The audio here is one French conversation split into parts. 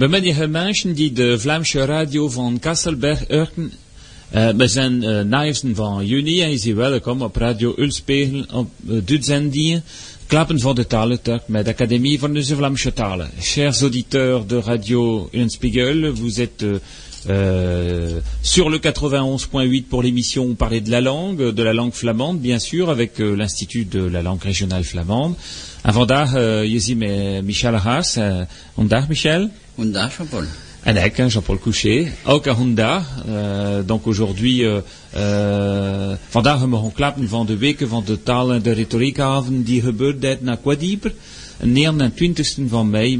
We meneer mensen die de Vlaamse radio van Kasselberg horen. Uh, we zijn uh, 9 van juni en je ziet welkom op Radio Ulspegel op uh, Dutzendien. Klappen van de talentuig met de Académie van de Vlaamse talen. Chers auditeurs de Radio Ulspiegel, vous êtes euh, euh, sur le 91.8 pour l'émission On parlait de la langue, de la langue flamande bien sûr, avec euh, l'Institut de la langue régionale flamande. Uh, je ziet me Michel Haas. Uh, vandaag Michel? Vandaag Jean-Paul. En ik, Jean-Paul Honda. Uh, donc aujourd'hui, vandaag hebben klappen van de weken van de taal en de retoriekavond die gebeurt dit na Quadieper. 29 van mei.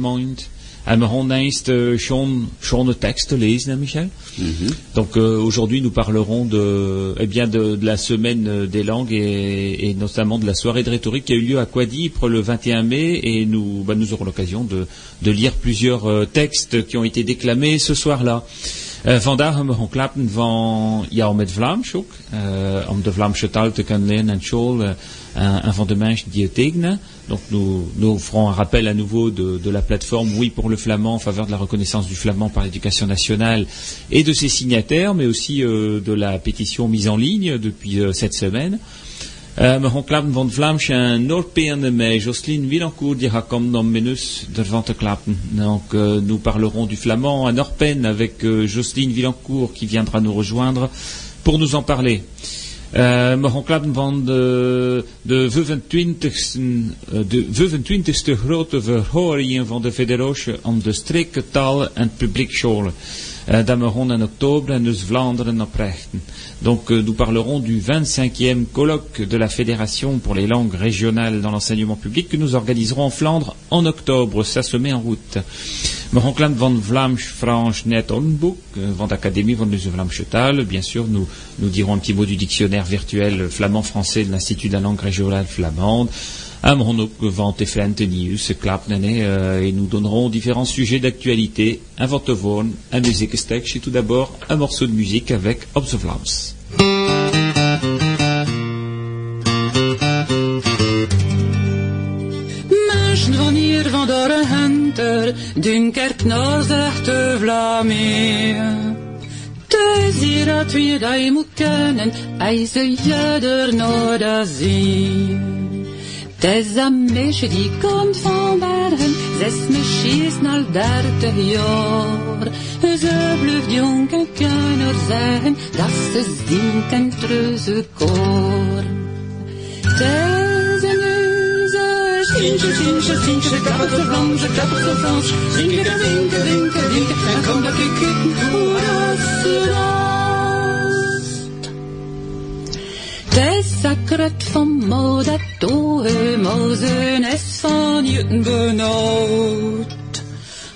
En we gaan eens de texte lezen, Michel? Mm -hmm. Donc euh, aujourd'hui nous parlerons de, eh bien de, de la semaine des langues et, et, notamment de la soirée de rhétorique qui a eu lieu à Quadipre le 21 mai et nous, bah, nous aurons l'occasion de, de, lire plusieurs euh, textes qui ont été déclamés ce soir-là. Uh, vandaag hebben we gewoon klappen van jou met Vlaams ook. Uh, om de Vlaamse taal te kunnen leren en school. Uh, en van de mensen die het tekenen. Donc nous, nous ferons un rappel à nouveau de, la plateforme Oui pour le flamand en faveur de la reconnaissance du flamand par l'éducation nationale et de ses signataires, mais aussi euh, de la pétition mise en ligne depuis euh, cette semaine. Klappen van met Jocelyne menus ervan te klappen. Donc uh, nous parlerons du flamand à Noordpen avec Jocelyne Villancourt qui viendra nous rejoindre pour nous en parler. Uh, we gaan klappen van de, de 25ste, de 25ste grote verhoringen van de Federatie om de streektalen en publiekscholen. Uh, dat we gaan in oktober en dus Vlaanderen oprichten. Donc euh, nous parlerons du 25e colloque de la Fédération pour les langues régionales dans l'enseignement public que nous organiserons en Flandre en octobre. Ça se met en route. Van Net Onboek, van. Bien sûr, nous, nous dirons un petit mot du dictionnaire virtuel flamand-français de l'Institut de la langue régionale flamande. Teflente Nieuws, klappen, euh, et nous donnerons différents sujets d'actualité, un vortevorn, un muziekgestek, et tout d'abord un morceau de musique avec Op the Vlaams. Menschen van hier van door een hunter, Dunkerk naar zegt de Vlaming. Het is hier dat we dat je moet kennen, eisen je er naar de zee. Het is een meisje die komt van bergen, zes meisjes na dertig jaar. Ze blijft jong en kan er zeggen, dat ze zingt en treuze koor. Het is een neuze, Sintje, Sintje, Sintje, klappert ze Vlaamse, klappert ze Frans. Zinken, winken, winken, winken, en kom dat ik kijken hoe Het is sacret van moda toe, mozen is van juten benauwd.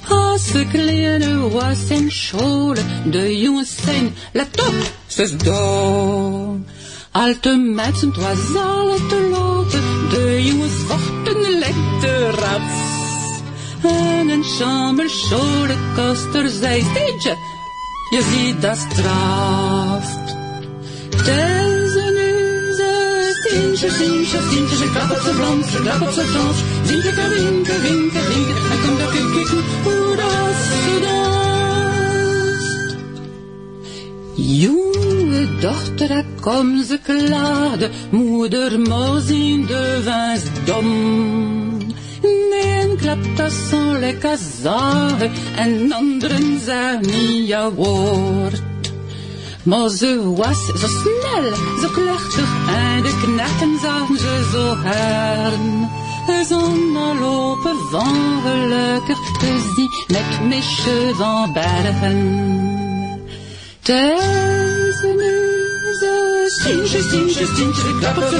Als de kleine was in school, de jongens zijn, let op, ze is dom. Alte mensen, het was alle te de jongens vochten lekker rats. En een chamberscholen kost er zij steentje, je ziet dat straft. Deze Sintje, Sintje, Sintje, ze klapt op zijn Vlaams, ze klapt op zijn Frans. Zinke, winke, winke, winke, en kom dat ik kijken hoe dat ze danst. Jonge dochter, daar kom ze klaagde, moeder moos in de vins dom. Nee, klapt dat zo lekker zagen, en anderen zijn niet jouw woord. Maar ze was zo snel, zo klechtig en de knechten zagen ze zo hern. Zonder lopen van gelukkig te zien met meisje van bergen. Sintje, Sintje, klap op ka,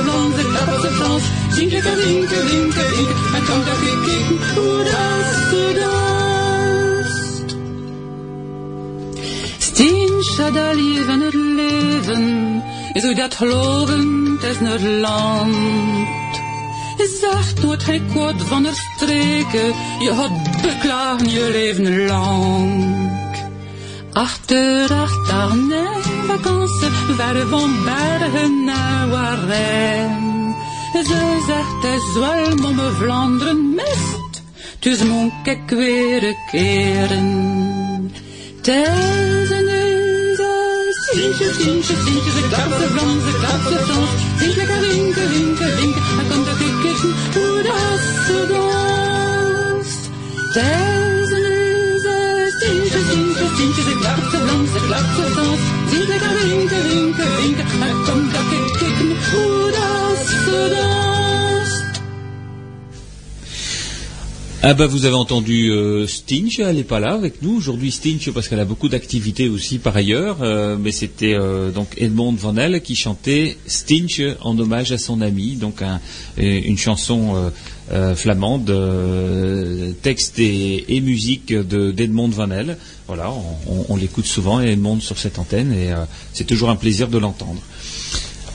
winke, winke, winke, en kijken hoe ze Dat leven het leven, is hoe dat geloven, het is het land. Zegt nooit geen kort van de streken, je had beklagen je leven lang. Achter, achter, nee, vakantie, verre van bergen naar Warren. Ze zegt, het is wel, me Vlaanderen mist, dus moet ik weer keren. Tezeneuze, Sintje, Sintje, Sintje, ze klapt, ze vlam, ze klapt, ze dans. Zingt lekker winken, winken, winken, hij komt ook kijken hoe dat ze danst. Tezeneuze, Sintje, Sintje, Sintje, ze klapt, ze vlam, ze klapt, ze dans. Zingt lekker winken, winken, winken, hij komt ook kijken Ah bah vous avez entendu euh, Stinch, elle n'est pas là avec nous aujourd'hui Stinch parce qu'elle a beaucoup d'activités aussi par ailleurs, euh, mais c'était euh, donc Edmond Van qui chantait Stinch en hommage à son ami, donc un- euh, une chanson euh, euh, flamande, texte et, et musique de d'Edmond Van Elle. Voilà, on, on- on l'écoute souvent Edmond sur cette antenne et c'est toujours un plaisir de l'entendre.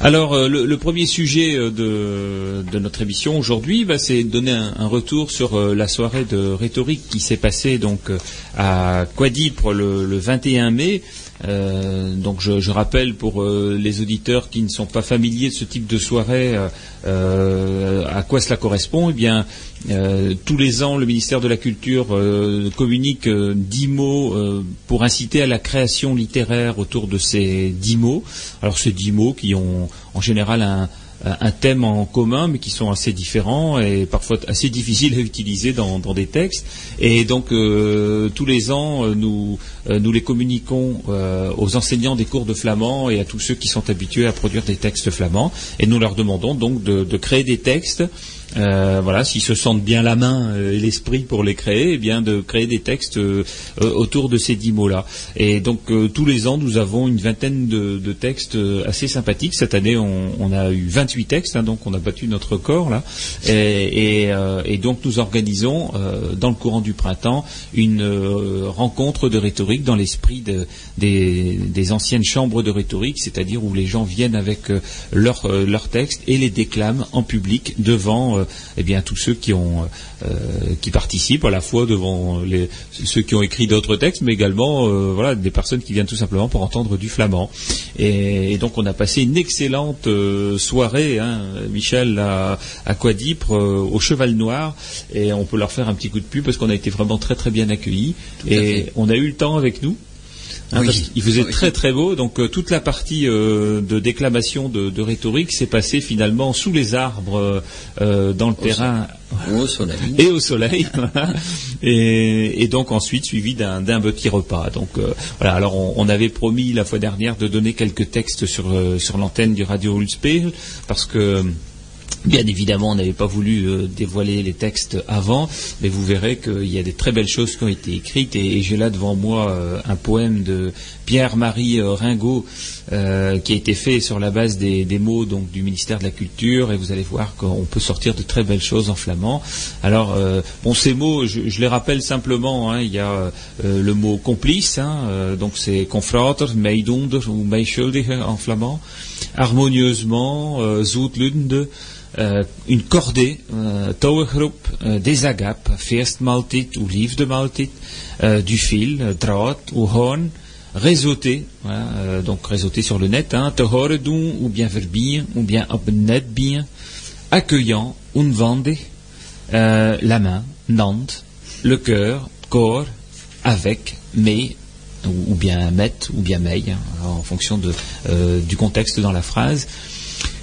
Alors, euh, le, premier sujet euh, de, notre émission aujourd'hui, bah, c'est de donner un, retour sur euh, la soirée de rhétorique qui s'est passée donc à Quadipre le, le 21 mai. Euh, donc, je, rappelle pour euh, les auditeurs qui ne sont pas familiers de ce type de soirée, euh, à quoi cela correspond? Eh bien, tous les ans, le ministère de la Culture communique dix mots pour inciter à la création littéraire autour de ces dix mots. Alors ces dix mots qui ont en général un, un thème en commun, mais qui sont assez différents et parfois assez difficiles à utiliser dans, dans des textes. Et donc euh, tous les ans, euh, nous, euh, nous les communiquons euh, aux enseignants des cours de flamand et à tous ceux qui sont habitués à produire des textes flamands. Et nous leur demandons donc de, de créer des textes euh, voilà, s'ils se sentent bien la main euh, et l'esprit pour les créer, eh bien de créer des textes euh, autour de ces dix mots-là. Et donc tous les ans, nous avons une vingtaine de, textes assez sympathiques. Cette année, on, a eu 28 textes, hein, donc on a battu notre record là. Et, donc nous organisons dans le courant du printemps une rencontre de rhétorique dans l'esprit de- des, anciennes chambres de rhétorique, c'est-à-dire où les gens viennent avec leurs textes et les déclament en public devant euh, eh bien tous ceux qui ont euh, qui participent à la fois devant les, ceux qui ont écrit d'autres textes, mais également euh, voilà des personnes qui viennent tout simplement pour entendre du flamand. Et, et donc on a passé une excellente soirée, hein, Michel à, à Quadipre au Cheval Noir, et on peut leur faire un petit coup de pub parce qu'on a été vraiment très très bien accueillis et on a eu le temps avec nous. Hein, Oui. parce qu'il faisait Oui. très très beau, donc euh, toute la partie euh, de déclamation de, de rhétorique s'est passée finalement sous les arbres euh, dans le terrain Au soleil. et au soleil, voilà. et, et donc ensuite suivi d'un d'un petit repas. Donc euh, voilà. Alors on, on avait promis la fois dernière de donner quelques textes sur euh, sur l'antenne du Radio Ulspegel parce que Bien évidemment, on n'avait pas voulu euh, dévoiler les textes avant, mais vous verrez qu'il y a des très belles choses qui ont été écrites. Et, j'ai là devant moi euh, un poème de Pierre-Marie euh, Ringot euh, qui a été fait sur la base des, mots donc du ministère de la Culture. Et vous allez voir qu'on peut sortir de très belles choses en flamand. Alors, ces mots, je, les rappelle simplement. hein, il y a le mot complice, hein, donc c'est confrater, meidonder ou meeschuldige en flamand. Harmonieusement. Euh, une cordée, euh, touwgroep, euh, des agapes, feestmaaltijd ou liefdemaaltijd, euh, du fil, euh, draad ou hoorn, réseauté, voilà, euh, donc réseauté sur le net, hein, ou bien verbieren, ou bien op net bien, accueillant, unwandig, euh, la main, nand, le cœur, corps, avec, mais, ou, bien met, ou bien mei, hein, en fonction euh, du contexte dans la phrase.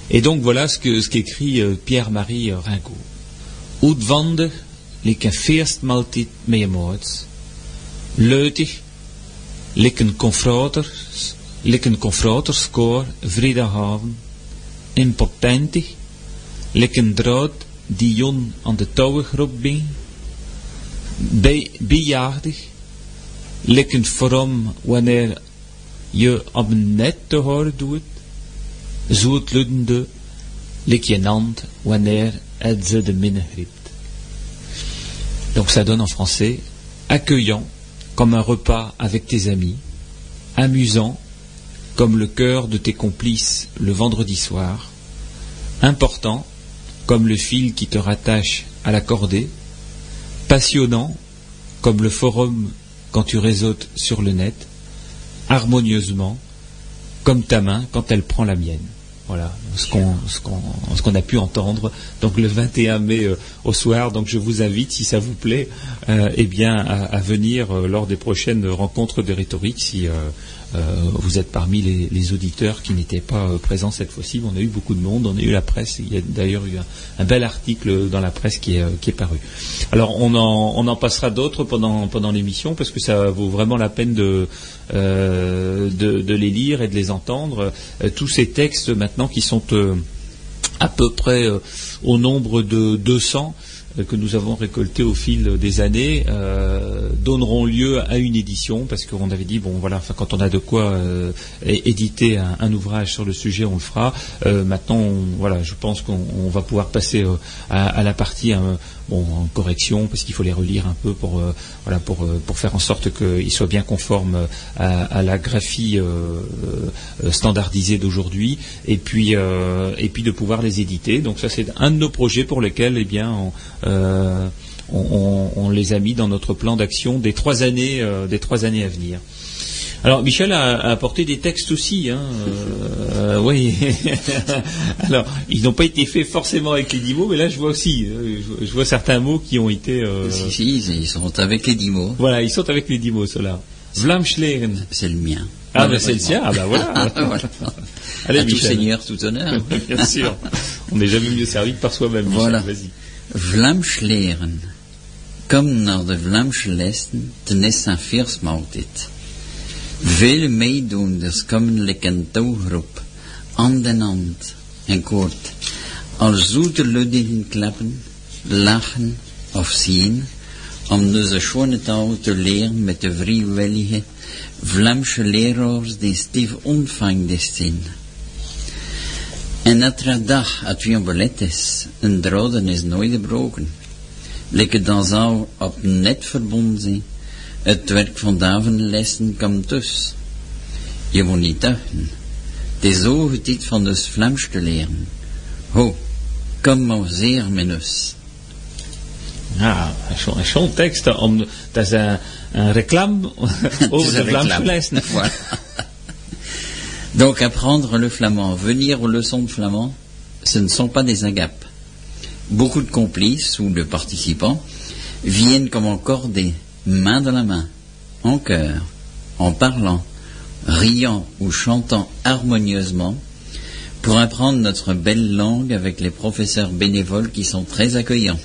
Et donc voilà ce que ce qu'écrit euh, Pierre-Marie euh, Ringot. Uitwandig, lik een feestmaaltijd meemoords. Leutig, lik een confraters, lik een confraterskoor vrijdagavond. Impotentig, lik een draad die jon aan de touwengroep bin. Bij- Bejaardig, lik een vorm wanneer je op een net te horen doet ze de. Donc ça donne en français accueillant comme un repas avec tes amis, amusant comme le cœur de tes complices le vendredi soir, important comme le fil qui te rattache à la cordée, passionnant comme le forum quand tu réseautes sur le net, harmonieusement comme ta main quand elle prend la mienne. Voilà ce qu'on ce qu'on a pu entendre. Donc le 21 mai euh, au soir. Donc je vous invite, si ça vous plaît, euh, eh bien à, venir euh, lors des prochaines rencontres de rhétorique. Si vous êtes parmi les, auditeurs qui n'étaient pas euh, présents cette fois-ci. On a eu beaucoup de monde, on a eu la presse. Il y a d'ailleurs eu un, bel article dans la presse qui est, euh, qui est paru. Alors on en, on en passera d'autres pendant, l'émission parce que ça vaut vraiment la peine de, les lire et de les entendre. tous ces textes maintenant qui sont à peu près au nombre de 200 que nous avons récoltés au fil des années euh, donneront lieu à une édition parce qu'on avait dit bon voilà quand on a de quoi euh, éditer un, ouvrage sur le sujet on le fera euh, maintenant voilà je pense qu'on va pouvoir passer à, la partie bon, en correction parce qu'il faut les relire un peu pour euh, voilà pour euh, pour faire en sorte qu'ils soient bien conformes à, la graphie euh, standardisée d'aujourd'hui et puis et puis de pouvoir les éditer. Donc ça c'est un de nos projets pour lesquels eh bien les a mis dans notre plan d'action des trois années des trois années à venir. Alors Michel a, apporté des textes aussi. Hein, euh, oui. Alors ils n'ont pas été faits forcément avec les dix mots, mais là je vois aussi, euh, je, vois certains mots qui ont été. Euh, si, si, ils sont avec les dix mots. Voilà, ils sont avec les dix mots, ceux-là. Vlamschleren. C'est le mien. Ah, ben c'est le sien. Ah ben voilà. Allez, tout seigneur, tout honneur. Bien sûr. On n'est jamais mieux servi que par soi-même. Voilà. Vas-y. Vlamschleren. Comme naar de Vlaamse lessen te Nessa dit. Veel meedoenders komen een touwgroep, hand in hand en koord. Al zoete ludigen klappen, lachen of zien, om deze schone taal te leren met de vrijwillige Vlaamse leraars die stief ontvangd zijn. En elke dag we belet is, een droden is nooit gebroken. Lekker dan zou op net verbonden zijn, het werk van davenlessen komt dus. Je moet niet tuigen. Het is zo tijd van dus Vlaams te leren. Ho, kom maar zeer met ons. Ja, schoon tekst. Om, dat is een, een reclame over de Vlaamse lessen. Donc apprendre le flamand, venir aux leçons de flamand, ce ne sont pas des agapes. Beaucoup de complices ou de participants viennent comme encore des main dans la main, en chœur, en parlant, riant ou chantant harmonieusement, pour apprendre notre belle langue avec les professeurs bénévoles qui sont très accueillants.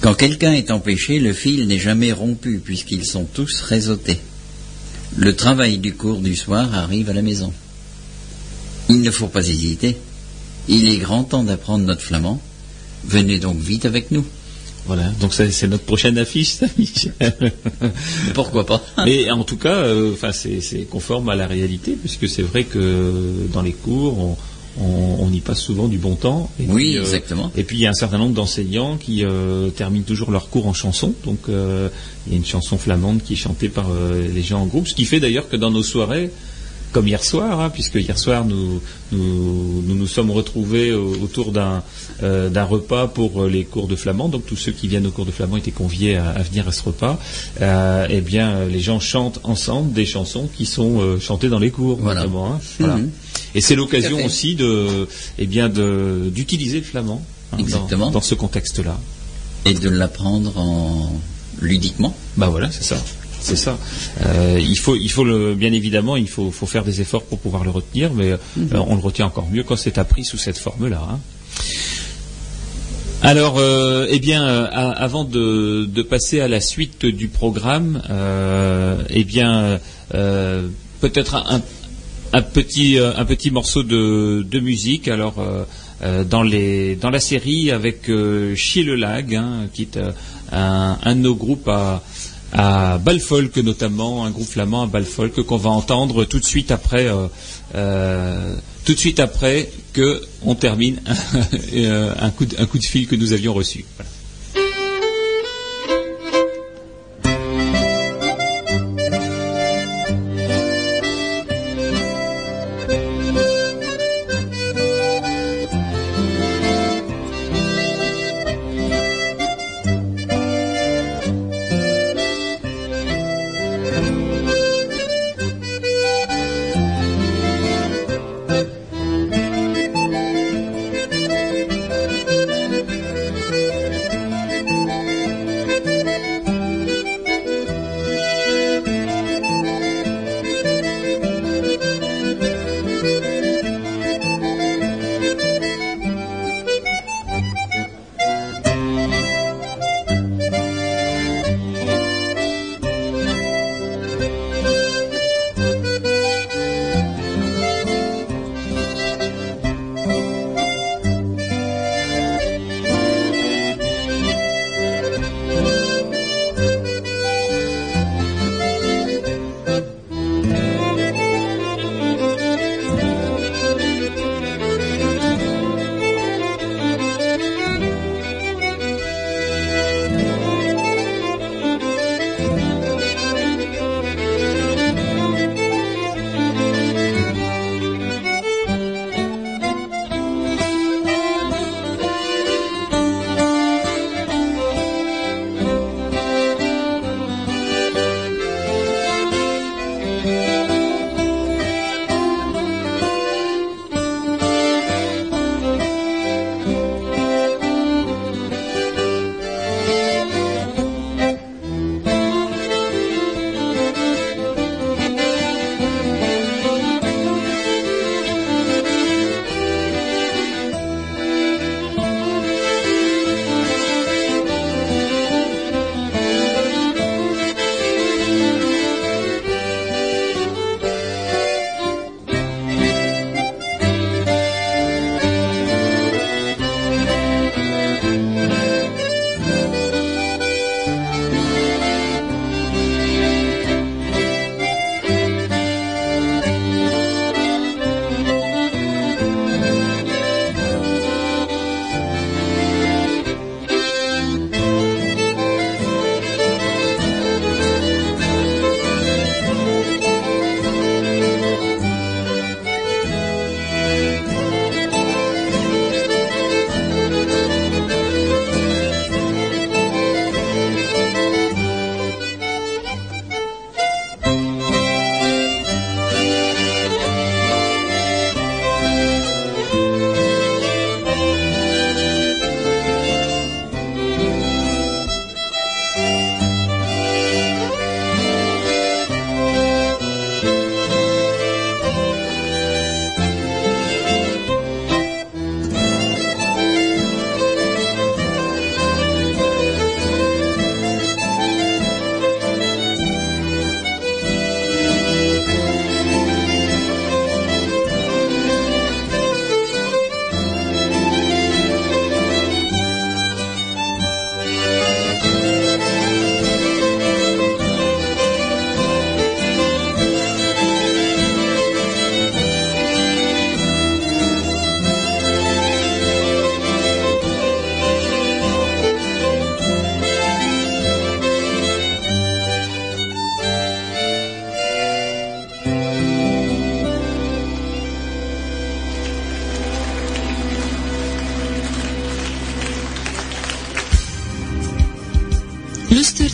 Quand quelqu'un est empêché, le fil n'est jamais rompu puisqu'ils sont tous réseautés. Le travail du cours du soir arrive à la maison. Il ne faut pas hésiter. Il est grand temps d'apprendre notre flamand. Venez donc vite avec nous. Voilà, donc c'est notre prochaine affiche, ça, Michel. Pourquoi pas Et en tout cas, euh, c'est conforme à la réalité, puisque c'est vrai que dans les cours, on, y passe souvent du bon temps. oui, euh, exactement. Et puis il y a un certain nombre d'enseignants qui euh, terminent toujours leur cours en chanson. Donc il y a une chanson flamande qui est chantée par les gens en groupe, ce qui fait d'ailleurs que dans nos soirées, comme hier soir, hein, puisque hier soir nous nous, nous, sommes retrouvés autour d'un euh, d'un repas pour euh, les cours de flamand. Donc tous ceux qui viennent au cours de flamand étaient conviés à, venir à ce repas. Euh, eh bien, les gens chantent ensemble des chansons qui sont chantées dans les cours, voilà. Hein. Mhm. Et c'est l'occasion aussi de, eh bien, d'utiliser le flamand hein, Exactement. Dans, ce contexte-là. Et de l'apprendre en ludiquement. Bah voilà, c'est ça. C'est ça. Euh, il faut, il faut le, bien évidemment, il faut, faut, faire des efforts pour pouvoir le retenir, mais mhm. euh, on le retient encore mieux quand c'est appris sous cette forme-là. Hein. Alors, euh, eh bien, avant de, de, passer à la suite du programme, eh bien, peut-être un, un, petit, un petit morceau de, de musique. Alors. dans, les, dans la série avec Chier le Lag, hein, qui est un, un, de nos groupes à, à Balfolk notamment, un groupe flamand à Balfolk qu'on va entendre tout de suite après, euh, euh, tout de suite après que on termine un, coup de, un coup de fil que nous avions reçu.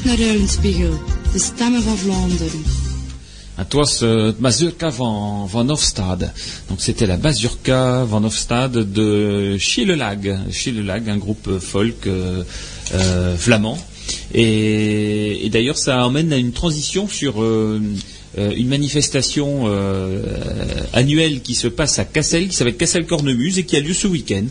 Naar Ruilenspiegel, de stemmen van Vlaanderen. Uh, Mazurka van, van. Donc c'était la Mazurka van Hofstade de Chillelag. Chillelag, un groupe folk euh, euh, flamand. Et, d'ailleurs, ça amène à une transition sur euh, euh, une manifestation euh, annuelle qui se passe à Cassel, qui s'appelle Cassel Cornemuse et qui a lieu ce week-end.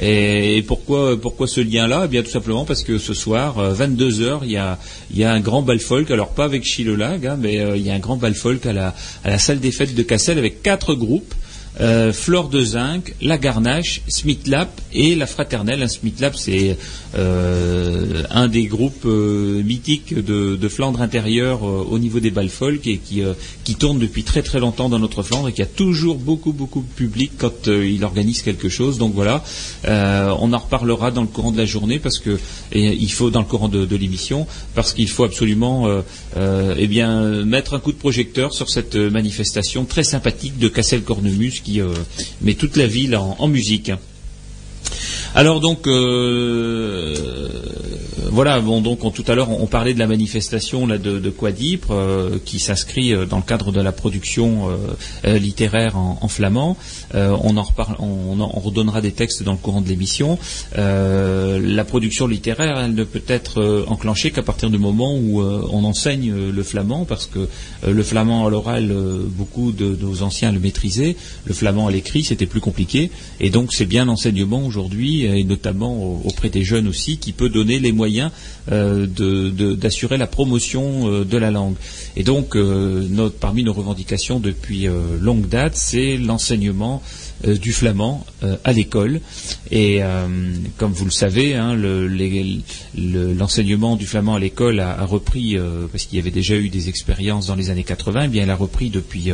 Et, pourquoi, pourquoi ce lien-là? Eh bien, tout simplement parce que ce soir, 22 h il y a, il y a un grand bal folk. Alors pas avec Chilelag, hein, mais il y a un grand bal folk à la salle des fêtes de Cassel avec quatre groupes. Euh, Flore de Zinc, La Garnache, Smithlap et La Fraternelle. Un Smithlap, c'est euh, un des groupes euh, mythiques de, Flandre intérieure au niveau des balles folk et qui, tourne depuis très très longtemps dans notre Flandre et qui a toujours beaucoup beaucoup de public quand il organise quelque chose. Donc voilà, on en reparlera dans le courant de la journée parce que il faut dans le courant de, l'émission parce qu'il faut absolument eh bien mettre un coup de projecteur sur cette manifestation très sympathique de Cassel Cornemuse qui euh, met toute la ville en musique. Alors donc euh, voilà, bon donc tout à l'heure on, parlait de la manifestation là de, de Quadipre euh, qui s'inscrit euh, dans le cadre de la production littéraire en, flamand. on en reparle, on, redonnera des textes dans le courant de l'émission. la production littéraire, elle ne peut être enclenchée qu'à partir du moment où on enseigne le flamand, parce que le flamand à l'oral, beaucoup de, nos anciens le maîtrisaient. Le flamand à l'écrit, c'était plus compliqué, et donc c'est bien l'enseignement aujourd'hui et notamment auprès des jeunes aussi, qui peut donner les moyens euh, d'assurer la promotion euh, de la langue. Et donc, euh, parmi nos revendications depuis longue date, c'est l'enseignement du flamand à l'école. Et comme vous le savez, hein, l'enseignement du flamand à l'école a, repris, parce qu'il y avait déjà eu des expériences dans les années 80, eh bien, il a repris depuis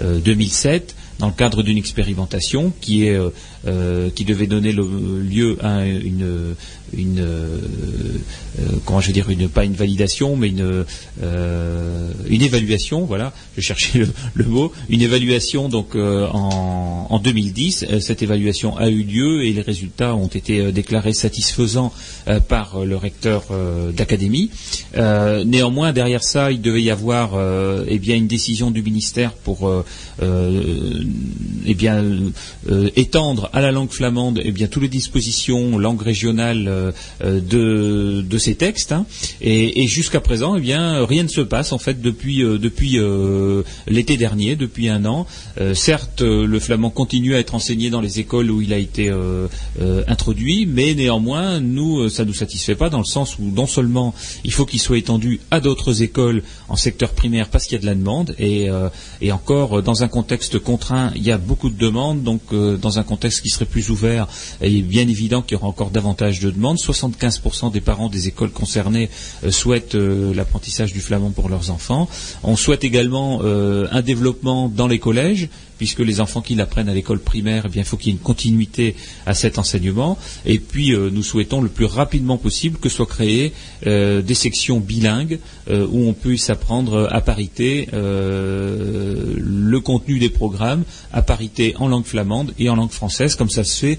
2007 dans le cadre d'une expérimentation qui est euh, qui devait donner lieu à une, euh, euh, comment je vais dire une pas une validation mais une une évaluation voilà je cherchais le, mot une évaluation donc en, en 2010 cette évaluation a eu lieu et les résultats ont été déclarés satisfaisants par le recteur d'académie. Néanmoins derrière ça il devait y avoir eh bien une décision du ministère pour eh bien étendre à la langue flamande eh bien toutes les dispositions langue régionale euh, euh, de, ces textes hein. et, jusqu'à présent eh bien rien ne se passe en fait depuis euh, depuis l'été dernier depuis un an certes le flamand continue à être enseigné dans les écoles où il a été introduit mais néanmoins nous ça nous satisfait pas dans le sens où non seulement il faut qu'il soit étendu à d'autres écoles en secteur primaire parce qu'il y a de la demande et, et encore dans un contexte contraint il y a beaucoup de demandes donc dans un contexte qui serait plus ouvert, il est bien évident qu'il y aura encore davantage de demandes. 75% des parents des écoles concernées euh, souhaitent euh, l'apprentissage du flamand pour leurs enfants. On souhaite également euh, un développement dans les collèges puisque les enfants qui l'apprennent à l'école primaire, eh bien, il faut qu'il y ait une continuité à cet enseignement. Et puis, nous souhaitons le plus rapidement possible que soient créées des sections bilingues où on puisse apprendre à parité le contenu des programmes, à parité en langue flamande et en langue française comme ça se fait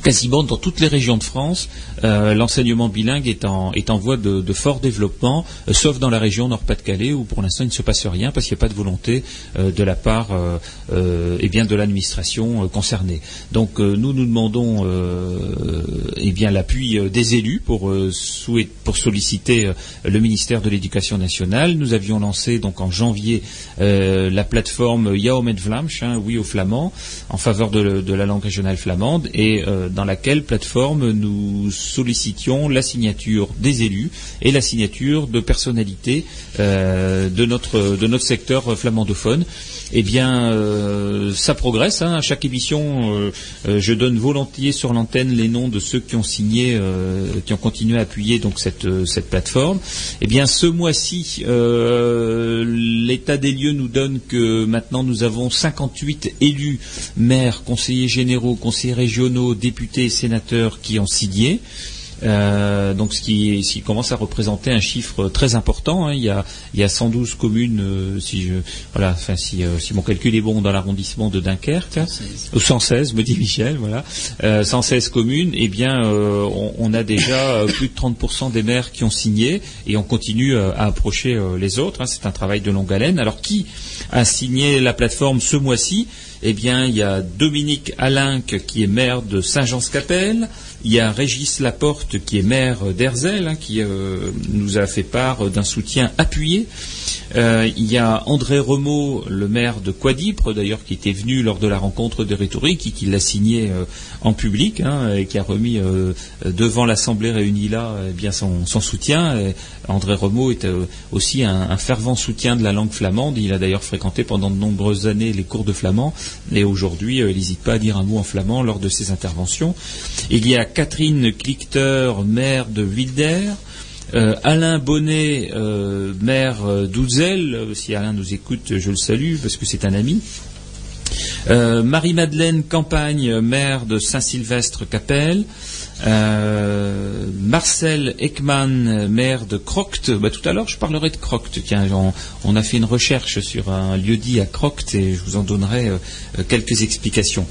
quasiment dans toutes les régions de France, euh, l'enseignement bilingue est en, voie de, fort développement, euh, sauf dans la région Nord-Pas-de-Calais où pour l'instant il ne se passe rien parce qu'il n'y a pas de volonté euh, de la part eh bien de l'administration concernée. Donc nous nous demandons eh bien l'appui des élus pour, pour solliciter le ministère de l'Éducation nationale. Nous avions lancé donc en janvier la plateforme Yaomed Vlamsch, hein, oui au flamand, en faveur de, de, la langue régionale flamande et dans laquelle plateforme nous sollicitions la signature des élus et la signature de personnalités euh, de notre de notre secteur flamandophone. Eh bien, euh, ça progresse. Hein. À chaque émission, euh, je donne volontiers sur l'antenne les noms de ceux qui ont signé, qui ont continué à appuyer donc cette cette plateforme. Eh bien, ce mois-ci, l'état des lieux nous donne que maintenant nous avons 58 élus, maires, conseillers généraux, conseillers régionaux, députés et sénateurs qui ont signé. Euh, donc ce qui, ce qui commence à représenter un chiffre très important. hein. Il, y a, il y a 112 communes, euh, si je, voilà, enfin si, euh, si mon calcul est bon, dans l'arrondissement de Dunkerque, hein. 116. ou 116, me dit Michel, voilà, euh, 116 communes. Eh bien, euh, on, on a déjà euh, plus de 30% des maires qui ont signé, et on continue euh, à approcher euh, les autres. hein. C'est un travail de longue haleine. Alors qui a signé la plateforme ce mois-ci? Eh bien, il y a Dominique Alinck qui est maire de Saint-Jean-Scapelle. Il y a Régis Laporte qui est maire d'Herzel, hein, qui euh, nous a fait part d'un soutien appuyé. Euh, il y a André Remaud, le maire de Quadipre, d'ailleurs, qui était venu lors de la rencontre de rhétorique et qui l'a signé euh, en public hein, et qui a remis euh, devant l'Assemblée réunie là eh bien son, son soutien. André Remaud est euh, aussi un, un fervent soutien de la langue flamande. Il a d'ailleurs fréquenté pendant de nombreuses années les cours de flamand et aujourd'hui, euh, il n'hésite pas à dire un mot en flamand lors de ses interventions. Il y a Catherine Clichter, maire de Wilder. Euh, Alain Bonnet, euh, maire euh, d'Ouzel, si Alain nous écoute, je le salue parce que c'est un ami. Marie-Madeleine Campagne, maire de Saint-Sylvestre-Capelle. Euh, Marcel Ekman, maire de Croct. Bah, tout à l'heure, je parlerai de Croct. Tiens, on, on a fait une recherche sur un lieu-dit à Croct et je vous en donnerai euh, euh, quelques explications.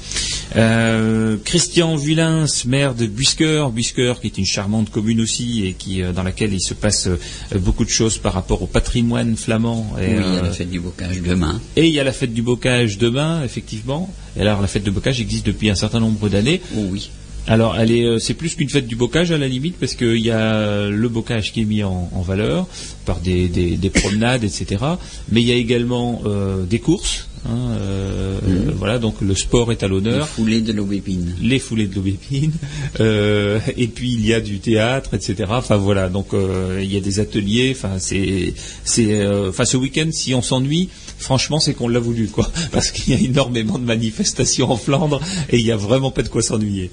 Euh, Christian Vullins, maire de Busker. Busker, qui est une charmante commune aussi et qui, euh, dans laquelle il se passe beaucoup de choses par rapport au patrimoine flamand. Et, Oui, il y a la fête du bocage demain. et il y a la fête du bocage demain, effectivement. Et alors la fête de bocage existe depuis un certain nombre d'années. Oh oui. Alors elle est, euh, c'est plus qu'une fête du bocage à la limite parce qu'il y a le bocage qui est mis en, en valeur par des, des- des promenades, etc. Mais il y a également euh, des courses. hein, euh, Mhm. Voilà, donc le sport est à l'honneur foulé de l'aubépine. les foulées de l'aubépine, euh, et puis il y a du théâtre, etc. Enfin voilà, donc euh, il y a des ateliers. Enfin c'est, c'est, euh, enfin ce week-end, si on s'ennuie, franchement, c'est qu'on l'a voulu, quoi, parce qu'il y a énormément de manifestations en Flandre et il n'y a vraiment pas de quoi s'ennuyer.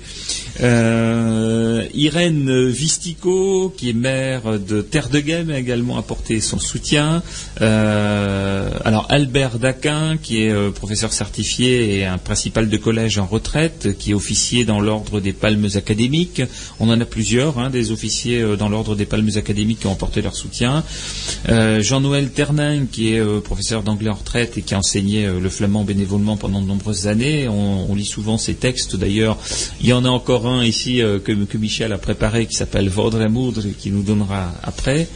Euh, Irène Vistico, qui est maire de Terre de a également apporté son soutien. Euh, alors Albert Daquin, qui est euh, professeur certifié et un principal de collège en retraite, qui est officier dans l'ordre des palmes académiques. On en a plusieurs, hein, des officiers dans l'ordre des palmes académiques qui ont apporté leur soutien. Jean-Noël Ternin, qui est professeur d'anglais retraite et qui a enseigné euh, le flamand bénévolement pendant de nombreuses années. On, lit souvent ses textes d'ailleurs. Il y en a encore un ici euh, que, Michel a préparé qui s'appelle Vaudre Moudre qui nous donnera après.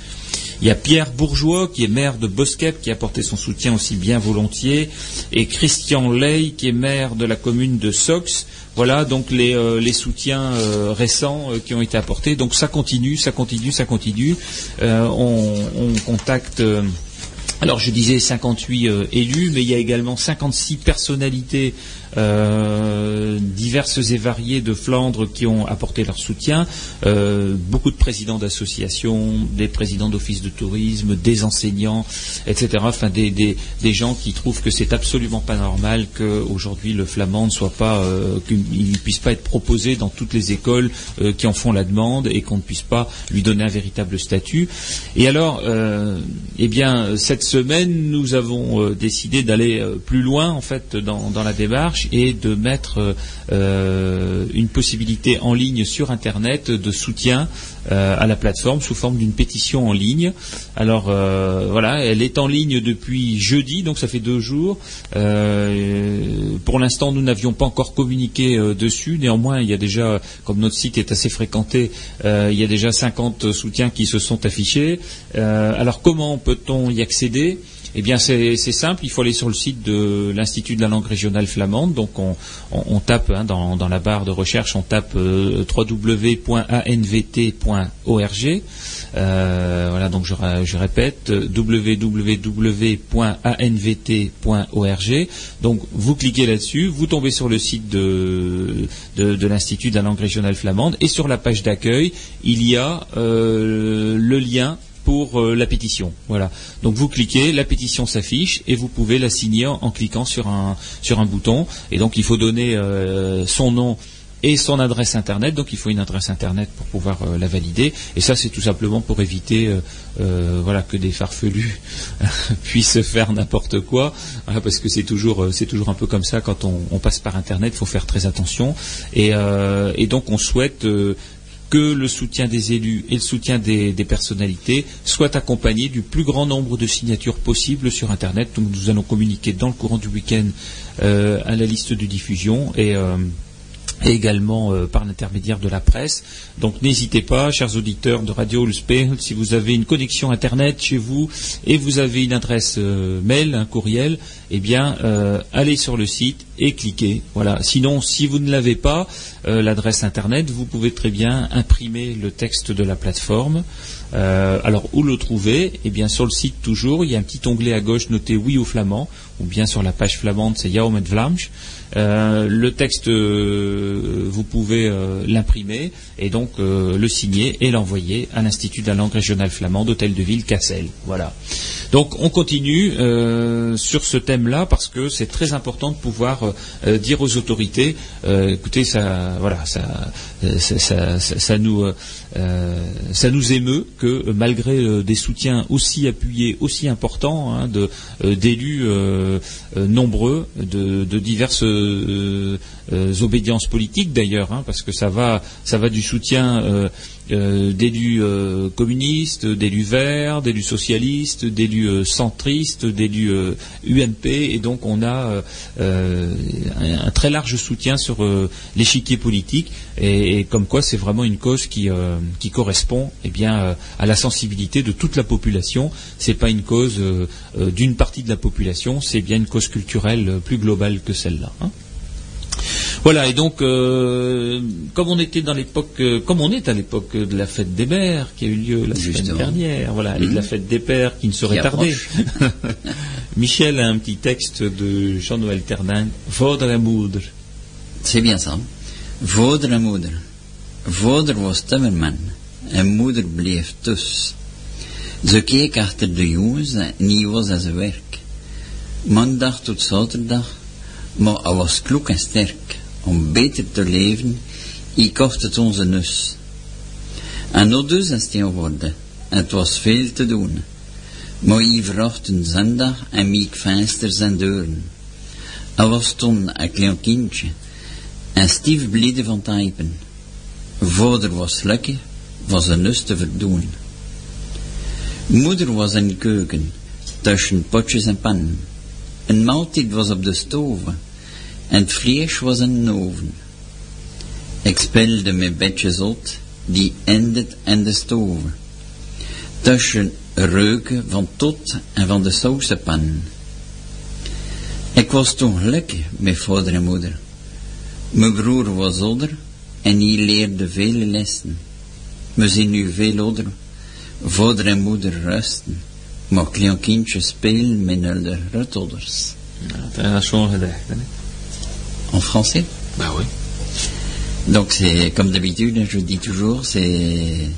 Il y a Pierre Bourgeois, qui est maire de Boskep, qui a apporté son soutien aussi bien volontiers, et Christian Ley, qui est maire de la commune de Sox. Voilà donc les, euh, soutiens récents qui ont été apportés. Donc ça continue, ça continue, ça continue. On, on contacte. Alors je disais 58 euh, élus, mais il y a également 56 personnalités diverses et variées de Flandre qui ont apporté leur soutien. Euh, beaucoup de présidents d'associations, des présidents d'offices de tourisme, des enseignants, etc. Des, gens qui trouvent que c'est absolument pas normal qu'aujourd'hui le flamand ne soit pas, euh, qu'il ne puisse pas être proposé dans toutes les écoles euh, qui en font la demande et qu'on ne puisse pas lui donner un véritable statut. Et alors, euh, eh bien, cette semaine, nous avons euh, décidé d'aller euh, plus loin en fait dans la démarche et de mettre euh, une possibilité en ligne sur Internet de soutien euh, à la plateforme sous forme d'une pétition en ligne. Alors euh, voilà, elle est en ligne depuis jeudi, donc ça fait deux jours. Pour l'instant, nous n'avions pas encore communiqué dessus. Néanmoins, il y a déjà, comme notre site est assez fréquenté, il y a déjà 50 soutiens qui se sont affichés. Alors comment peut-on y accéder? Eh bien, c'est simple. Il faut aller sur le site de l'Institut de la langue régionale flamande. Donc, on, on- on tape hein, dans, dans la barre de recherche, on tape euh, www.anvt.org. Euh, voilà. Donc, je, je répète www.anvt.org. Donc, vous cliquez là-dessus, vous tombez sur le site de, de, de l'Institut de la langue régionale flamande, et sur la page d'accueil, il y a euh, le lien pour euh, la pétition. Voilà. Donc vous cliquez, la pétition s'affiche et vous pouvez la signer en, cliquant sur un sur un bouton. Et donc il faut donner euh, son nom et son adresse internet. Donc il faut une adresse internet pour pouvoir euh, la valider. Et ça c'est tout simplement pour éviter voilà que des farfelus puissent faire n'importe quoi. Voilà, parce que c'est toujours c'est toujours un peu comme ça quand on, passe par internet. Il faut faire très attention. Et, donc on souhaite que le soutien des élus et le soutien des, personnalités soient accompagnés du plus grand nombre de signatures possibles sur Internet. Nous allons communiquer dans le courant du week-end euh, à la liste de diffusion et euh, et également euh, par l'intermédiaire de la presse. Donc n'hésitez pas, chers auditeurs de Radio Ulspel, si vous avez une connexion Internet chez vous et vous avez une adresse euh, mail, un courriel, eh bien euh, allez sur le site et cliquez. Voilà. Sinon, si vous ne l'avez pas, l'adresse Internet, vous pouvez très bien imprimer le texte de la plateforme. alors où le trouver? Eh bien sur le site toujours, il y a un petit onglet à gauche noté Oui au flamand, ou bien sur la page flamande, c'est Jauw met euh, le texte, euh, vous pouvez euh, l'imprimer et donc le signer et l'envoyer à l'Institut de la langue régionale flamande d'Hôtel de Ville Cassel. Voilà. Donc on continue sur ce thème-là parce que c'est très important de pouvoir dire aux autorités, écoutez, ça, voilà, ça, ça, ça nous, ça nous émeut que malgré des soutiens aussi appuyés, aussi importants hein, d'élus nombreux de, de diverses euh, euh, obédiences politiques d'ailleurs, hein, parce que ça va, ça va du soutien euh, d'élus communistes, d'élus verts, d'élus socialistes, d'élus centristes, d'élus UMP, et donc on a un, très large soutien sur l'échiquier politique, et, comme quoi c'est vraiment une cause qui, qui correspond eh bien, à la sensibilité de toute la population. C'est pas une cause d'une partie de la population, c'est bien une cause culturelle plus globale que celle-là. Hein. Voilà, et donc, euh, comme on était dans l'époque, euh, comme on est à l'époque de la fête des mères qui a eu lieu la semaine dernière, voilà, et de la mmh. fête des pères qui ne serait tardée. Michel a un petit texte de Jean-Noël Ternin, Vaudre moudre. C'est bien ça. Vaudre moudre. Vaudre was timmerman, en moeder bleef dus. Ze keek achter de jongens en was aan zijn werk. Maandag tot zaterdag maar hij was kloek en sterk. Om beter te leven, ik kocht het onze nus. En nog dus is het was veel te doen. Maar ik vracht een zondag en miek vensters en deuren. Hij was toen een klein kindje en stief blide van typen. Vader was lekker, was een nus te verdoen. Moeder was in de keuken, tussen potjes en pannen. Een maaltijd was op de stoven en het vlees was een oven. Ik speelde met bedjes uit, die endet en de stoven. Tussen reuken van tot en van de sausenpan. Ik was toen gelukkig met vader en moeder. Mijn broer was ouder en hij leerde vele lessen. We zien nu veel ouder. Vader en moeder rusten. Maar klein kindjes spelen met de grootouders. Ja, dat is schon gedacht, hè? En français Bah oui. Donc c'est comme d'habitude, je dis toujours, c'est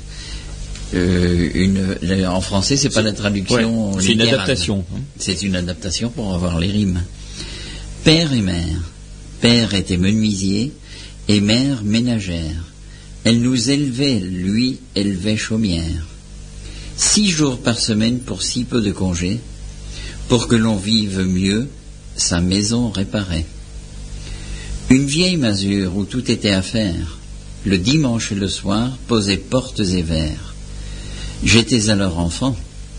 euh, une en français, c'est pas la traduction. c'est une adaptation. Hein. C'est une adaptation pour avoir les rimes. Père et mère. Père était menuisier et mère ménagère. Elle nous élevait, lui élevait chaumière. Six jours par semaine pour si peu de congés, pour que l'on vive mieux, sa maison réparait. Une vieille masure où tout était à faire, le dimanche et le soir, posait portes et verres. J'étais alors enfant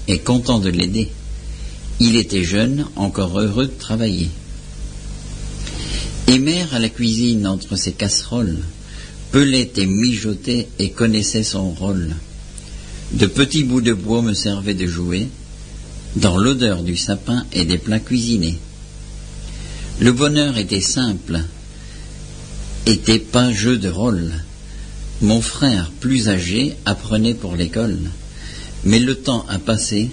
et content de l'aider. Il était jeune, encore heureux de travailler. Et mère à la cuisine entre ses casseroles, pelait et mijotait et connaissait son rôle. De petits bouts de bois me servaient de jouer, dans l'odeur du sapin et des plats cuisinés. Le bonheur était simple, était pas jeu de rôle. Mon frère, plus âgé, apprenait pour l'école. Mais le temps a passé,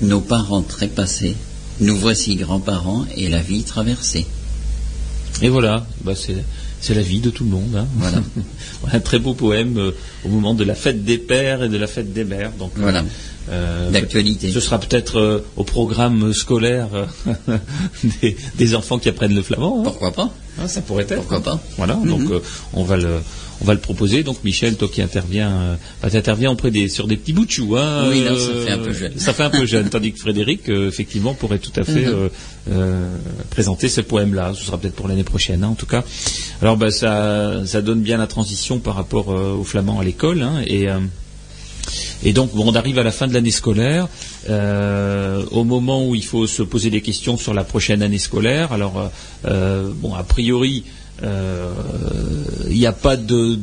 nos parents trépassés, nous voici grands-parents et la vie traversée. Et voilà, bah c'est la vie de tout le monde. Hein. Voilà. un très beau poème euh, au moment de la fête des pères et de la fête des mères. Donc, voilà. D'actualité. Ce sera peut-être au programme scolaire des, enfants qui apprennent le flamand. Hein. Pourquoi pas ah, Ça pourrait être. Pourquoi pas Voilà, donc mhm. on va le on va le proposer. Donc Michel, toi qui interviens, euh, bah, interviens auprès des, sur des petits bouts de chou. Hein, oui, ça fait un peu jeune. Ça fait un peu jeune, tandis que Frédéric, euh, effectivement, pourrait tout à fait mhm. euh, présenter ce poème-là. Ce sera peut-être pour l'année prochaine, hein, en tout cas. Alors, bah, ça, ça donne bien la transition par rapport aux flamands à l'école. Hein, et et donc, on arrive à la fin de l'année scolaire, au moment où il faut se poser des questions sur la prochaine année scolaire. Alors, bon, a priori, il euh, n'y a pas de,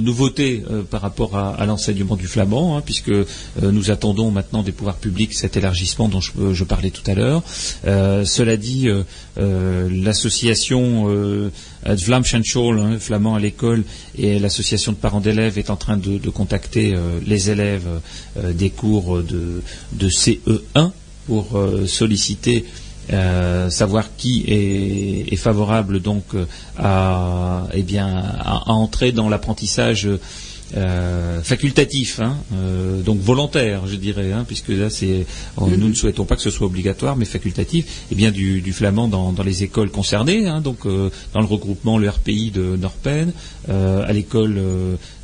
nouveauté euh, par rapport à, l'enseignement du flamand, hein, puisque euh, nous attendons maintenant des pouvoirs publics cet élargissement dont je, parlais tout à l'heure. cela dit, l'association Vlamschanschol, hein, flamand à l'école, et l'association de parents d'élèves est en train de, contacter les élèves des cours de CE1 pour solliciter euh, savoir qui est, favorable donc euh, à, eh bien, à, entrer dans l'apprentissage euh, facultatif, hein, donc volontaire, je dirais, hein, puisque là, c'est, nous ne souhaitons pas que ce soit obligatoire, mais facultatif, et bien du, flamand dans, les écoles concernées, hein, donc dans le regroupement le RPI de Norpen, à l'école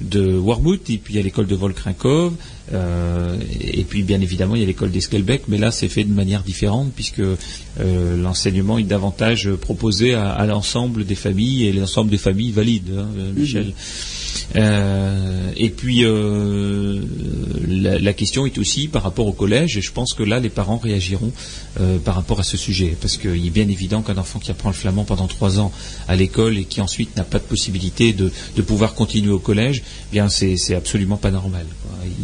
de Warmouth, et puis à l'école de Volkrinkov, euh, et puis bien évidemment il y a l'école d'Esquelbec, mais là c'est fait de manière différente puisque euh, l'enseignement est davantage proposé à, l'ensemble des familles et l'ensemble des familles valides, hein, Michel. Euh, et puis euh, la, question est aussi par rapport au collège, et je pense que là les parents réagiront euh, par rapport à ce sujet, parce qu'il est bien évident qu'un enfant qui apprend le flamand pendant trois ans à l'école et qui ensuite n'a pas de possibilité de, pouvoir continuer au collège, eh bien c'est absolument pas normal.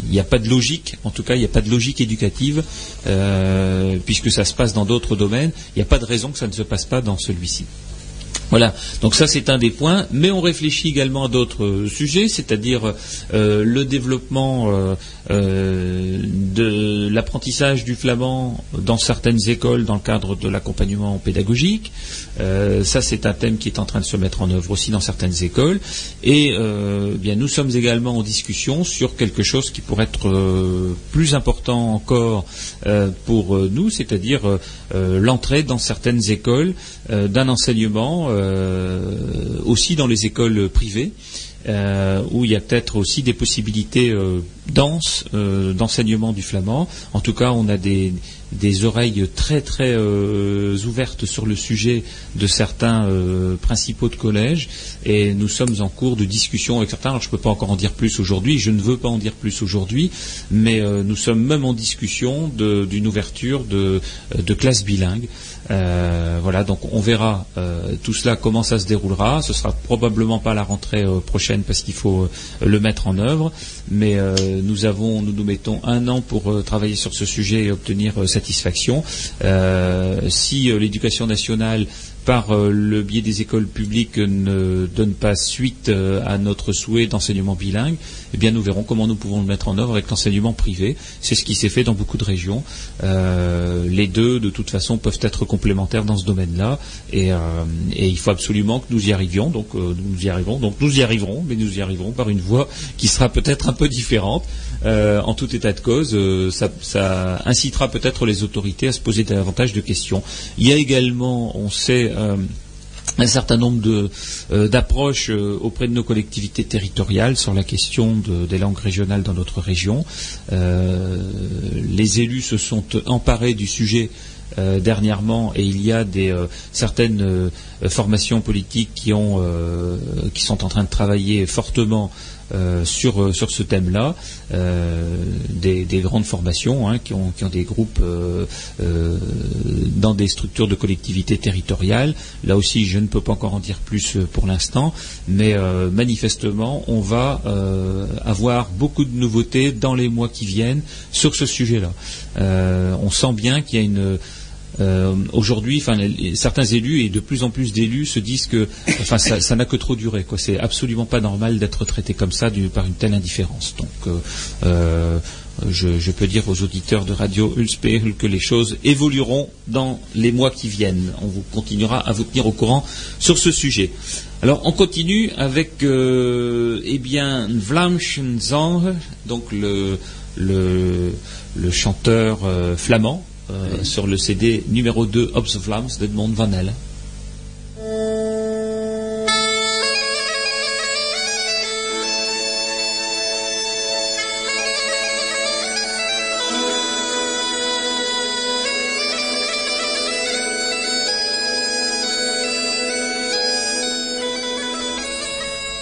Il n'y a pas de logique, en tout cas il n'y a pas de logique éducative, puisque ça se passe dans d'autres domaines. Il n'y a pas de raison que ça ne se passe pas dans celui-ci. Voilà, donc ça c'est un des points, mais on réfléchit également à d'autres euh, sujets, c'est-à-dire euh, le développement euh, de l'apprentissage du flamand dans certaines écoles dans le cadre de l'accompagnement pédagogique. ça c'est un thème qui est en train de se mettre en œuvre aussi dans certaines écoles. Et bien nous sommes également en discussion sur quelque chose qui pourrait être plus important encore pour nous, c'est-à-dire l'entrée dans certaines écoles d'un enseignement euh, aussi dans les écoles privées. Euh, où il y a peut-être aussi des possibilités euh, denses d'enseignement du flamand. En tout cas, on a des, des oreilles très très euh, ouvertes sur le sujet de certains euh, principaux de collège et nous sommes en cours de discussion avec certains. Alors je ne peux pas encore en dire plus aujourd'hui, je ne veux pas en dire plus aujourd'hui, mais euh, nous sommes même en discussion d'une ouverture de, de classes bilingues. Voilà, donc on verra tout cela comment ça se déroulera. Ce sera probablement pas la rentrée prochaine parce qu'il faut le mettre en œuvre, mais nous avons, nous nous mettons un an pour travailler sur ce sujet et obtenir satisfaction. Euh, si euh, l'éducation nationale par euh, le biais des écoles publiques ne donne pas suite à notre souhait d'enseignement bilingue, eh bien nous verrons comment nous pouvons le mettre en œuvre avec l'enseignement privé. C'est ce qui s'est fait dans beaucoup de régions. les deux, de toute façon, peuvent être complémentaires dans ce domaine-là, et, il faut absolument que nous y arrivions. Donc nous y arrivons. Donc nous y arriverons, mais nous y arriverons par une voie qui sera peut-être un peu différente. Euh, en tout état de cause, euh, ça, incitera peut-être les autorités à se poser davantage de questions. Il y a également, on sait, euh, un certain nombre d'approches auprès de nos collectivités territoriales sur la question des langues régionales dans notre région. les élus se sont emparés du sujet dernièrement et il y a certaines formations politiques qui sont en train de travailler fortement euh, sur, euh, sur ce thème-là, euh, des, grandes formations hein, qui, ont, qui, ont, des groupes dans des structures de collectivités territoriales. Là aussi, je ne peux pas encore en dire plus pour l'instant, mais manifestement, on va avoir beaucoup de nouveautés dans les mois qui viennent sur ce sujet-là. on sent bien qu'il y a une euh, aujourd'hui, certains élus et de plus en plus d'élus se disent que, enfin, ça n'a que trop duré. Quoi. C'est absolument pas normal d'être traité comme ça par une telle indifférence. Donc, euh, euh, je, peux dire aux auditeurs de Radio Ulspegel que les choses évolueront dans les mois qui viennent. On vous continuera à vous tenir au courant sur ce sujet. Alors, on continue avec, eh bien, Vlamschen donc le le, le chanteur euh, flamand euh, sur le CD numéro 2 Ops of Lambs d'Edmond Van.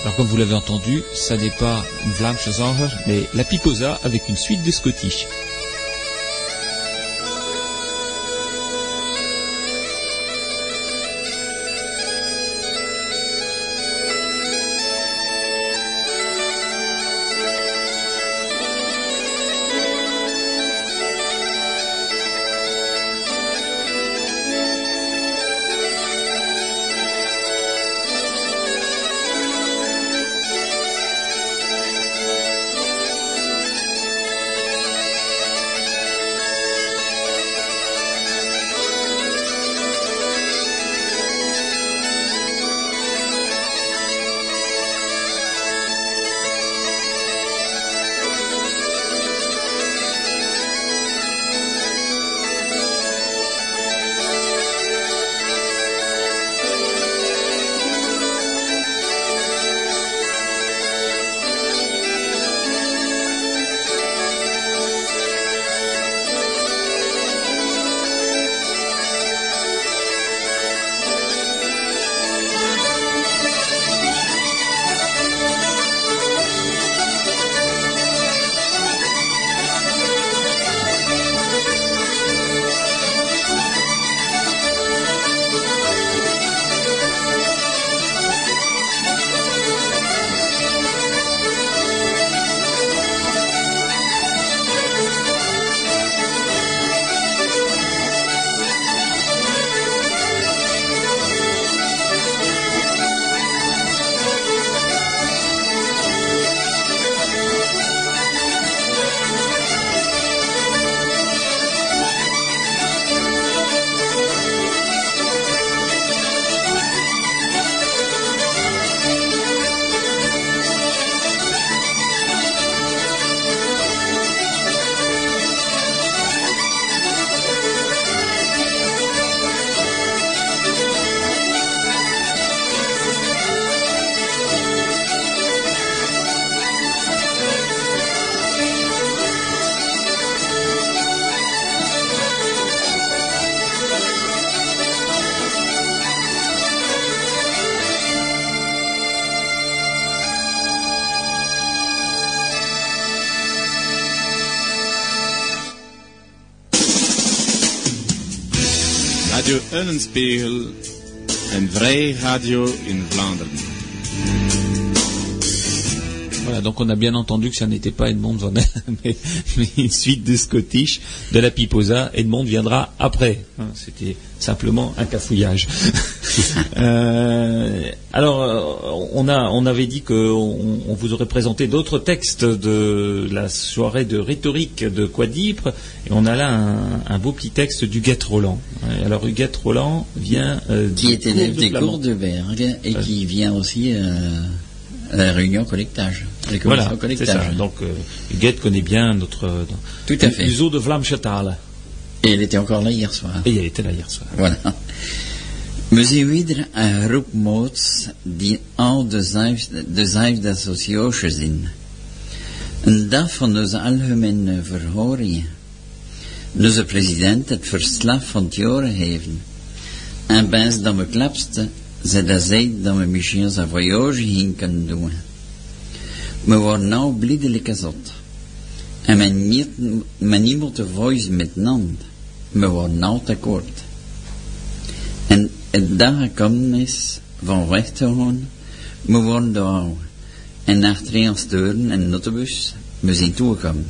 Alors comme vous l'avez entendu, ça n'est pas une Vlaamse mais la Piposa avec une suite de Scottish. Radio. Voilà, donc on a bien entendu que ça n'était pas Edmond Van mais, mais une suite de Scottish de la Piposa. Edmond viendra après. Hein, C'était simplement un cafouillage. Euh, alors, euh, on, a, on avait dit qu'on on vous aurait présenté d'autres textes de la soirée de rhétorique de Quadipre, et on a là un, un beau petit texte d'Huguette Roland. Alors Huguette Roland vient euh, qui est élève des cours de Berg et qui vient aussi euh, à la réunion collectage. Voilà, collectage. ça. Donc euh, Huguette connaît bien notre Tout à fait. l'uso de Vlamchetal. Et elle était encore là hier soir. Et elle était là hier soir. Voilà. We zien weer een groep moots die al de de zevende socioche zijn. Een dag van onze algemene verhoringen. Onze president het verslag van het jaar geven. En bens dat we klapste, zei dat zij dat we misschien een voyage heen kunnen doen. We worden nou blijdelijk zot. En men niet, men niet moet de voice met nand. We worden nou tekort. En het is van weg te gaan, we worden daar. En naar twee deuren en autobus, we zijn toegekomen.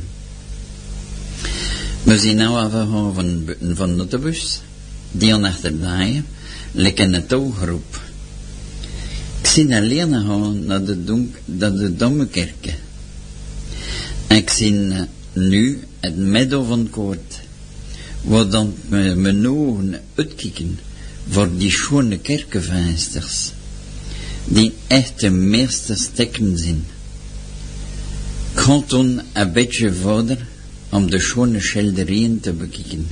We zijn nu afgegaan van, van autobus, die aan achterdraaien, lekker een touwgroep. Ik zie alleen gaan naar de, donk, naar de Dommekerken. En ik zie eh, nu het midden van koord, waar dan mijn ogen uitkijken voor die schone kerkenvensters, die echte meesterstekken zijn. Ik ga toen een beetje verder om de schone schilderieën te bekijken.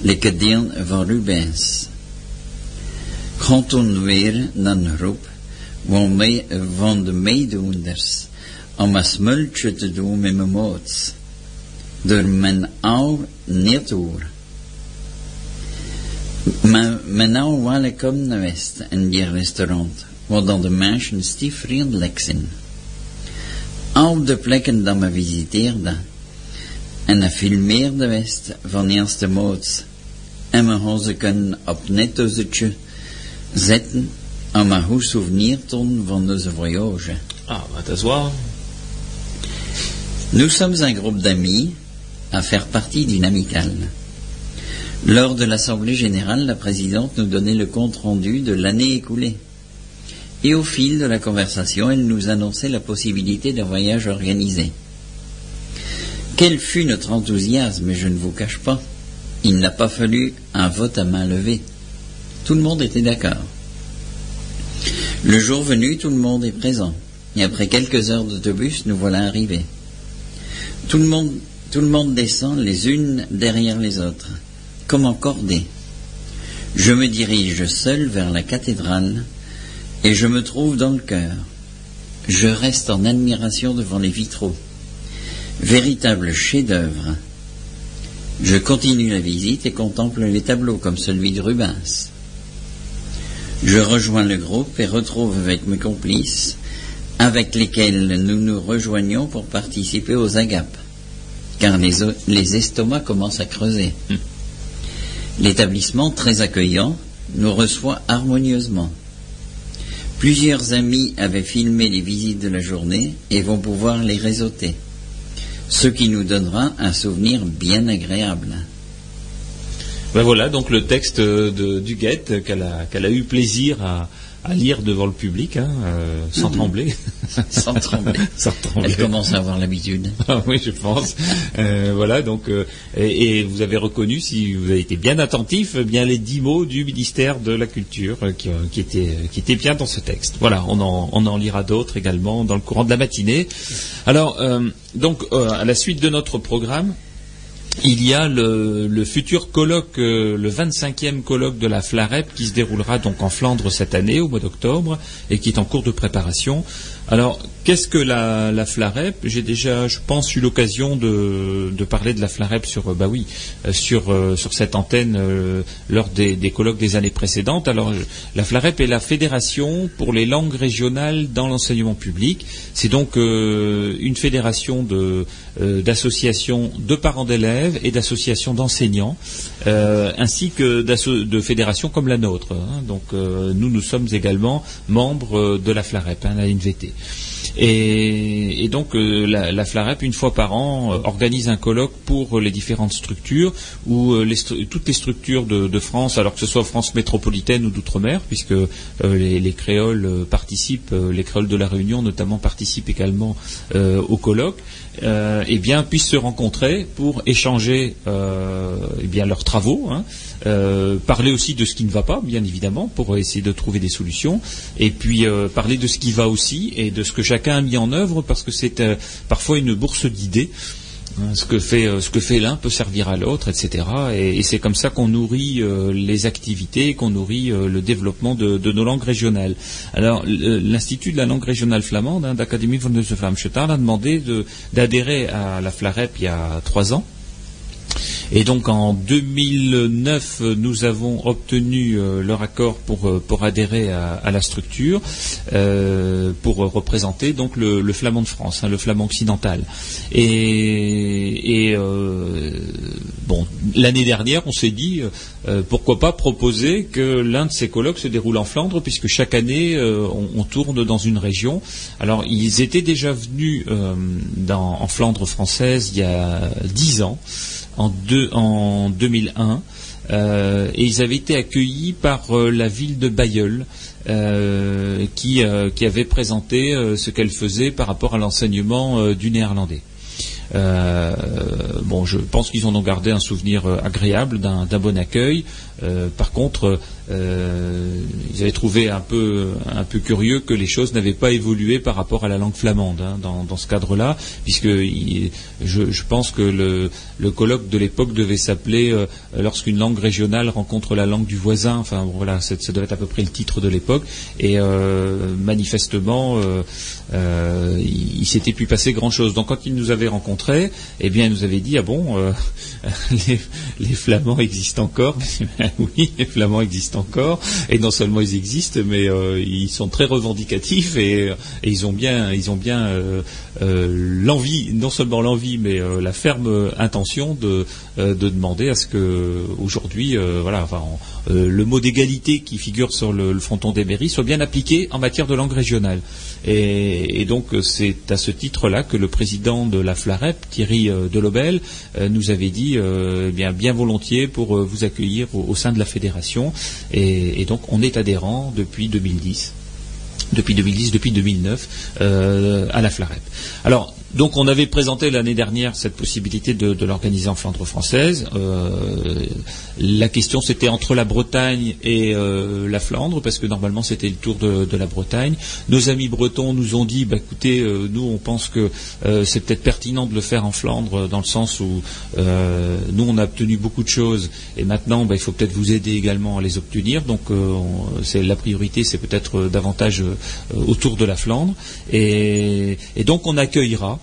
Lekker deel van Rubens. Gaat toen weer naar een groep van, de meedoenders om een smultje te doen met mijn moots. Door mijn oude niet hoor. Mijn oude wale komt naar west in die restaurant, waar dan de mensen stief vriendelijk zijn. Op de plekken dat me visiteerde, en west van eerste moots, en gaan ze kunnen op nettoetje zetten om een goed souvenir te van onze voyage. Ah, dat is. Nous sommes un groupe d'amis à faire partie d'une amicale. Lors de l'Assemblée générale, la présidente nous donnait le compte rendu de l'année écoulée. Et au fil de la conversation, elle nous annonçait la possibilité d'un voyage organisé. Quel fut notre enthousiasme, je ne vous cache pas, il n'a pas fallu un vote à main levée. Tout le monde était d'accord. Le jour venu, tout le monde est présent. Et après quelques heures d'autobus, nous voilà arrivés. Tout le monde, tout le monde descend les unes derrière les autres, comme en cordée. Je me dirige seul vers la cathédrale et je me trouve dans le cœur. Je reste en admiration devant les vitraux. Véritable chef-d'œuvre. Je continue la visite et contemple les tableaux comme celui de Rubens. Je rejoins le groupe et retrouve avec mes complices avec lesquels nous nous rejoignons pour participer aux agapes, car les, les estomacs commencent à creuser. L'établissement, très accueillant, nous reçoit harmonieusement. Plusieurs amis avaient filmé les visites de la journée et vont pouvoir les réseauter, ce qui nous donnera un souvenir bien agréable. Ben voilà, donc le texte de, du Guette qu'elle a, qu'elle a eu plaisir à, à lire devant le public, hein, euh, sans trembler. Sans trembler. sans trembler. Elle commence à avoir l'habitude. Ah oui, je pense. Euh, voilà, donc euh, et, et vous avez reconnu, si vous avez été bien attentif, eh bien les dix mots du ministère de la Culture euh, qui, euh, qui étaient qui étaient bien dans ce texte. Voilà, on en, on en lira d'autres également dans le courant de la matinée. Alors, euh, donc euh, à la suite de notre programme. Il y a le, futur colloque, euh, le 25e colloque de la FLAREP qui se déroulera donc en Flandre cette année, au mois d'octobre, et qui est en cours de préparation. Alors, qu'est-ce que la, la FLAREP? J'ai déjà, je pense, eu l'occasion de, parler de la FLAREP sur, euh, bah oui, euh, sur, cette antenne lors des, des colloques des années précédentes. Alors, la FLAREP est la fédération pour les langues régionales dans l'enseignement public. C'est donc une fédération de, euh, d'associations de parents d'élèves et d'associations d'enseignants, euh, ainsi que de fédérations comme la nôtre. hein. Donc, euh, nous, nous sommes également membres de la FLAREP, hein, la NVT. Et, donc euh, la, la FLAREP, une fois par an, euh, organise un colloque pour les différentes structures, ou euh, toutes les structures de, France, alors que ce soit France métropolitaine ou d'outre-mer, puisque les, les créoles participent, les créoles de la Réunion notamment participent également au colloque, eh bien puissent se rencontrer pour échanger eh leurs travaux, hein, euh, parler aussi de ce qui ne va pas, bien évidemment, pour essayer de trouver des solutions, et puis euh, parler de ce qui va aussi et de ce que chacun a mis en œuvre, parce que c'est euh, parfois une bourse d'idées. Hein, Ce que fait fait l'un peut servir à l'autre, etc. Et, c'est comme ça qu'on nourrit les activités, qu'on nourrit le développement de, nos langues régionales. Alors l'Institut de la langue régionale flamande, hein, d'Académie van de Vlaamse a demandé de- d'adhérer à la FLAREP il y a trois ans. Et donc en 2009, euh, nous avons obtenu euh, leur accord pour, euh, adhérer à, la structure, euh, pour représenter donc le, le flamand de France, hein, le flamand occidental. Et, bon, l'année dernière, on s'est dit pourquoi pas proposer que l'un de ces colloques se déroule en Flandre, puisque chaque année on, tourne dans une région. Alors ils étaient déjà venus en Flandre française il y a dix ans en, deux- en 2001 euh, et ils avaient été accueillis par euh, la ville de Bayeul euh, qui, qui avait présenté ce qu'elle faisait par rapport à l'enseignement du néerlandais. bon, je pense qu'ils en ont gardé un souvenir agréable d'un bon accueil. Par contre, ils avaient trouvé un peu, curieux que les choses n'avaient pas évolué par rapport à la langue flamande hein, dans, ce cadre-là, puisque je, pense que le, le colloque de l'époque devait s'appeler lorsqu'une langue régionale rencontre la langue du voisin. Enfin, voilà, ça devait être à peu près le titre de l'époque. Et manifestement, euh, il, s'était pu passer grand chose. Donc quand il nous avait rencontrés, eh bien, il nous avait dit ah bon, euh, les, Flamands existent encore? oui, les Flamands existent encore. Et non seulement ils existent, mais euh, ils sont très revendicatifs et, ils ont bien, ils ont bien l'envie, non seulement l'envie, mais la ferme intention de, demander à ce que aujourd'hui, voilà, enfin, le mot d'égalité qui figure sur le, le fronton des mairies soit bien appliqué en matière de langue régionale. Et, donc c'est à ce titre-là que le président de la FLAREP, Thierry euh, Delobel, euh, nous avait dit euh, bien, volontiers pour vous accueillir au, sein de la fédération. Et, donc on est adhérent depuis 2010 depuis 2010, depuis 2009, à la FLAREP. Donc on avait présenté l'année dernière cette possibilité de, l'organiser en Flandre française. Euh, la question c'était entre la Bretagne et euh, la Flandre, parce que normalement c'était le tour de, la Bretagne. Nos amis bretons nous ont dit, bah, écoutez, euh, nous on pense que c'est peut-être pertinent de le faire en Flandre, dans le sens où nous on a obtenu beaucoup de choses, et maintenant bah, il faut peut-être vous aider également à les obtenir. Donc la priorité, c'est peut-être davantage autour de la Flandre, et donc on accueillera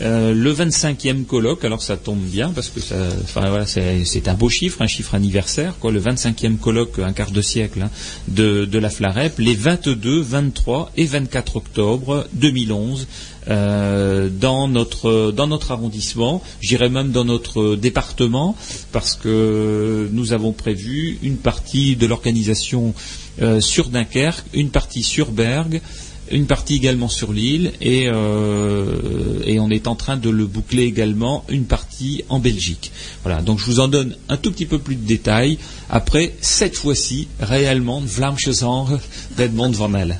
euh, le 25e colloque, alors ça tombe bien parce que c'est un beau chiffre, un chiffre anniversaire, quoi, le 25e colloque, un quart de siècle hein, de, la Flarep, les 22, 23 et 24 octobre 2011 euh, dans notre dans notre arrondissement, j'irais même dans notre département, parce que nous avons prévu une partie de l'organisation euh, sur Dunkerque, une partie sur Bergue, une partie également sur l'île euh, et, on est en train de le boucler également une partie en Belgique. Voilà, donc je vous en donne un tout petit peu plus de détails après cette fois-ci réellement Vlaamse Zang d'Edmond Van Helle.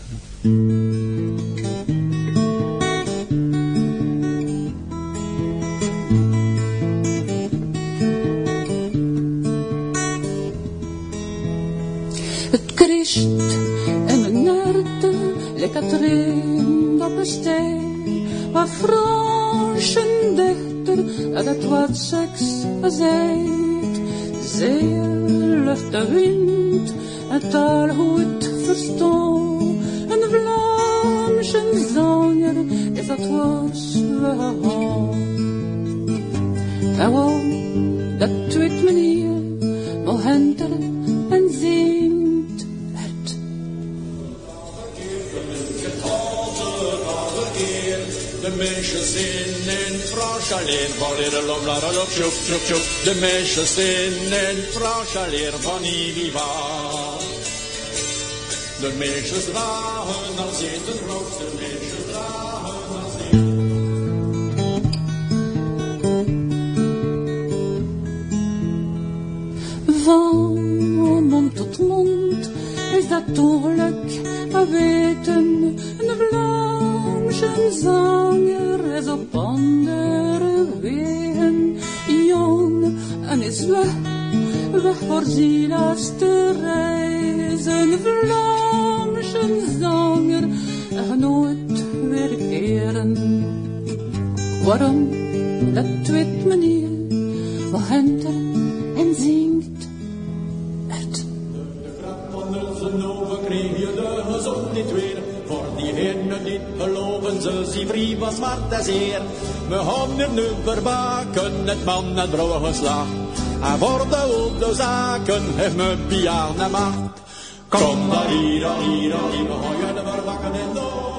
De Katrien op een steen, waar Franschen dichter dat het wat seks zijt. Zeer lucht de wind, het al goed verstaan. Een Vlaamse zanger is dat was we gaan. Gewoon, dat tweet meneer, nog meisjes in een Frans alleen, van leren lom, la la lop, tjoep, tjoep, tjoep. De meisjes in een Frans alleen, van Iviva. De meisjes dragen als eten rood, de meisjes dragen als Van mond tot mond is dat toerlijk, we weten, een Vlaamse zanger is op andere wegen. Jong en is weg, weg voor zijn laatste reis. Een Vlaamse zanger en nooit weer keren. Waarom, dat weet meneer, wat hent er geloven ze, zie vrij was zwart en zeer. We gaan nu verbaken, het man en vrouw geslacht. En voor de zaken heeft me piano macht. Kom daar hier, hier, hier, we je verbakken in loven.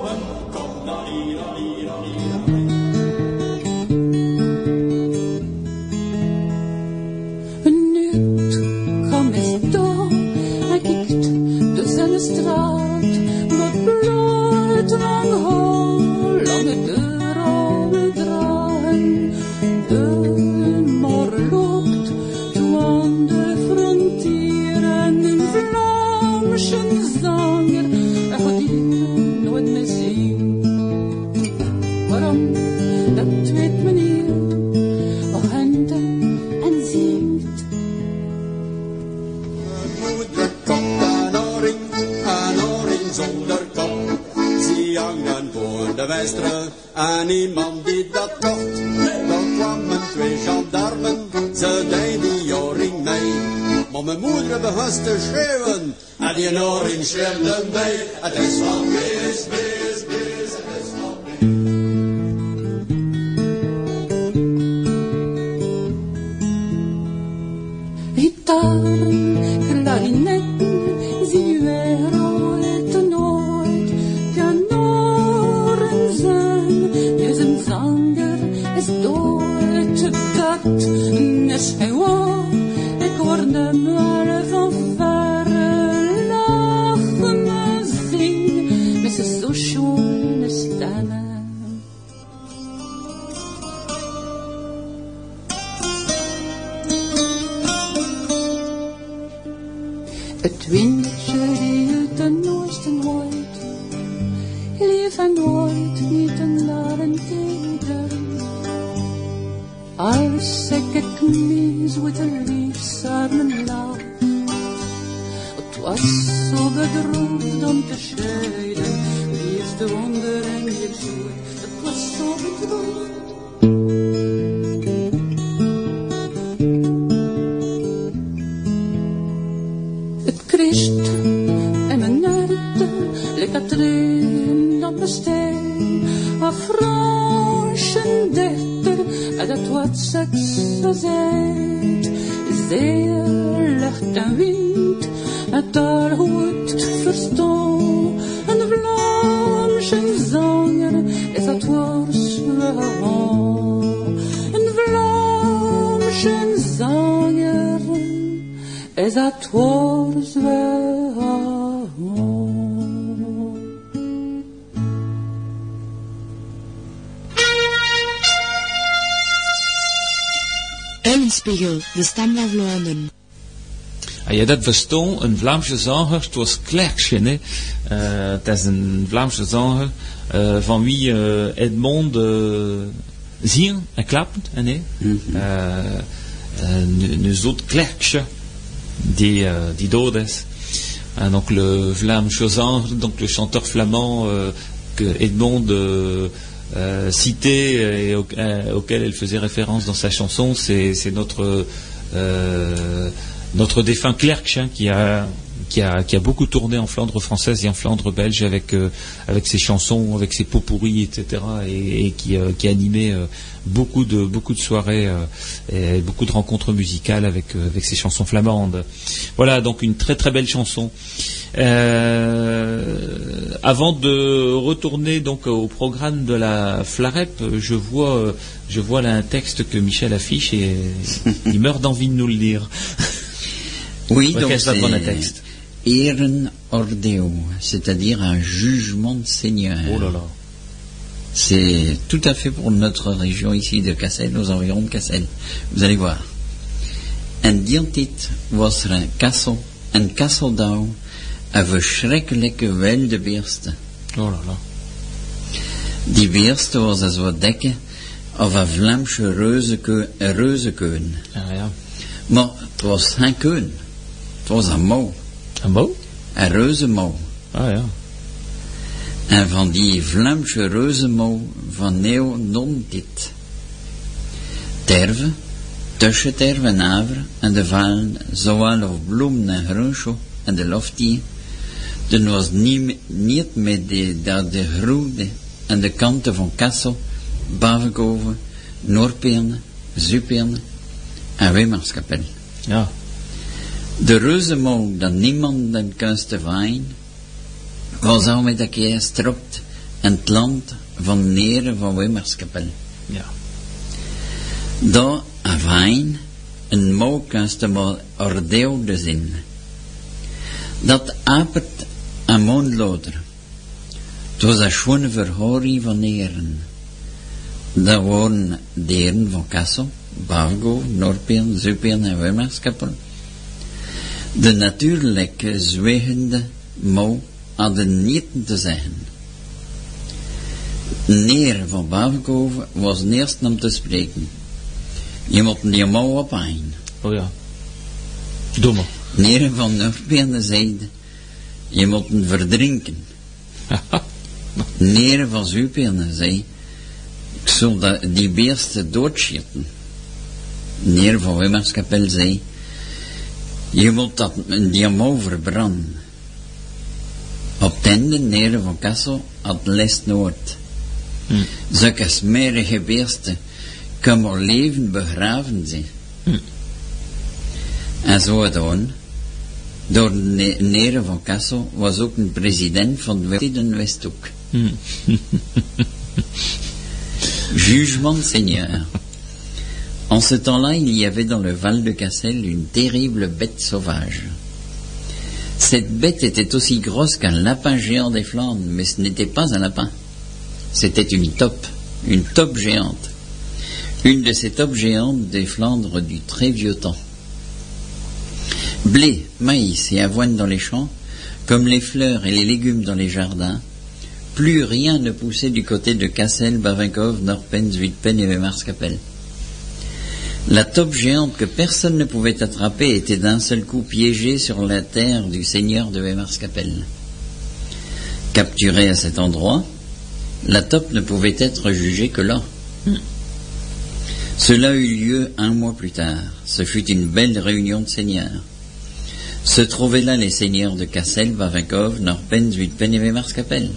En iemand die dat kocht. Dan kwamen twee gendarmen, ze deden die oorring mee. Maar mijn moeder begon te schreeuwen en die oorring schreeuwde mee. Het is van wees, wees, wees, het is van wees. Gitaren, mis met een liefsarmen lach, het was zo bedroefd om te scheiden, liefde onder en je zoet, het en wind, en daar goed verstaan. Een Vlaamse zanger, is dat was wel. Een Vlaamse zanger, is dat was wel. Eulenspiegel, de stem van Vlaanderen. Ah, ja, dat verstond een Vlaamse zanger, het was Klerkje. hè. Eh, het is een Vlaamse zanger eh, van wie eh, Edmond uh, zien en klapt. hè, nee? Eh, eh, nu, nu zo'n Klerkje die, die dood is. Donc le Vlaamse zanger, donc le chanteur flamand que Edmond citait et au- auquel elle faisait référence dans sa chanson, c'est c'est notre euh, notre défunt Klerk hein, qui a qui a qui a beaucoup tourné en Flandre française et en Flandre belge avec euh, avec ses chansons, avec ses pots pourris, etc. et, et qui euh, qui animait euh, beaucoup de beaucoup de soirées euh, et beaucoup de rencontres musicales avec euh, avec ses chansons flamandes. Voilà donc une très très belle chanson. Euh, avant de retourner donc au programme de la Flarep, je vois je vois là un texte que Michel affiche et il meurt d'envie de nous le dire. Oui, donc c'est texte Ehren Ordeo, c'est-à-dire un jugement de Seigneur. Oh là là. C'est tout à fait pour notre région ici de Cassel, aux environs de Cassel. Vous allez voir. En tijd was er een kassel, een kasseldauw, een verschrikkelijke wilde beerste. Oh là là. Die beerste was als wat dekken of een Vlaamse reuzekeun. Ah, ja. Maar het was geen keun. Het was een mouw, Un mot een reuzenmouw. Ah ja. En van die Vlaamse reuzenmouw van Neo non dit. Terve, tussen terve en aver en de valen, zowel of bloemen en groensel en de loftie. Dan was niet, niet met de, dat de groene en de kanten van Kassel, Bavenkoven, Noordpeerne, Zupeerne en Wimmerskapel. Ja. De reuzenmouw dat niemand den kunst te was al met een keer stropt en het land van neren van Wimmerskapel. Ja. Daar een vaaien, een mouw kunst maar ordeel de zin. Dat apert een mondloder. Het was een schone verhoring van neren. Dat waren deren van Kassel, Bargo, Noordpeen, Zuidpeen en Wimmerskapel. De natuurlijke zwegende mouw hadden niet te zeggen. Neer van Bavenkoven was de eerste om te spreken. Je moet die mouw ophangen. Oh ja. Domme. Neer van Noordbeen zeide, Je moet hem verdrinken. Neer van Zupernen zei, ik zal die beesten doodschieten. Neer van Wimmerskapel zei, je moet dat een diamant verbranden. Op tende neer van Kassel had les Noord. Zulke smerige beesten maar leven begraven zijn. En zo gedaan, door de ne- neren van Kassel was ook een president van de Westhoek. Jugement Seigneur. En ce temps-là, il y avait dans le Val de Cassel une terrible bête sauvage. Cette bête était aussi grosse qu'un lapin géant des Flandres, mais ce n'était pas un lapin. C'était une taupe, une taupe géante. Une de ces taupes géantes des Flandres du très vieux temps. Blé, maïs et avoine dans les champs, comme les fleurs et les légumes dans les jardins, plus rien ne poussait du côté de Cassel, Bavinkov, Norpen, Zuidpen et Wemarskapel. La taupe géante que personne ne pouvait attraper était d'un seul coup piégée sur la terre du seigneur de Wemarskapel. Capturée à cet endroit, la taupe ne pouvait être jugée que là. Cela eut lieu un mois plus tard. Ce fut une belle réunion de seigneurs. Se trouvaient là les seigneurs de Cassel, Bavinkov, Norpen, Zuidpen et Wemarskapel.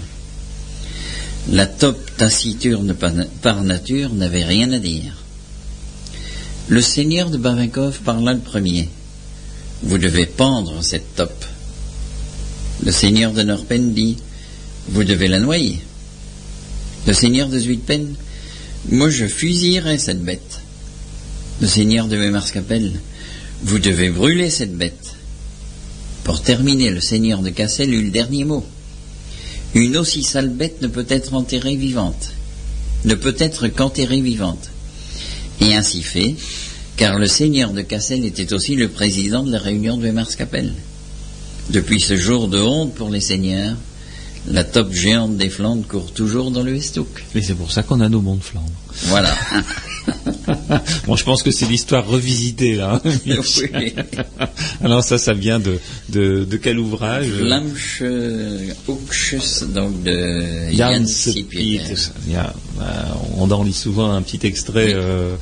La taupe taciturne par nature n'avait rien à dire. Le seigneur de Bavinkov parla le premier. Vous devez pendre cette taupe. Le seigneur de Norpen dit Vous devez la noyer. Le seigneur de Zuidpen Moi je fusillerai cette bête. Le seigneur de Wemarskapel Vous devez brûler cette bête. Pour terminer, le seigneur de Cassel eut le dernier mot. Une aussi sale bête ne peut être enterrée vivante, ne peut être qu'enterrée vivante. Et ainsi fait, car le seigneur de Cassel était aussi le président de la réunion de Wemarskapel. Depuis ce jour de honte pour les seigneurs, la taupe géante des Flandres court toujours dans le Westhoek. Et c'est pour ça qu'on a nos monts de Flandre. Voilà. bon, je pense que c'est l'histoire revisitée là. hein, Oui. Alors ça, ça vient de de, de quel ouvrage? Vlamsche Oekjes, donc de Jan Jan Piet. Sipieter. Euh, on en lit souvent un petit extrait. euh,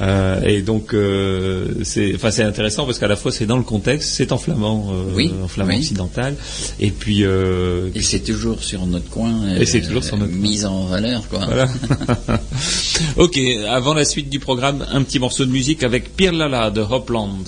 euh, et donc, euh, c'est, enfin, c'est intéressant parce qu'à la fois c'est dans le contexte, c'est en flamand, euh, Oui, en flamand oui. occidental, et puis euh, Et c'est toujours sur notre coin. euh, Et c'est toujours sur notre coin. Mise en valeur, quoi. Voilà. ok, avant la suite du programme, un petit morceau de musique avec Pirlala de Hopland.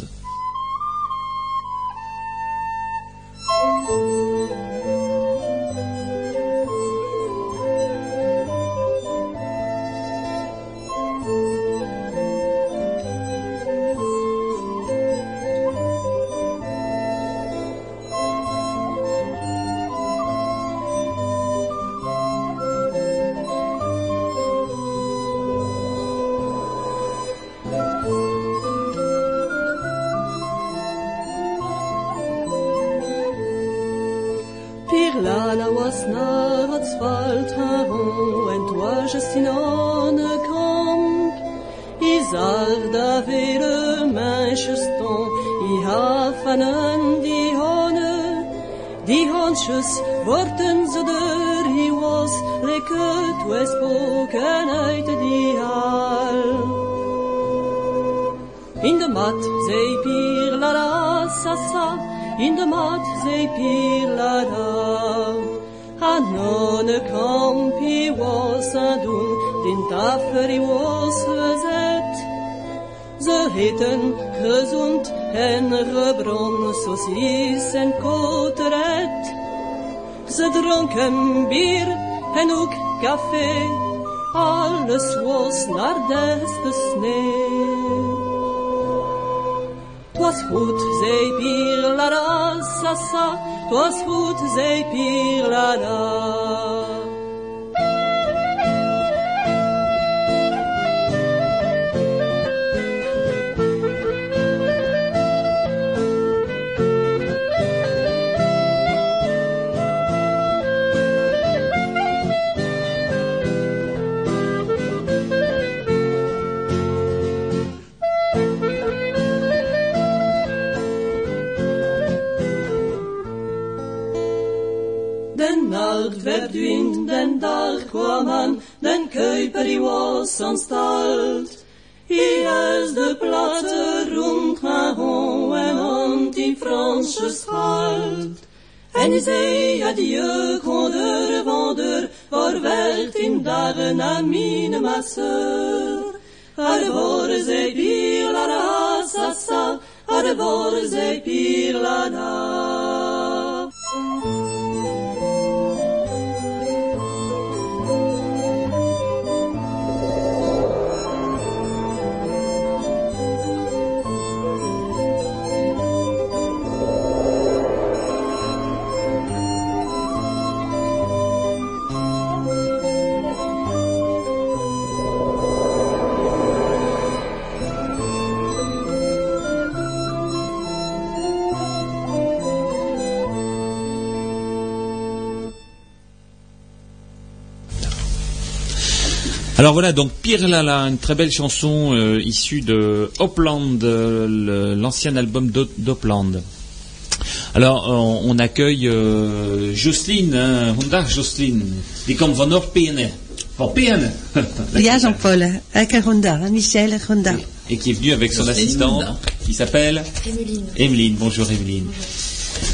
De kamp, hij was den tafel, hij was gezet. Ze heten gezond en gebron, saucis en koteret. Ze dronken bier en ook café, alles was naar des besneeuwd. Twas goed, zei Pirlala, sa sa, twas goed, zei Pirlala. Nacht verdwint, den dag kwam aan, den kuiper die was aanstalt. Hij is de platte rond gaan en aan die Franse schalt. En hij zei adieu, grandeur, vendeur, vaarwel in dagen aan mine ma sœur. Arbor zij pire la la, sa sa, arbor zij pire la la. Alors voilà, donc Pierre Lala, une très belle chanson euh, issue de Hopland, euh, l'ancien album d'Hopland. Alors on, on accueille euh, Jocelyne, hein, Hondag Jocelyne, die komt van Noord-Peene. Van. Ja, Jean-Paul, avec Honda, hein, Michel Honda. Et qui est venu avec son Honda. qui s'appelle Emeline. Emeline, bonjour Emeline.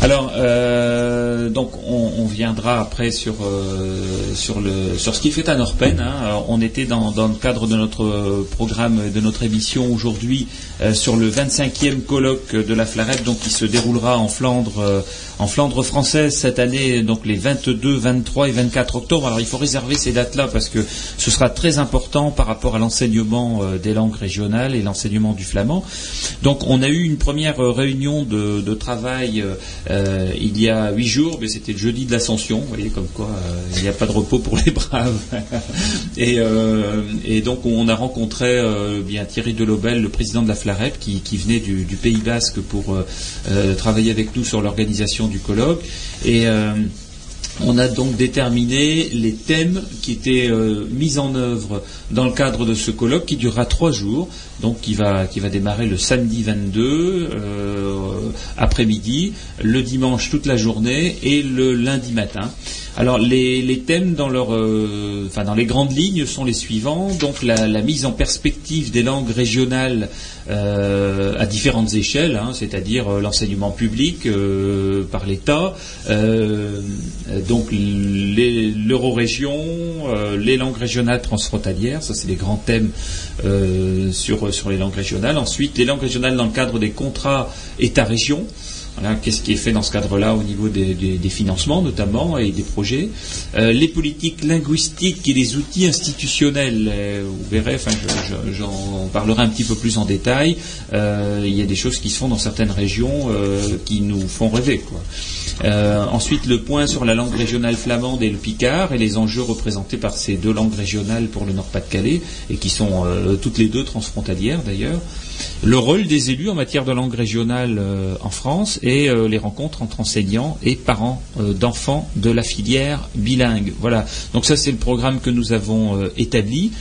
Alors, euh, donc on, viendra après sur euh, sur le sur ce qui fait à Norpen. hein. On était dans, dans le cadre de notre programme de notre émission aujourd'hui euh, sur le 25e colloque de la Flarette, donc qui se déroulera en Flandre en Flandre française cette année, donc les 22, 23 et 24 octobre. Alors il faut réserver ces dates-là parce que ce sera très important par rapport à l'enseignement des langues régionales et l'enseignement du flamand. Donc on a eu une première réunion de, de travail euh, il y a huit jours, mais c'était le jeudi de l'Ascension. Vous voyez comme quoi euh, il n'y a pas de repos pour les braves. et, euh, et donc on a rencontré bien Thierry Delobel, le président de la Flarep, qui, venait du, du Pays Basque pour travailler avec nous sur l'organisation du colloque. Et on a donc déterminé les thèmes qui étaient euh, mis en œuvre dans le cadre de ce colloque qui durera trois jours, donc qui va, qui va démarrer le samedi 22 euh, après-midi, le dimanche toute la journée et le lundi matin. Alors les, thèmes dans, leur, euh, dans les grandes lignes sont les suivants. Donc la, mise en perspective des langues régionales euh, à différentes échelles, hein, c'est-à-dire euh, l'enseignement public par l'État, donc l'eurorégion, les langues régionales transfrontalières, ça c'est les grands thèmes sur, sur les langues régionales. Ensuite, les langues régionales dans le cadre des contrats État-région. Voilà, qu'est-ce qui est fait dans ce cadre-là au niveau des, des- des financements notamment et des projets. Euh, les politiques linguistiques et les outils institutionnels. euh, vous verrez, enfin, je- je- j'en parlerai un petit peu plus en détail. Euh, il y a des choses qui se font dans certaines régions euh, qui nous font rêver. Quoi. Euh, ensuite, le point sur la langue régionale flamande et le picard et les enjeux représentés par ces deux langues régionales pour le Nord-Pas-de-Calais et qui sont euh, toutes les deux transfrontalières d'ailleurs. Le rôle des élus en matière de langue régionale euh, en France et les rencontres entre enseignants et parents d'enfants de la filière bilingue. Voilà. Donc ça, c'est le programme que nous avons établi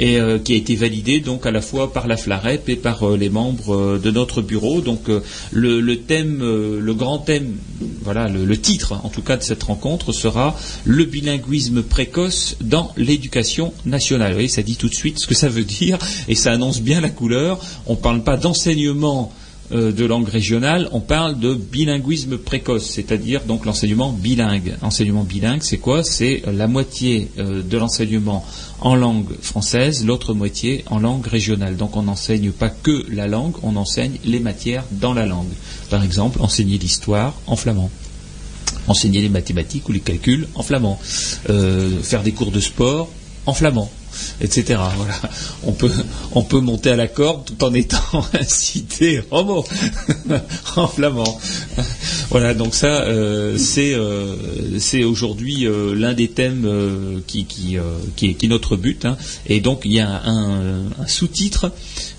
et euh, qui a été validé donc à la fois par la FLAREP et par euh, les membres euh, de notre bureau. Donc le, thème, le grand thème, voilà, le, titre en tout cas de cette rencontre sera le bilinguisme précoce dans l'éducation nationale. Vous voyez, ça dit tout de suite ce que ça veut dire et ça annonce bien la couleur. On ne parle pas d'enseignement de langue régionale, on parle de bilinguisme précoce, c'est-à-dire donc l'enseignement bilingue. Enseignement bilingue, c'est quoi? C'est la moitié de l'enseignement en langue française, l'autre moitié en langue régionale. Donc on n'enseigne pas que la langue, on enseigne les matières dans la langue. Par exemple, enseigner l'histoire en flamand enseigner les mathématiques ou les calculs en flamand, Euh, faire des cours de sport en flamand, etc. Voilà. On peut, on peut monter à la corde tout en étant incité en flamand. Voilà, donc ça, euh, c'est euh, c'est aujourd'hui euh, l'un des thèmes qui, qui, qui, est, qui notre but. hein. Et donc il y a un, sous-titre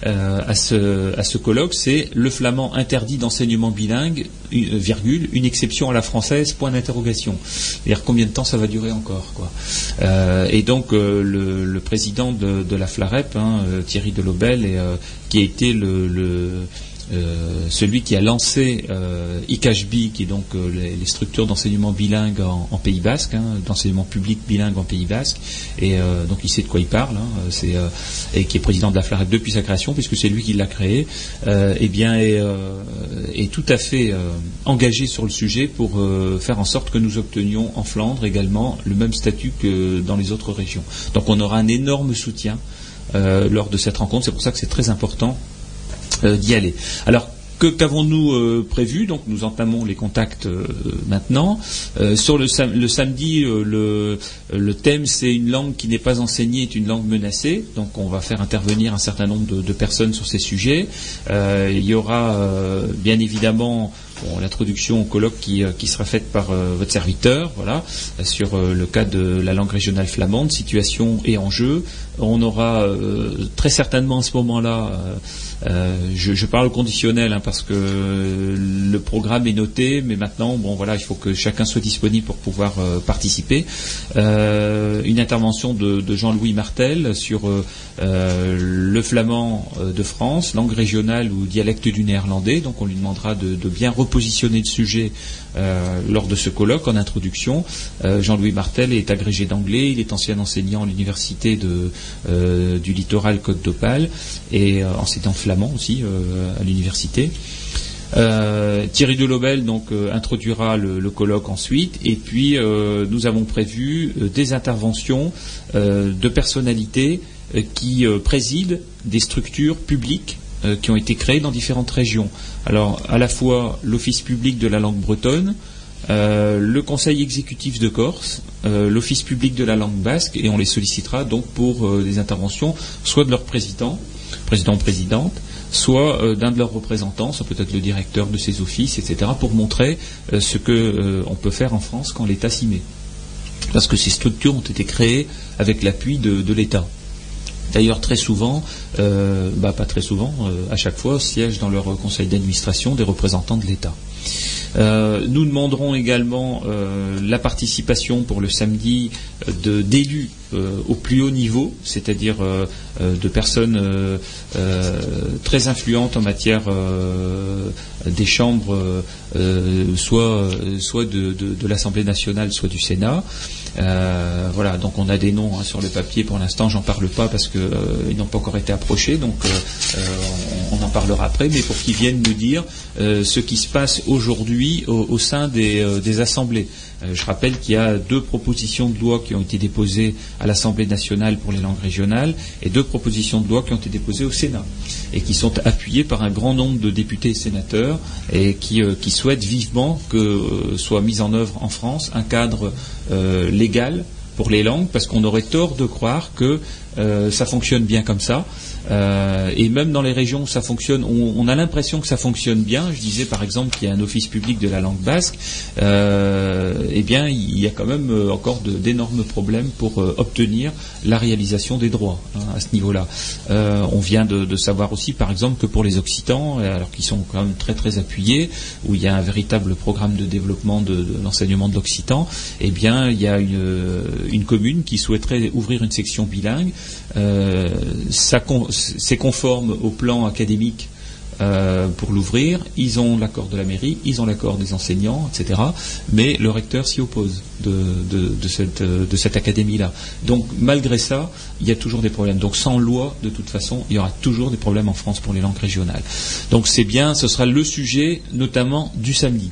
à, ce, à ce colloque, c'est le flamand interdit d'enseignement bilingue, une- virgule, une exception à la française, point d'interrogation. C'est-à-dire combien de temps ça va durer encore, quoi. Et donc le président de, la FLAREP, hein, euh, Thierry Delobel, et, euh, qui a été le euh, celui qui a lancé euh, qui est donc euh, les, structures d'enseignement bilingue en, Pays Basque, hein, d'enseignement public bilingue en Pays Basque, et donc il sait de quoi il parle, hein, et qui est président de la FLAREP depuis sa création, puisque c'est lui qui l'a créé, eh bien est, tout à fait engagé sur le sujet pour faire en sorte que nous obtenions en Flandre également le même statut que dans les autres régions. Donc on aura un énorme soutien lors de cette rencontre. C'est pour ça que c'est très important euh, d'y aller. Alors, qu'avons-nous euh, prévu Donc nous entamons les contacts euh, maintenant. sur le, samedi, le, thème c'est une langue qui n'est pas enseignée est une langue menacée. Donc on va faire intervenir un certain nombre de, personnes sur ces sujets. il y aura bien évidemment l'introduction au colloque qui, sera faite par votre serviteur, voilà, sur le cas de la langue régionale flamande, situation et enjeux. On aura très certainement à ce moment-là euh, je, parle au conditionnel hein, parce que le programme est noté, mais maintenant, bon voilà, il faut que chacun soit disponible pour pouvoir euh, participer. Euh, une intervention de, Jean-Louis Martel sur le flamand de France, langue régionale ou dialecte du néerlandais. Donc, on lui demandera de, bien repositionner le sujet lors de ce colloque en introduction. Jean-Louis Martel est agrégé d'anglais, il est ancien enseignant à l'université du littoral Côte d'Opale et aussi euh, à l'université. Euh, Thierry Delobel donc euh, introduira le, colloque ensuite et puis nous avons prévu des interventions de personnalités qui président des structures publiques qui ont été créées dans différentes régions. Alors à la fois l'Office public de la langue bretonne, le Conseil exécutif de Corse, l'Office public de la langue basque, et on les sollicitera donc pour des interventions, soit de leur président, président ou présidente, soit euh, d'un de leurs représentants, soit peut-être le directeur de ces offices, etc., pour montrer euh, ce qu'on euh, peut faire en France quand l'État s'y met. Parce que ces structures ont été créées avec l'appui de, l'État. D'ailleurs, très souvent, bah, pas très souvent, à chaque fois, siègent dans leur conseil d'administration des représentants de l'État. Nous demanderons également la participation pour le samedi d'élus au plus haut niveau, c'est-à-dire de personnes très influentes en matière des chambres, soit, soit de, l'Assemblée nationale, soit du Sénat. Voilà, donc on a des noms hein, sur le papier. Pour l'instant, j'en parle pas parce qu'ils n'ont pas encore été approchés, donc on, en parlera après. Mais pour qu'ils viennent nous dire ce qui se passe aujourd'hui au, sein des assemblées. Euh, je rappelle qu'il y a deux propositions de loi qui ont été déposées à l'Assemblée nationale pour les langues régionales et deux propositions de loi qui ont été déposées au Sénat et qui sont appuyées par un grand nombre de députés et sénateurs et qui, euh, souhaitent vivement que euh, soit mis en œuvre en France un cadre légal pour les langues parce qu'on aurait tort de croire que ça fonctionne bien comme ça. Euh, et même dans les régions où ça fonctionne, on, a l'impression que ça fonctionne bien. Je disais par exemple qu'il y a un office public de la langue basque. Euh, eh bien, il y a quand même euh, encore d'énormes problèmes pour obtenir la réalisation des droits hein, à ce niveau-là. on vient de, savoir aussi, par exemple, que pour les Occitans, alors qu'ils sont quand même très très appuyés, où il y a un véritable programme de développement de, l'enseignement de l'occitan, eh bien, il y a une, une commune qui souhaiterait ouvrir une section bilingue. C'est conforme au plan académique euh, pour l'ouvrir, ils ont l'accord de la mairie, ils ont l'accord des enseignants, etc. Mais le recteur s'y oppose de, cette, de cette académie-là. Donc malgré ça, il y a toujours des problèmes. Donc sans loi, de toute façon, il y aura toujours des problèmes en France pour les langues régionales. Donc c'est bien, ce sera le sujet notamment du samedi.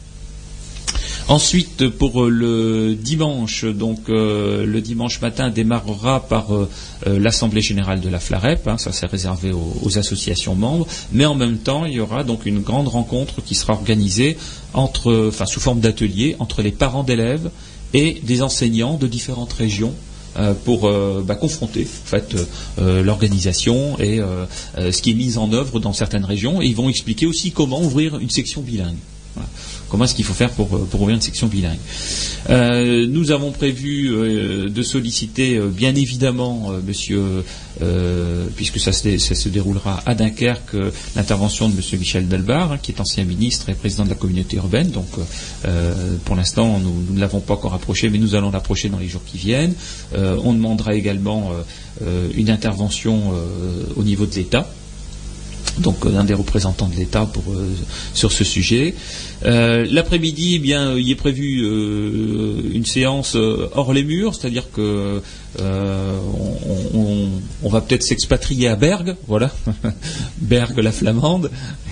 Ensuite, pour euh, le dimanche, donc euh, le dimanche matin démarrera par euh, l'Assemblée générale de la FLAREP, hein, ça c'est réservé aux, associations membres, mais en même temps, il y aura donc une grande rencontre qui sera organisée entre, enfin, sous forme d'atelier entre les parents d'élèves et des enseignants de différentes régions pour bah, confronter en fait l'organisation et ce qui est mis en œuvre dans certaines régions et ils vont expliquer aussi comment ouvrir une section bilingue. Comment est-ce qu'il faut faire pour, euh, ouvrir une section bilingue euh, Nous avons prévu euh, de solliciter bien évidemment, monsieur, puisque ça se, déroulera à Dunkerque, l'intervention de monsieur Michel Delbar, hein, qui est ancien ministre et président de la communauté urbaine. Donc pour l'instant, nous, ne l'avons pas encore approché, mais nous allons l'approcher dans les jours qui viennent. on demandera également une intervention au niveau de l'État donc un des représentants de l'État pour sur ce sujet. L'après-midi, eh bien, il est prévu une séance hors les murs, c'est-à-dire que on, va peut-être s'expatrier à Bergue, voilà, Bergue la flamande,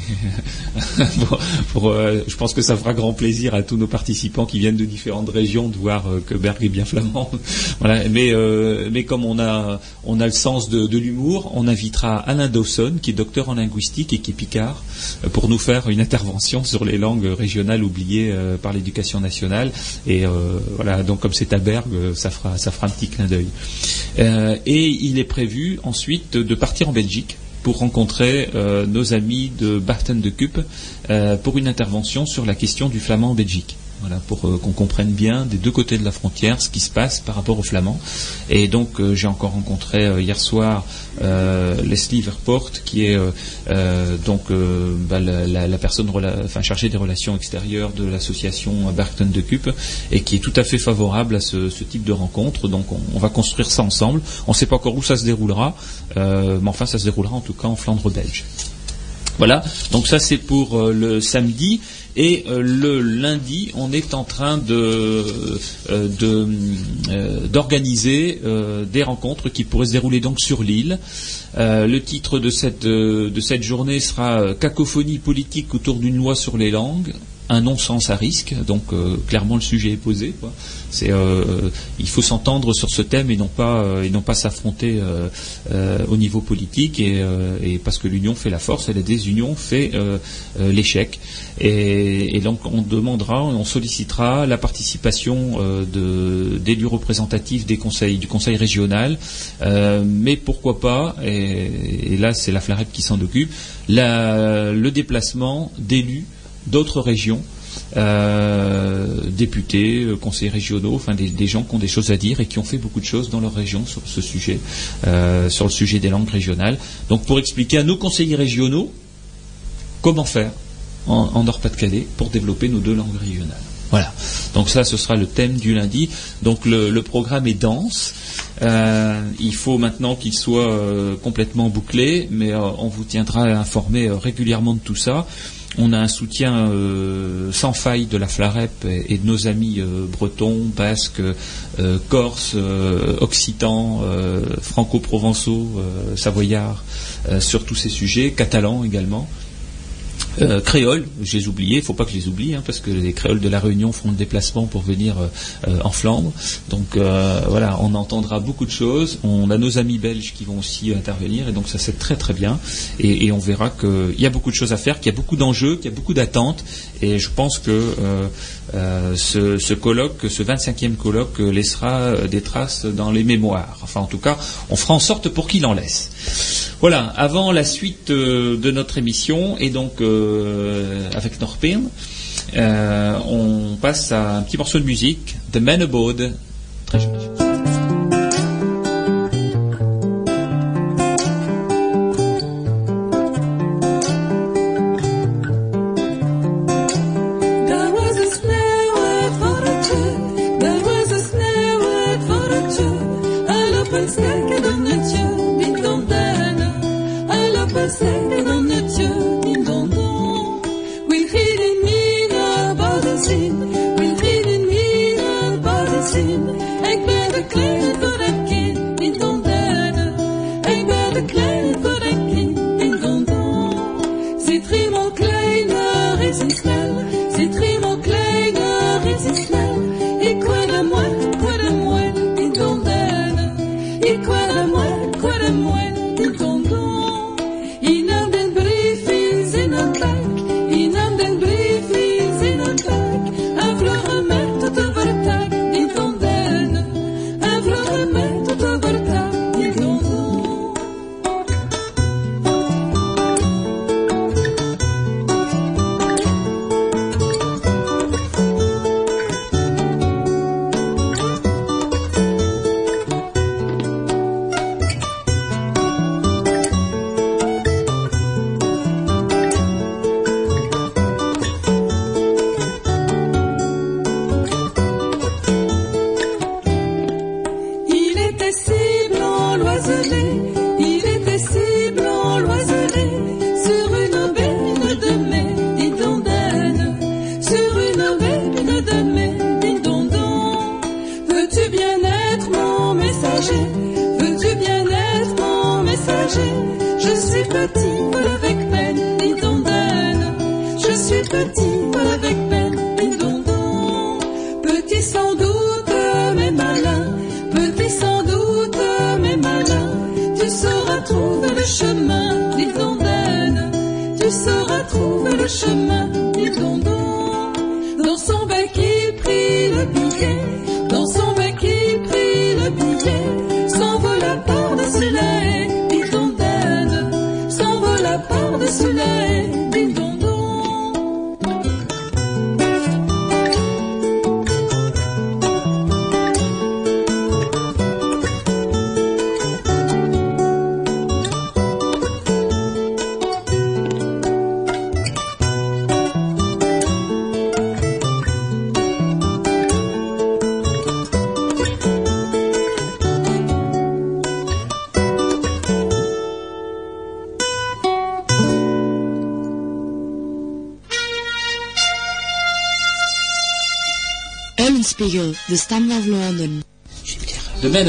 euh, je pense que ça fera grand plaisir à tous nos participants qui viennent de différentes régions de voir euh, que Berg est bien flamand. Euh, mais, comme on a, le sens de, l'humour, on invitera Alain Dawson, qui est docteur en linguistique et qui est picard, pour nous faire une intervention sur les langues régionales oubliées par l'éducation nationale. Et voilà, donc comme c'est à Berg, ça fera, ça fera un petit clin d'œil. Et il est prévu ensuite de partir en Belgique pour rencontrer euh, nos amis de Barton de Cup euh, pour une intervention sur la question du flamand en Belgique. Voilà, pour euh, qu'on comprenne bien des deux côtés de la frontière ce qui se passe par rapport aux Flamands. Et donc euh, j'ai encore rencontré euh, hier soir Leslie Verport, qui est donc bah, la, personne chargée des relations extérieures de l'association Barton de Cup, et qui est tout à fait favorable à ce, type de rencontre. Donc on, va construire ça ensemble. On ne sait pas encore où ça se déroulera, mais enfin ça se déroulera en tout cas en Flandre belge. Voilà, donc ça c'est pour le samedi. Et euh, le lundi, on est en train euh, euh, d'organiser des rencontres qui pourraient se dérouler donc sur l'île. le titre de cette journée sera Cacophonie politique autour d'une loi sur les langues un non-sens à risque. Donc clairement le sujet est posé. C'est, il faut s'entendre sur ce thème et non pas et non pas s'affronter au niveau politique et, et, parce que l'union fait la force et la désunion fait l'échec. Et, donc on demandera, on sollicitera la participation euh, d'élus représentatifs des conseils, du conseil régional, euh, mais pourquoi pas, et, là c'est la Flarep qui s'en occupe, le déplacement d'élus d'autres régions. Euh, députés, conseillers régionaux, enfin des, gens qui ont des choses à dire et qui ont fait beaucoup de choses dans leur région sur ce sujet, sur le sujet des langues régionales. Donc pour expliquer à nos conseillers régionaux comment faire en, Nord-Pas-de-Calais pour développer nos deux langues régionales. Voilà. Donc ça, ce sera le thème du lundi. Donc le, programme est dense. Euh, il faut maintenant qu'il soit euh, complètement bouclé, mais euh, on vous tiendra informé régulièrement de tout ça. On a un soutien sans faille de la Flarep et, de nos amis bretons, basques, corses, occitans, franco-provençaux, savoyards sur tous ces sujets, catalans également. Euh, créoles, je les il faut pas que je les oublie, hein, parce que les créoles de la Réunion font le déplacement pour venir euh, euh, en Flandre. Donc voilà, on entendra beaucoup de choses. On a nos amis belges qui vont aussi intervenir, et donc ça c'est très très bien. Et, on verra qu'il y a beaucoup de choses à faire, qu'il y a beaucoup d'enjeux, qu'il y a beaucoup d'attentes, et je pense que ce, ce, colloque, ce 25e colloque laissera des traces dans les mémoires. Enfin en tout cas, on fera en sorte pour qu'il en laisse. Voilà, avant la suite euh, de notre émission, et donc euh, avec Norpin, euh, on passe à un petit morceau de musique, The Man Abode, Ik kwam de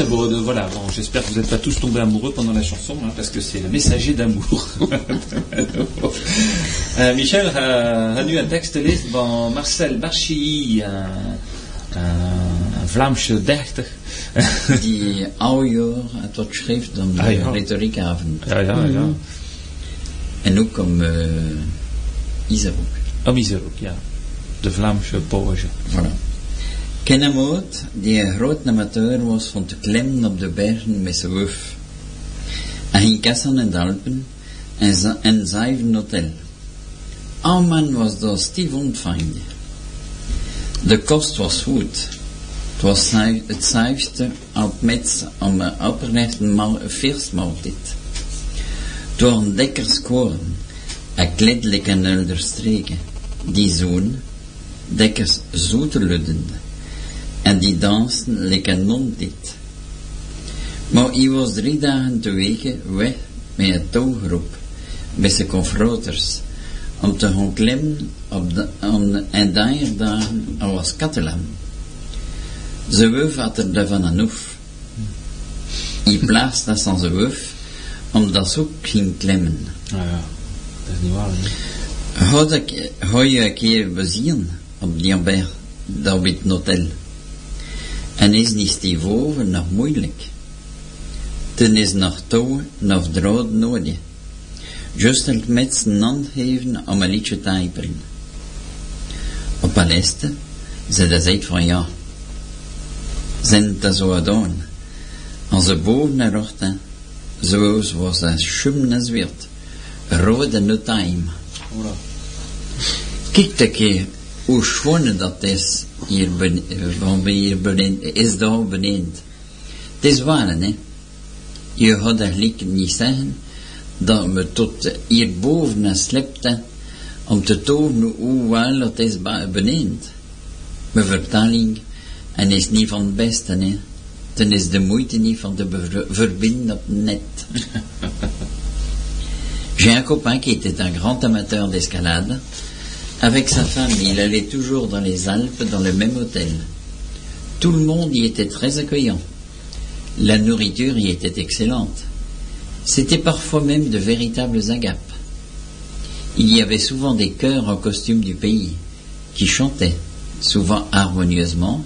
Bon, de- voilà, bon, j'espère que vous n'êtes pas tous tombés amoureux pendant la chanson, hein, parce que c'est le messager d'amour. Euh, Michel a, nu un texte lezen van Marcel Barchi, een, een Vlaamse dichter. Die oude jaar had wat schreef dan de Ah, ja. retoriekavond. ja, ja, ja. En ook om uh, Iserhoek. Ja. De Vlaamse poëzie. Kennemoot, die een groot amateur was van te klimmen op de bergen met zijn wuf. Hij ging kassen in de Alpen en, za- en zeven hotel. Alman was daar stief ontvangd. De kost was goed. Het was het zuivste op met om een ma- feestmaaltijd. Door een dekkers koren, een kledelijke nulderstreken, die zoon, dekkers zoeteludden, en die dansen lekker non dit. Maar hij was drie dagen te weken weg met een touwgroep, met zijn confroters, om te gaan klimmen op de, om, en daar dagen was kattelam. Zijn wuf had er daarvan een hoef. Hij plaatste dat aan zijn wuf, omdat ze ook ging klimmen. Nou ja, dat is niet waar. hè. Had je een keer bezien op die berg, daar bij het hotel. En is niet stivoven nog moeilijk. Toen is nog touw, nog draad nodig. Just het met zijn hand geven om een liedje te hyperen. Op een liste, zei de zei van ja. Zijn dat zo gedaan. Als ze boven naar zoals was dat schum als werd. Rode no time. Kijk een keer hoe dat is hier van hier beneden, is daar beneden. Het is waar, hè. Je had eigenlijk niet zeggen dat we tot hierboven slepten om te tonen hoe wel het is beneden. Mijn vertaling en is niet van het beste, hè. Dan is de moeite niet van te ver- verbinden op net. Copain qui était un grand amateur d'escalade. Avec sa femme, il allait toujours dans les Alpes dans le même hôtel. Tout le monde y était très accueillant. La nourriture y était excellente. C'était parfois même de véritables agapes. Il y avait souvent des chœurs en costume du pays, qui chantaient, souvent harmonieusement,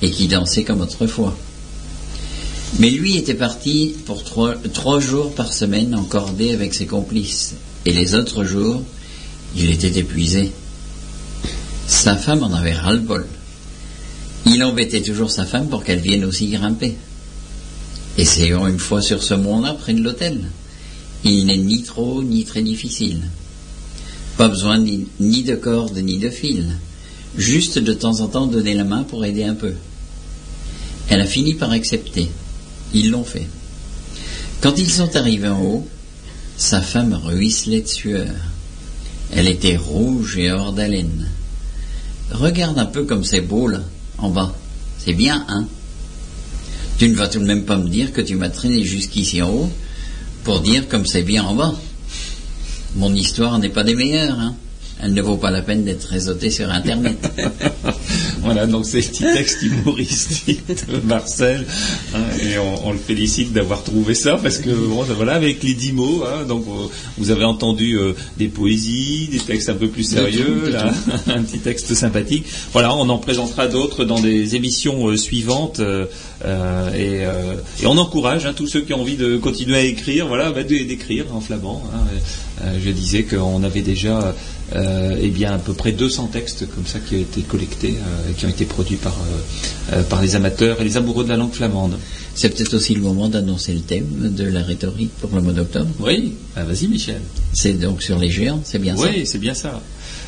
et qui dansaient comme autrefois. Mais lui était parti pour trois, jours par semaine en cordée avec ses complices, et les autres jours, il était épuisé. Sa femme en avait ras-le-bol. Il embêtait toujours sa femme pour qu'elle vienne aussi grimper. Essayons une fois sur ce mont-là près de l'hôtel. Il n'est ni trop ni très difficile. Pas besoin ni, de corde ni de fil. Juste de temps en temps donner la main pour aider un peu. Elle a fini par accepter. Ils l'ont fait. Quand ils sont arrivés en haut, sa femme ruisselait de sueur. Elle était rouge et hors d'haleine. Regarde un peu comme c'est beau là, en bas. C'est bien, hein Tu ne vas tout de même pas me dire que tu m'as traîné jusqu'ici en haut pour dire comme c'est bien en bas. Mon histoire n'est pas des meilleures, hein Elle ne vaut pas la peine d'être réseautée sur Internet. Voilà, donc c'est le petit texte humoristique de Marcel, hein, et on, on le félicite d'avoir trouvé ça, parce que bon, voilà, avec les dix mots, hein, donc euh, vous avez entendu euh, des poésies, des textes un peu plus sérieux, là, un petit texte sympathique. Voilà, on en présentera d'autres dans des émissions euh, suivantes, euh, et, et on encourage hein, tous ceux qui ont envie de continuer à écrire, voilà, bah, d'é- d'écrire en flamand. je disais qu'on avait déjà euh, eh bien, à peu près 200 textes comme ça qui ont été collectés euh, et qui ont été produits par, euh, euh, par les amateurs et les amoureux de la langue flamande. C'est peut-être aussi le moment d'annoncer le thème de la rhétorique pour le mois d'octobre. Oui, ah, vas-y Michel. C'est donc sur les géants, c'est bien ça Oui, c'est bien ça.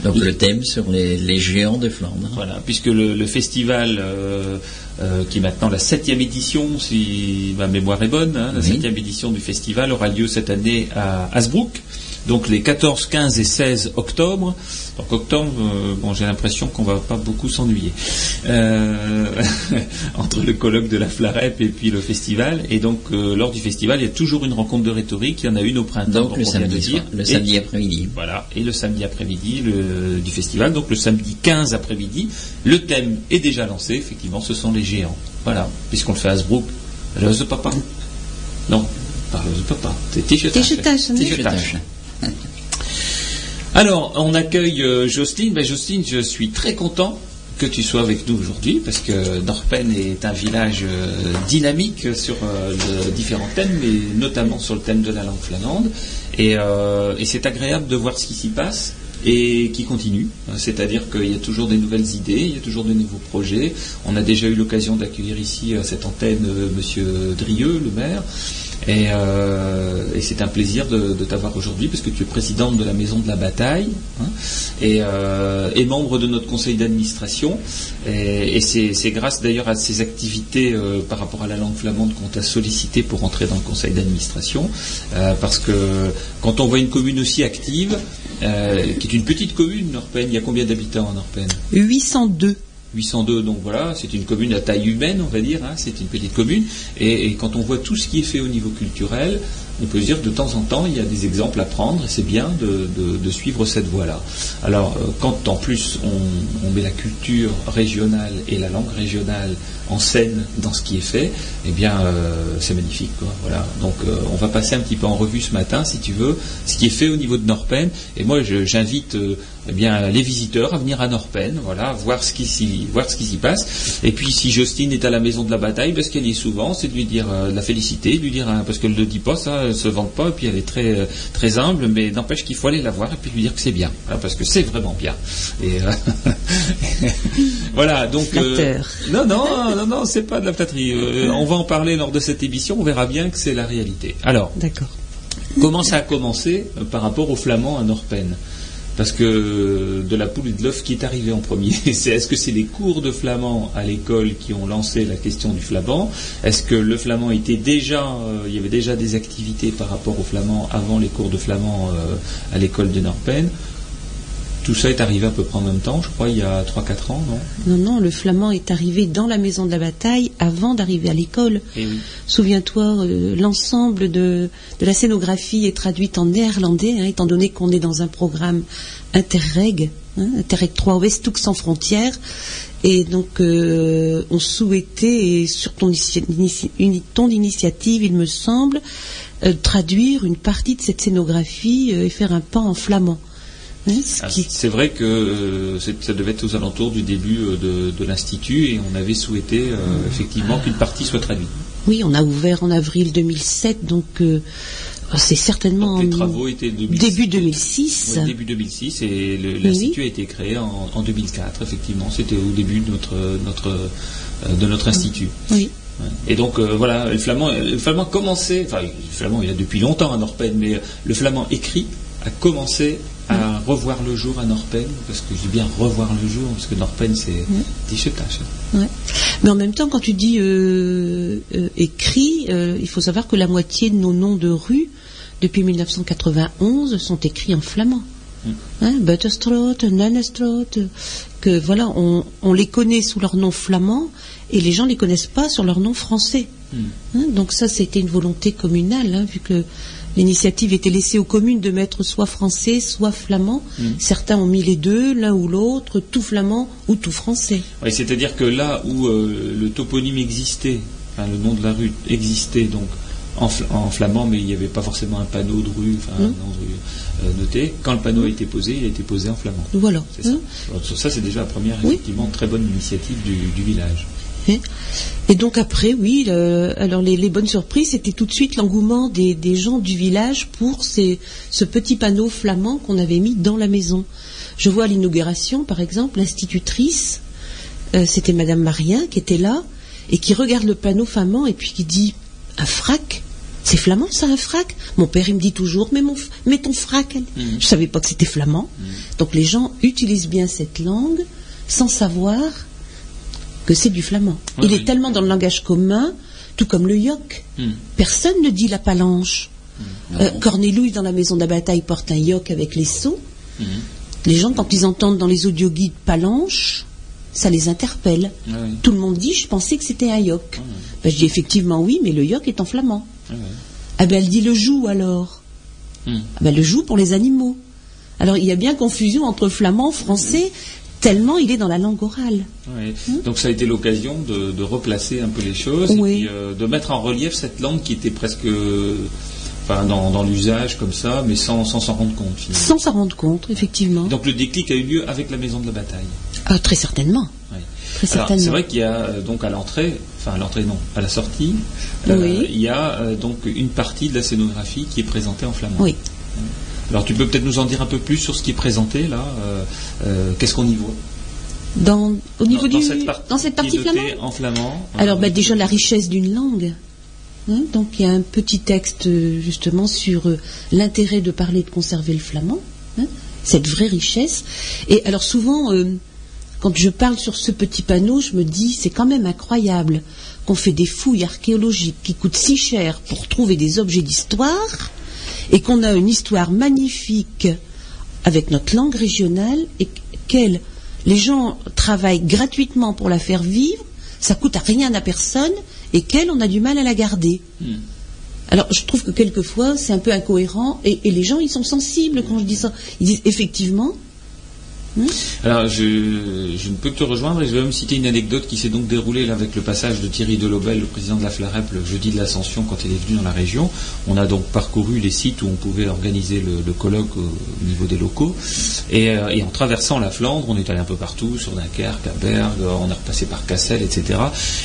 Donc le thème sur les, les géants de Flandre. Voilà, puisque le, le festival, euh, euh, qui est maintenant la septième édition, si ma mémoire est bonne, hein, la Oui. septième édition du festival aura lieu cette année à Hasbrook, donc les 14, 15 et 16 octobre. Donc octobre, euh, bon, j'ai l'impression qu'on va pas beaucoup s'ennuyer euh, entre le colloque de la Flarep et puis le festival. Et donc euh, lors du festival, il y a toujours une rencontre de rhétorique. Il y en a une au printemps, Donc le de samedi, dire. le après-midi. voilà, et le samedi après-midi le- du festival, donc le samedi 15 après-midi, le thème est déjà lancé, effectivement, ce sont les géants. Voilà, puisqu'on le fait à Hasbrook. Rose papa Non, pas Rose papa, c'est Alors, on accueille euh, Jocelyne. Ben, Jocelyne, je suis très content que tu sois avec nous aujourd'hui parce que Norpen est un village euh, dynamique sur euh, différents thèmes, mais notamment sur le thème de la langue flamande. Et, euh, et c'est agréable de voir ce qui s'y passe et qui continue. C'est-à-dire qu'il y a toujours des nouvelles idées, il y a toujours de nouveaux projets. On a déjà eu l'occasion d'accueillir ici à cette antenne Monsieur Drieux, le maire. Et, euh, et c'est un plaisir de, t'avoir aujourd'hui parce que tu es présidente de la Maison de la Bataille hein, et, euh, et membre de notre conseil d'administration. Et, c'est grâce d'ailleurs à ces activités euh, par rapport à la langue flamande qu'on t'a sollicité pour entrer dans le conseil d'administration. Parce que quand on voit une commune aussi active, qui est une petite commune, Norpen, il y a combien d'habitants en Norpen? 802. 802, donc voilà, c'est une commune à taille humaine, on va dire, hein, c'est une petite commune, et, quand on voit tout ce qui est fait au niveau culturel, on peut se dire que de temps en temps, il y a des exemples à prendre, et c'est bien de, de- de suivre cette voie-là. Alors, euh, quand en plus on, on met la culture régionale et la langue régionale en scène dans ce qui est fait, eh bien, euh, c'est magnifique, quoi, voilà. Donc, euh, on va passer un petit peu en revue ce matin, si tu veux, ce qui est fait au niveau de Norpen, et moi, j'invite euh, eh bien, les visiteurs à venir à Norpen, voilà, voir ce qui s'y, voir ce qui s'y passe. Et puis, si Justine est à la maison de la bataille, parce qu'elle y est souvent, c'est de lui dire euh, de la féliciter, de lui dire, hein, parce qu'elle ne le dit pas, ça, elle se vante pas, et puis elle est très, euh, très humble, mais n'empêche qu'il faut aller la voir et puis lui dire que c'est bien, voilà, parce que c'est vraiment bien. Et euh, voilà, donc. euh, non, non, non, non, c'est pas de la flatterie. On va en parler lors de cette émission, on verra bien que c'est la réalité. Alors, D'accord. Comment ça a commencé par rapport aux Flamands à Norpen? Parce que de la poule et de l'œuf qui est arrivé en premier, c'est est-ce que c'est les cours de flamand à l'école qui ont lancé la question du flamand? Est-ce que le flamand était déjà, euh, il y avait déjà des activités par rapport au flamand avant les cours de flamand euh, à l'école de Norpen? Tout ça est arrivé à peu près en même temps, je crois, il y a 3-4 ans, non? Non, non, le flamand est arrivé dans la maison de la bataille avant d'arriver à l'école. Eh oui. Souviens-toi, euh, l'ensemble de, de la scénographie est traduite en néerlandais, hein, étant donné qu'on est dans un programme Interreg, hein, Interreg 3 Ouest sans frontières. Et donc, euh, on souhaitait, et sur ton, initiative, il me semble, euh, traduire une partie de cette scénographie et faire un pan en flamand. Hein, Ah, qui- C'est vrai que euh, ça devait être aux alentours du début euh, de, de l'Institut et on avait souhaité euh, effectivement qu'une partie soit traduite. Oui, on a ouvert en avril 2007, donc euh, c'est certainement Donc, les travaux étaient 2006. début 2006. Oui, début 2006 et l'Institut a été créé en, en 2004, effectivement. C'était au début de notre, notre, de notre Institut. Oui. Et donc euh, voilà, le flamand, le flamand commençait, enfin le flamand il y a depuis longtemps à Norpen, mais le flamand écrit a commencé à revoir le jour à Norpen, parce que je dis bien revoir le jour, parce que Norpen c'est des chetaches. Ouais. Mais en même temps, quand tu dis euh, euh, écrit, euh, il faut savoir que la moitié de nos noms de rues, depuis 1991, sont écrits en flamand. Mm. Hein, Butterstraat, Nannestraat, que voilà, on, on les connaît sous leur nom flamand et les gens ne les connaissent pas sur leur nom français. Mm. Hein, donc ça, c'était une volonté communale, hein, vu que L'initiative était laissée aux communes de mettre soit français, soit flamand. Mm. Certains ont mis les deux, l'un ou l'autre, tout flamand ou tout français. C'est-à-dire que là où euh, le toponyme existait, enfin, le nom de la rue existait donc en, fl- en flamand, mais il n'y avait pas forcément un panneau de rue, enfin, Mm. un nom de rue, euh, noté. Quand le panneau a été posé, il a été posé en flamand. Voilà. C'est ça. Alors, ça, c'est déjà la première, Oui. effectivement, très bonne initiative du, du village. Hein Et donc après, oui, le- alors les, les bonnes surprises, c'était tout de suite l'engouement des, des gens du village pour ces, ce petit panneau flamand qu'on avait mis dans la maison. Je vois à l'inauguration, par exemple, l'institutrice, euh, c'était Madame Marien qui était là et qui regarde le panneau flamand et puis qui dit un frac? C'est flamand ça un frac? Mon père il me dit toujours mais, mon, ton frac. elle. Je savais pas que c'était flamand. Donc les gens utilisent bien cette langue sans savoir que c'est du flamand. Il oui. est tellement dans le langage commun, tout comme le yoc. Hmm. Personne ne dit la palanche. Euh, Cornélouille, dans la maison de la bataille, porte un yoc avec les seaux. Mhm. Les gens, quand ils entendent dans les audioguides palanche, ça les interpelle. Oui. Tout le monde dit, je pensais que c'était un yoc. Ben, je dis effectivement oui, mais le yoc est en flamand. Ah. Ah ben elle dit le joug alors. Hmm. Ah ben, le joug pour les animaux. Alors il y a bien confusion entre flamand, français, tellement il est dans la langue orale. Ouais. Donc ça a été l'occasion de, de replacer un peu les choses Oui. et puis, euh, de mettre en relief cette langue qui était presque euh, enfin, dans, dans l'usage comme ça, mais sans sans s'en rendre compte finalement. Sans s'en rendre compte, effectivement. Donc le déclic a eu lieu avec la maison de la bataille. Ah, très certainement. Certainement. c'est vrai qu'il y a euh, donc à l'entrée, enfin à l'entrée non, à la sortie, euh, Oui. il y a euh, donc une partie de la scénographie qui est présentée en flamand. Oui. Alors tu peux peut-être nous en dire un peu plus sur ce qui est présenté là. euh, euh, Qu'est-ce qu'on y voit Dans, au niveau dans, du, dans cette partie, dans cette flamande en flamand. Alors, euh, bah, déjà, la richesse d'une langue. Hein, donc, il y a un petit texte, justement, sur euh, l'intérêt de parler et de conserver le flamand. hein, cette vraie richesse. Et alors, souvent, euh, quand je parle sur ce petit panneau, je me dis, c'est quand même incroyable qu'on fait des fouilles archéologiques qui coûtent si cher pour trouver des objets d'histoire et qu'on a une histoire magnifique avec notre langue régionale et qu'elle, les gens travaillent gratuitement pour la faire vivre, ça coûte à rien à personne et qu'elle, on a du mal à la garder. Hmm. Alors, je trouve que quelquefois, c'est un peu incohérent et, et les gens, ils sont sensibles quand je dis ça. Ils disent effectivement, Alors, je, je ne peux que te rejoindre et je vais même citer une anecdote qui s'est donc déroulée là, avec le passage de Thierry Delobel, le président de la FLAREP, le jeudi de l'Ascension, quand il est venu dans la région. On a donc parcouru les sites où on pouvait organiser le, le colloque au, au niveau des locaux. Et, euh, et en traversant la Flandre, on est allé un peu partout, sur Dunkerque, à Bergue, on est repassé par Cassel, etc.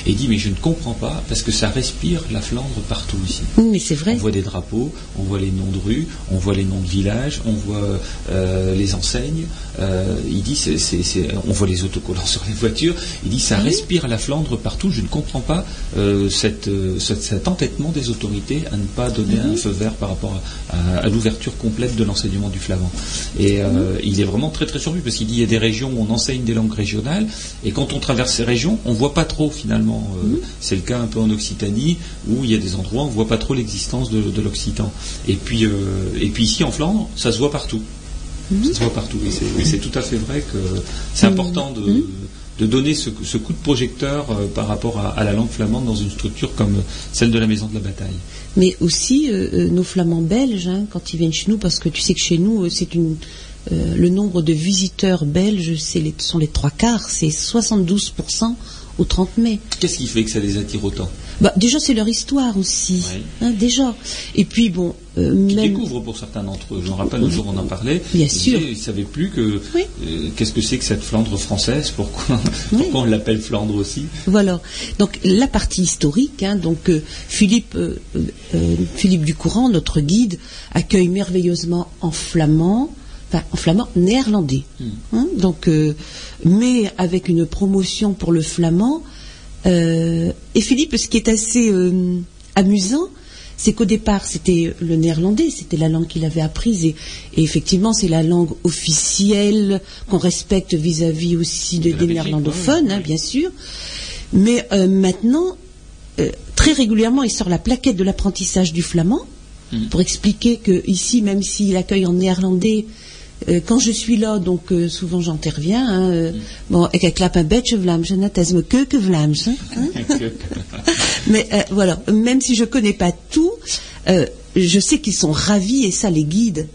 Et il dit, mais je ne comprends pas, parce que ça respire la Flandre partout ici. oui, mais c'est vrai. On voit des drapeaux, on voit les noms de rues, on voit les noms de villages, on voit euh, les enseignes. Euh, il dit, on voit les autocollants sur les voitures. Il dit, ça respire la Flandre partout. Je ne comprends pas euh, cette, euh, cet, entêtement des autorités à ne pas donner un feu vert par rapport à, à- à l'ouverture complète de l'enseignement du flamand. Et euh, il est vraiment très très surpris parce qu'il dit, il y a des régions où on enseigne des langues régionales et quand on traverse ces régions, on voit pas trop finalement. Euh, C'est le cas un peu en Occitanie où il y a des endroits où on voit pas trop l'existence de, de l'occitan. Et puis euh, et puis ici en Flandre, ça se voit partout. Ça se voit partout. Et c'est- tout à fait vrai que c'est important de, de donner ce, ce coup de projecteur euh, par rapport à, à la langue flamande dans une structure comme celle de la Maison de la Bataille. Mais aussi euh, euh, nos flamands belges, hein, quand ils viennent chez nous, parce que tu sais que chez nous, euh, c'est une euh, le nombre de visiteurs belges, c'est les, sont les trois quarts, c'est 72% au 30 mai. Qu'est-ce qui fait que ça les attire autant? Bah, déjà, c'est leur histoire aussi, hein, déjà. Et puis bon, euh, Qui même découvrent pour certains d'entre eux. Je me rappelle un jour on en parlait. Bien sûr. Ils ne savaient plus que Oui. euh, qu'est-ce que c'est que cette Flandre française. Pourquoi, Oui. pourquoi on l'appelle Flandre aussi Voilà. Donc la partie historique, hein, donc euh, Philippe, euh, Philippe Ducourant, notre guide, accueille merveilleusement en flamand, enfin en flamand néerlandais. Hein, donc, mais avec une promotion pour le flamand. Et Philippe, ce qui est assez amusant, c'est qu'au départ, c'était le néerlandais, c'était la langue qu'il avait apprise, et, et effectivement, c'est la langue officielle qu'on respecte vis-à-vis aussi de- des néerlandophones, hein, bien sûr. Mais euh, maintenant, euh, très régulièrement, il sort la plaquette de l'apprentissage du flamand Mhm. pour expliquer que ici, même s'il accueille en néerlandais, euh, quand je suis là, donc euh, souvent j'interviens. Hein, euh, Bon, ik klap een beetje Vlaams, hein, het is me keuken Vlaams. hein. Mais euh, voilà, même si je connais pas tout, euh, je sais qu'ils sont ravis et ça, les guides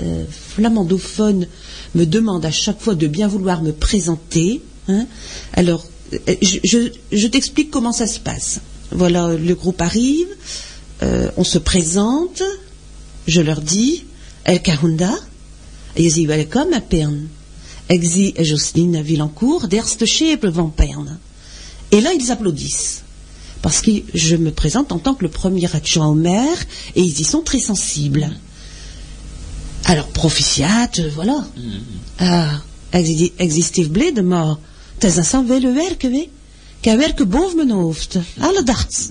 euh, flamandophones me demandent à chaque fois de bien vouloir me présenter. hein. Alors, euh, je, je- je t'explique comment ça se passe. Voilà, le groupe arrive, on se présente, je leur dis, El Kahunda, et sie welcome à Pern. Ik zie Jocelyne Villancourt, d'Erste van Pern. Et là, ils applaudissent. Parce que je me présente en tant que le premier adjoint au maire, et ils y sont très sensibles. Alors, proficiat, voilà. Ah, exi- existief blede, maar het is een zo'n willen werken, we. Qu'un werken boven mijn hoofd. Alle dags.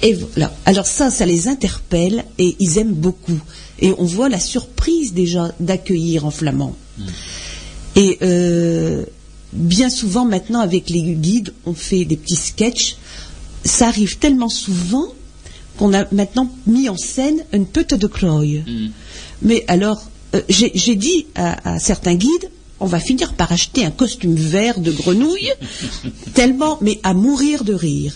Et voilà. Alors ça, ça les interpelle et ils aiment beaucoup. Et on voit la surprise déjà d'accueillir en flamand. Et euh, bien souvent maintenant avec les guides, on fait des petits sketchs. Ça arrive tellement souvent qu'on a maintenant mis en scène une pute de croye. Mais alors, euh, j'ai dit à, à certains guides, on va finir par acheter un costume vert de grenouille, tellement, mais à mourir de rire.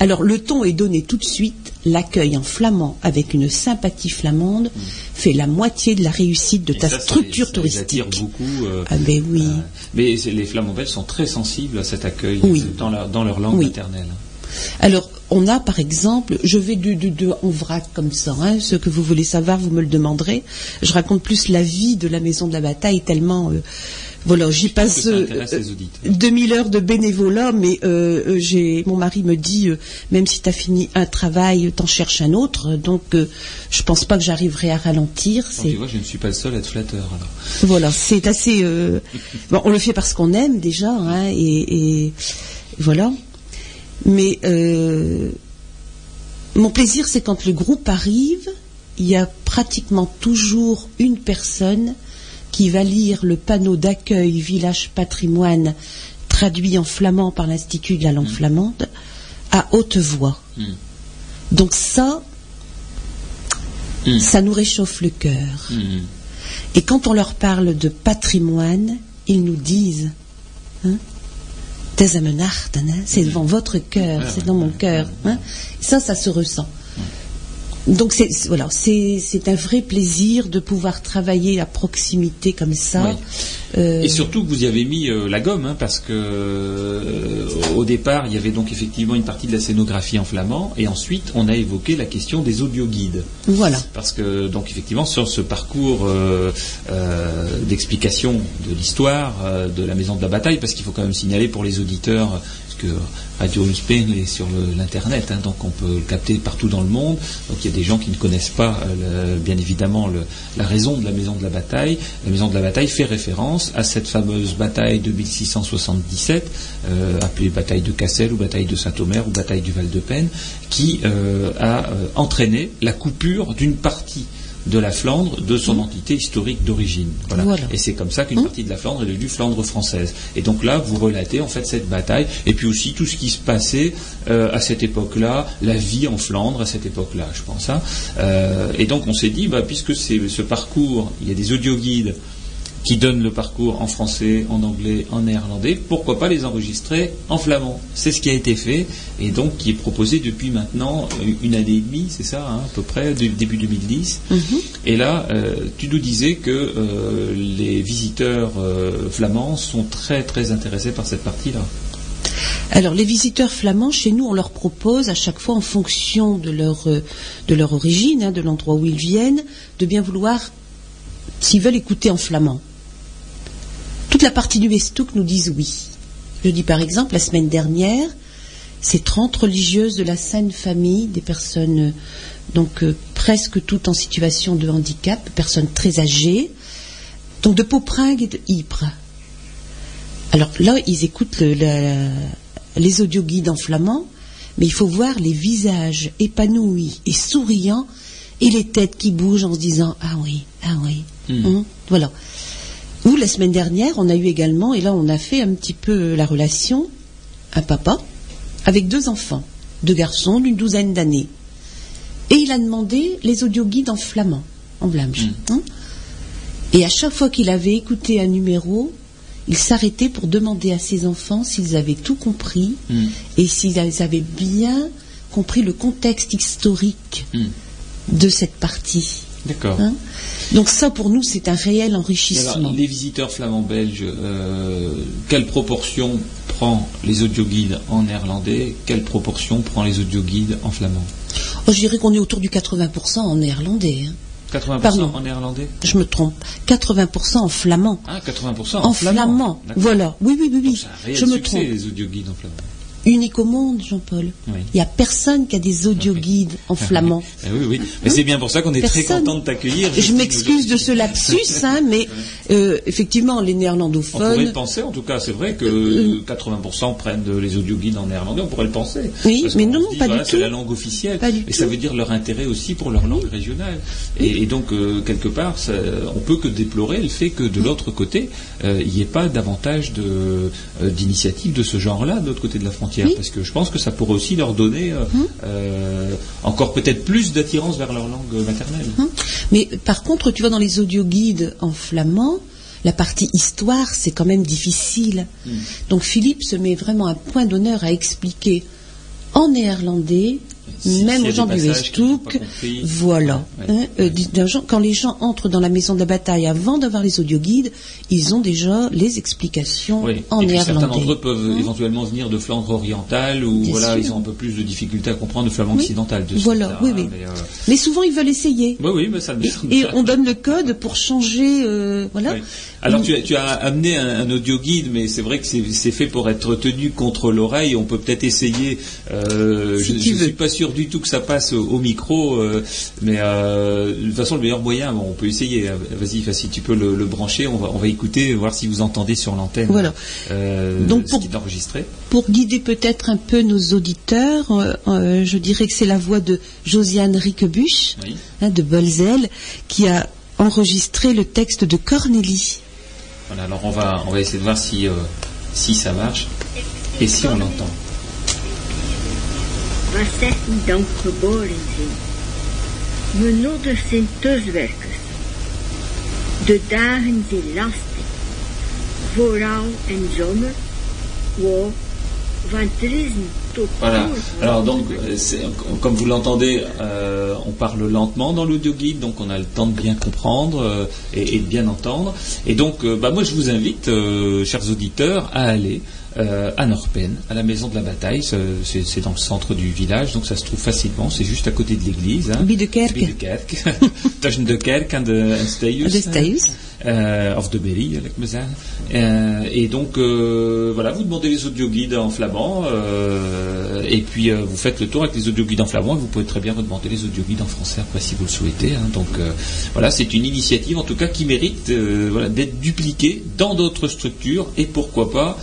Alors le ton est donné tout de suite. L'accueil en flamand avec une sympathie flamande fait la moitié de la réussite de Et ta ça, ça structure ça les attire touristique. beaucoup. euh, Ah ben oui. euh, mais les Flamands belges sont très sensibles à cet accueil Oui. dans, la- dans leur langue Oui. maternelle. Alors, on a par exemple, je vais de, de, de en vrac comme ça, hein, ce que vous voulez savoir, vous me le demanderez. Je raconte plus la vie de la maison de la bataille, tellement, euh, voilà, j'y passe euh, intéresse les auditeurs. 2000 heures de bénévolat, mais euh, euh, j'ai, mon mari me dit, euh, même si tu as fini un travail, t'en cherches un autre, donc euh, je pense pas que j'arriverai à ralentir. Tu vois, je ne suis pas le seul à être flatteur. Alors. voilà, c'est assez. euh, bon, on le fait parce qu'on aime déjà, hein, et, et voilà. Mais euh, mon plaisir, c'est quand le groupe arrive, il y a pratiquement toujours une personne qui va lire le panneau d'accueil village patrimoine traduit en flamand par l'Institut de la langue flamande à haute voix. Mm. Donc ça, Mm. ça nous réchauffe le cœur. Et quand on leur parle de patrimoine, ils nous disent hein, c'est devant votre cœur, c'est dans mon cœur. hein. Ça, ça se ressent. Donc c'est voilà, c'est un vrai plaisir de pouvoir travailler à proximité comme ça. Oui. Euh, Et surtout que vous y avez mis euh, la gomme, hein, parce que euh, au départ, il y avait donc effectivement une partie de la scénographie en flamand, et ensuite on a évoqué la question des audioguides. voilà. Parce que donc effectivement sur ce parcours d'explication de l'histoire de la maison de la bataille, parce qu'il faut quand même signaler pour les auditeurs, Radio Spain est sur l'internet, hein, donc on peut le capter partout dans le monde. Donc il y a des gens qui ne connaissent pas euh, bien évidemment la raison de la maison de la bataille. La maison de la bataille fait référence à cette fameuse bataille de 1677, euh, appelée bataille de Cassel ou bataille de Saint-Omer ou bataille du Val-de-Peine, qui euh, a entraîné la coupure d'une partie de la Flandre de son entité historique d'origine. Voilà. Voilà. Et c'est comme ça qu'une partie de la Flandre est devenue Flandre française. Et donc là, vous relatez en fait cette bataille et puis aussi tout ce qui se passait euh, à cette époque-là, la vie en Flandre à cette époque-là, je pense. hein. Euh, et donc on s'est dit, bah, puisque c'est ce parcours, il y a des audioguides qui donnent le parcours en français, en anglais, en néerlandais, pourquoi pas les enregistrer en flamand? C'est ce qui a été fait et donc qui est proposé depuis maintenant euh, une année et demie, c'est ça, hein, à peu près, du début 2010. Et là, euh, tu nous disais que euh, les visiteurs euh, flamands sont très très intéressés par cette partie-là. Alors, les visiteurs flamands, chez nous, on leur propose à chaque fois, en fonction de leur, de leur origine, hein, de l'endroit où ils viennent, de bien vouloir, s'ils veulent écouter en flamand. Toute la partie du Vestouk nous disent oui. Je dis par exemple, la semaine dernière, ces 30 religieuses de la Sainte Famille, des personnes euh, donc euh, presque toutes en situation de handicap, personnes très âgées, donc de Popringue et de Ypres. Alors là, ils écoutent le- les audioguides en flamand, mais il faut voir les visages épanouis et souriants et les têtes qui bougent en se disant Ah oui, ah oui. Hein, voilà. Ou la semaine dernière, on a eu également, et là on a fait un petit peu la relation, un papa avec deux enfants, deux garçons d'une douzaine d'années. Et il a demandé les audioguides en flamand, en blanche. hein. Et à chaque fois qu'il avait écouté un numéro, il s'arrêtait pour demander à ses enfants s'ils avaient tout compris et s'ils avaient bien compris le contexte historique Mm. de cette partie. D'accord. Hein Donc ça, pour nous, c'est un réel Et alors, enrichissement. les visiteurs flamands belges, euh, quelle proportion prend les audioguides en néerlandais? Quelle proportion prend les audioguides en flamand? Oh, je dirais qu'on est autour du 80% en néerlandais. hein. 80% Pardon. en néerlandais? Je me trompe. 80% en flamand. Ah, 80% en, En flamand. Voilà. Oui, oui, oui, oui. c'est un réel Je me succès, trompe. les audioguides en flamand. Unique au monde, Jean-Paul. Oui. Il n'y a personne qui a des audioguides en flamand. Ah oui, oui. Mais c'est bien pour ça qu'on est très content de t'accueillir. Je m'excuse de ce lapsus, hein, mais euh, effectivement, les On pourrait néerlandophones. le penser, en tout cas, c'est vrai que 80% prennent de- les audioguides en néerlandais, on pourrait le penser. Oui, mais non, dit, pas du tout. C'est la langue officielle. Pas du et ça veut dire leur intérêt aussi pour leur langue régionale. Et, et donc, euh, quelque part, ça, on peut que déplorer le fait que de l'autre côté, euh, il n'y ait pas davantage de, euh, d'initiatives de ce genre-là de l'autre côté de la frontière. Oui. Parce que je pense que ça pourrait aussi leur donner euh, euh, encore peut-être plus d'attirance vers leur langue maternelle. Hein Mais par contre, tu vois, dans les audioguides en flamand, la partie histoire, c'est quand même difficile. Hmm. Donc Philippe se met vraiment un point d'honneur à expliquer en néerlandais, même aux gens du compris. voilà. Ouais, hein, euh, genre- quand les gens entrent dans la maison de la bataille avant d'avoir les audioguides, ils ont déjà les explications Oui. en et puis certains néerlandais. d'entre eux peuvent Hein? éventuellement venir de Flandre orientale Bien voilà, sûr. ils ont un peu plus de difficultés à comprendre le flamand Oui. occidental. De Voilà, fait-là, oui, hein, oui. mais, euh, Mais souvent, ils veulent essayer. oui, oui, mais ça me Et on donne le code pour changer, euh, voilà. Oui. Alors tu as, tu as amené un, un audio guide, mais c'est vrai que c'est fait pour être tenu contre l'oreille. On peut peut-être essayer. Si je ne suis pas sûr du tout que ça passe au, au micro, euh, mais euh, de toute façon le meilleur moyen, bon, on peut essayer. Euh, Vas-y, si tu peux le, le brancher, on va, on va écouter, voir si vous entendez sur l'antenne. Voilà. euh, Donc, ce pour- qui est enregistré. Pour guider peut-être un peu nos auditeurs, je dirais que c'est la voix de Josiane Riquebuche, Oui. hein, de Bolzel, qui a enregistré le texte de Cornélie. Voilà, alors on va, on va essayer de voir si, si ça marche et si on l'entend. Voilà. Alors donc, comme vous l'entendez, euh, on parle lentement dans l'audio guide, donc on a le temps de bien comprendre euh, et, de bien entendre. Et donc, euh, bah, moi, je vous invite, chers auditeurs, à aller euh, à Norpen, à la maison de la bataille. C'est- dans le centre du village, donc ça se trouve facilement. C'est juste à côté de l'église. Hein. Biedekerke. Biedekerk. Tussen de kerk en de Steus. Euh, of de Berry, maar zeggen. Euh, et donc, euh, voilà, vous demandez les audioguides en flamand, euh, et puis euh, vous faites le tour avec les audioguides en flamand, et vous pouvez très bien redemander les audioguides en français après si vous le souhaitez. hein. Donc, voilà, c'est une initiative en tout cas qui mérite voilà, d'être dupliquée dans d'autres structures, et pourquoi pas,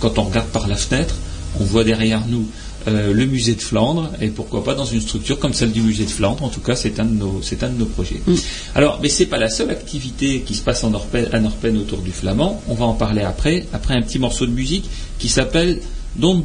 quand on regarde par la fenêtre, on voit derrière nous euh, le musée de Flandre, et pourquoi pas dans une structure comme celle du musée de Flandre. En tout cas, c'est un de nos, c'est un de nos projets. Alors, mais c'est pas la seule activité qui se passe en Norpen, à Norpen autour du flamand. On va en parler après, après un petit morceau de musique qui s'appelle Don't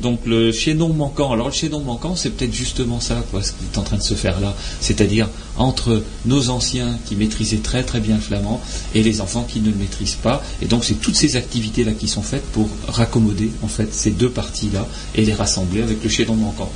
donc le chaînon manquant. Alors le chaînon manquant, c'est peut-être justement ça, quoi, ce qui est en train de se faire là. C'est-à-dire entre nos anciens qui maîtrisaient très très bien le flamand et les enfants qui ne le maîtrisent pas. Et donc c'est toutes ces activités-là qui sont faites pour raccommoder en fait ces deux parties-là et les rassembler avec le chaînon manquant.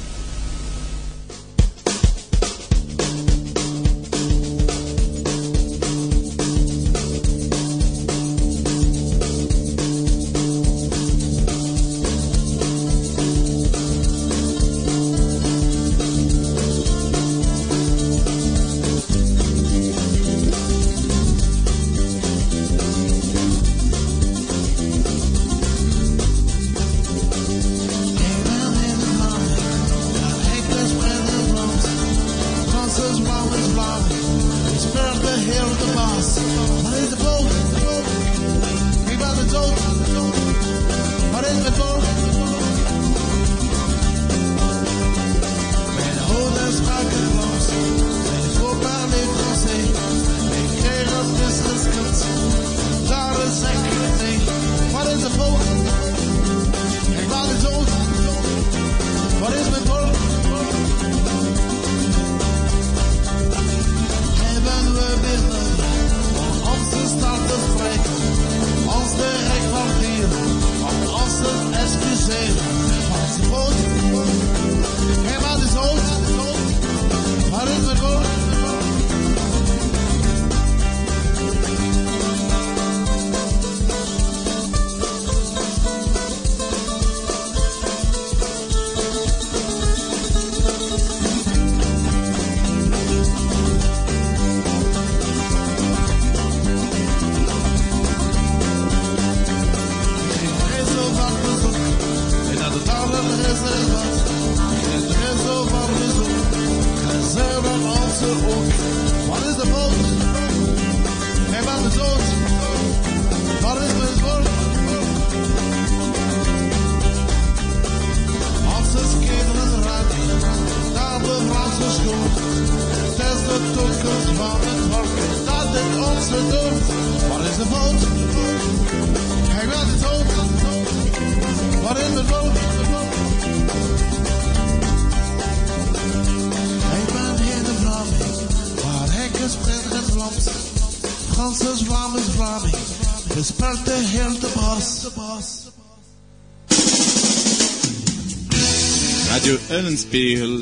Radio Eulenspiegel,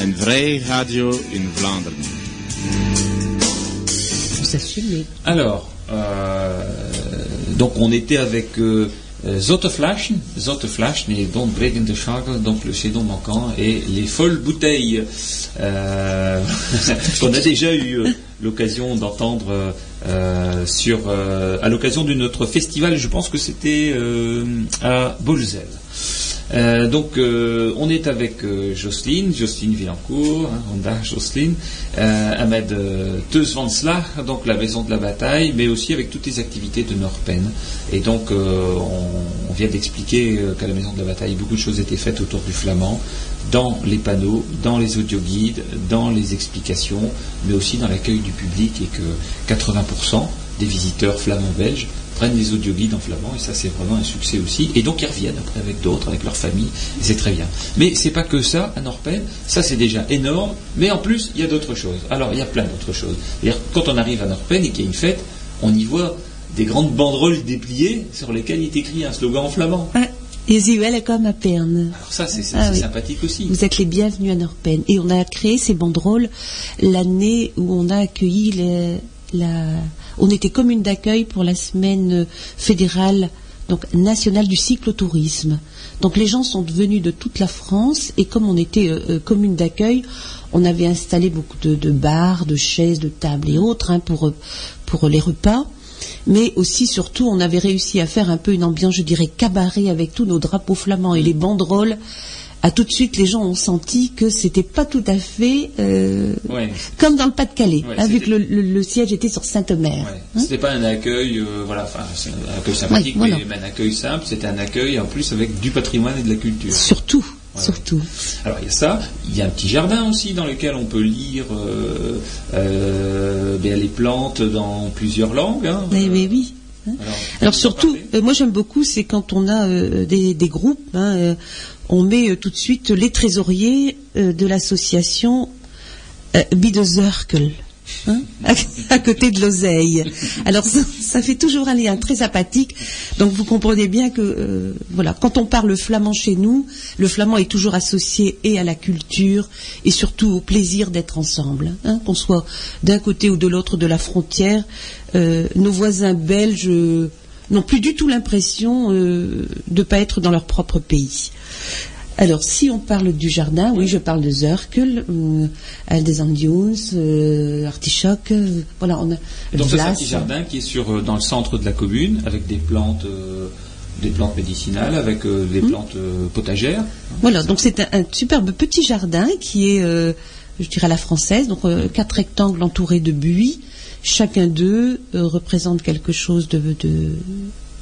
een radio in Vlaanderen. Alors, euh, donc on était avec euh, euh, Zotteflaschen, Zotteflaschen et donc Bregende Schagel, donc le chédon manquant et les folles bouteilles euh, qu'on a déjà eu euh, l'occasion d'entendre euh, sur euh, à l'occasion de notre festival. Je pense que c'était euh, à Bolzel. Euh, donc euh, on est avec euh, Jocelyne, Jocelyne Villancourt, hein, Honda Jocelyne, Ahmed Teusvanslach, donc la maison de la bataille, mais aussi avec toutes les activités de Norpen. Et donc on, on vient d'expliquer qu'à la maison de la bataille, beaucoup de choses étaient faites autour du flamand, dans les panneaux, dans les audioguides, dans les explications, mais aussi dans l'accueil du public et que 80% des visiteurs flamands belges prennent des audioguides en flamand et ça c'est vraiment un succès aussi et donc ils reviennent après avec d'autres avec leur famille et c'est très bien mais c'est pas que ça à Norpen ça c'est déjà énorme mais en plus il y a d'autres choses alors il y a plein d'autres choses C'est-à-dire, quand on arrive à Norpen et qu'il y a une fête on y voit des grandes banderoles dépliées sur lesquelles il est écrit un slogan en flamand est welcome à Perne. alors ça c'est Ah oui. sympathique aussi Vous êtes les bienvenus à Norpen. Et on a créé ces banderoles l'année où on a accueilli les- la. On était commune d'accueil pour la semaine fédérale, donc nationale du cyclotourisme. Donc les gens sont venus de toute la France et comme on était euh, euh, commune d'accueil, on avait installé beaucoup de, de bars, de chaises, de tables et autres hein, pour, euh, pour les repas. Mais aussi, surtout, on avait réussi à faire un peu une ambiance, je dirais, cabaret avec tous nos drapeaux flamands et les banderoles. À tout de suite, les gens ont senti que c'était pas tout à fait euh, Ouais. comme dans le Pas-de-Calais, Ouais, hein, que le, le- le siège était sur Sainte-Mère. Ouais. Hein C'était pas un accueil, euh, voilà, enfin, un accueil sympathique, voilà. mais, mais un accueil simple. C'était un accueil en plus avec du patrimoine et de la culture. Surtout, surtout. Alors il y a ça, il y a un petit jardin aussi dans lequel on peut lire euh, euh, les plantes dans plusieurs langues. hein. Mais, mais oui. Alors, surtout, euh, moi j'aime beaucoup, c'est quand on a euh, des, des groupes, hein, euh, on met euh, tout de suite les trésoriers euh, de l'association euh, Circle. Hein, à, côté de l'oseille. Alors ça, fait toujours un lien très sympathique. Donc vous comprenez bien que euh, voilà, quand on parle flamand chez nous, le flamand est toujours associé et à la culture et surtout au plaisir d'être ensemble. hein, qu'on soit d'un côté ou de l'autre de la frontière, euh, nos voisins belges n'ont plus du tout l'impression euh, de ne pas être dans leur propre pays. Alors, si on parle du jardin, oui, je parle de Zerkel, euh, des Andions, euh, artichoc, euh, voilà, on a Donc c'est un petit jardin qui est sur, euh, dans le centre de la commune, avec des plantes, euh, des plantes médicinales, avec des plantes euh, potagères. Voilà, donc c'est un, un superbe petit jardin qui est, je dirais, à la française, donc quatre rectangles entourés de buis. Chacun d'eux représente quelque chose de, de,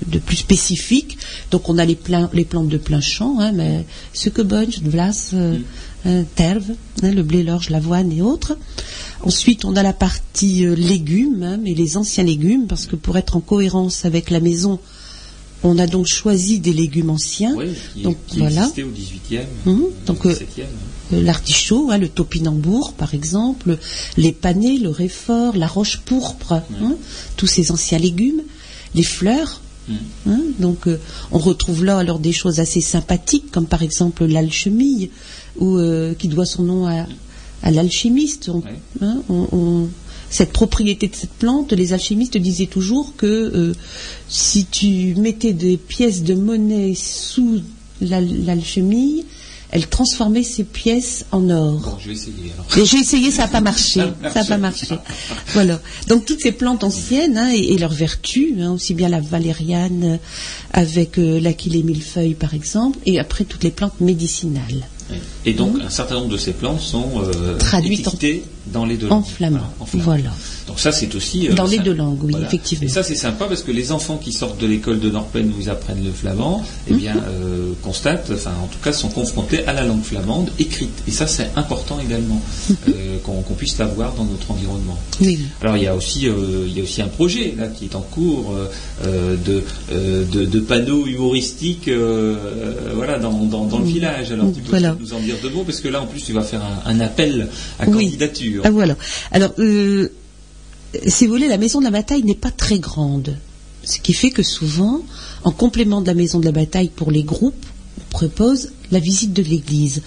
de plus spécifique. Donc on a les, plein- les plantes de plein champ, hein, mais suckerbunch, vlas, euh, euh, terve, hein, le blé, l'orge, l'avoine et autres. Ensuite, on a la partie euh, légumes, hein, mais les anciens légumes, parce que pour être en cohérence avec la maison, on a donc choisi des légumes anciens. Oui, qui, donc qui voilà. au 18e, Mhm. euh, Donc, euh, 17e. Euh, l'artichaut, hein, le topinambour par exemple, les panais, le réfort, la roche pourpre, hein, tous ces anciens légumes, les fleurs. Mhm. hein, donc euh, on retrouve là alors des choses assez sympathiques comme par exemple l'alchimie ou euh, qui doit son nom à, à l'alchimiste. On- Ouais. hein, on- on- cette propriété de cette plante, les alchimistes disaient toujours que euh, si tu mettais des pièces de monnaie sous l'al- l'alchimie, elle transformait ces pièces en or. Bon, je vais essayer alors. J'ai essayé, ça n'a pas marché. Ça n'a pas marché. Voilà. Donc toutes ces plantes anciennes hein, et, et leurs vertus, hein, aussi bien la valériane euh, avec euh, l'aquilée millefeuille par exemple, et après toutes les plantes médicinales. Et donc, un certain nombre de ces plantes sont euh, Traduites en- dans les deux En langues. flamand. Voilà, en flamand. Voilà. Donc ça, c'est aussi... euh, Dans les deux langues, oui, voilà. effectivement. Et ça, c'est sympa parce que les enfants qui sortent de l'école de Norpen où ils apprennent le flamand, eh bien, Mhm. euh, constatent, enfin, en tout cas, sont confrontés à la langue flamande écrite. Et ça, c'est important également Mhm. euh, qu'on puisse l'avoir dans notre environnement. Oui. Alors il y a aussi il y a aussi un projet là qui est en cours de, de de panneaux humoristiques voilà dans, dans, dans le village. Alors tu peux Voilà. nous en dire deux mots parce que là en plus tu vas faire un, un appel à Oui. candidature. Ah voilà. Alors, euh, si vous voulez, la maison de la bataille n'est pas très grande. Ce qui fait que souvent, en complément de la maison de la bataille pour les groupes, on propose la visite de l'église.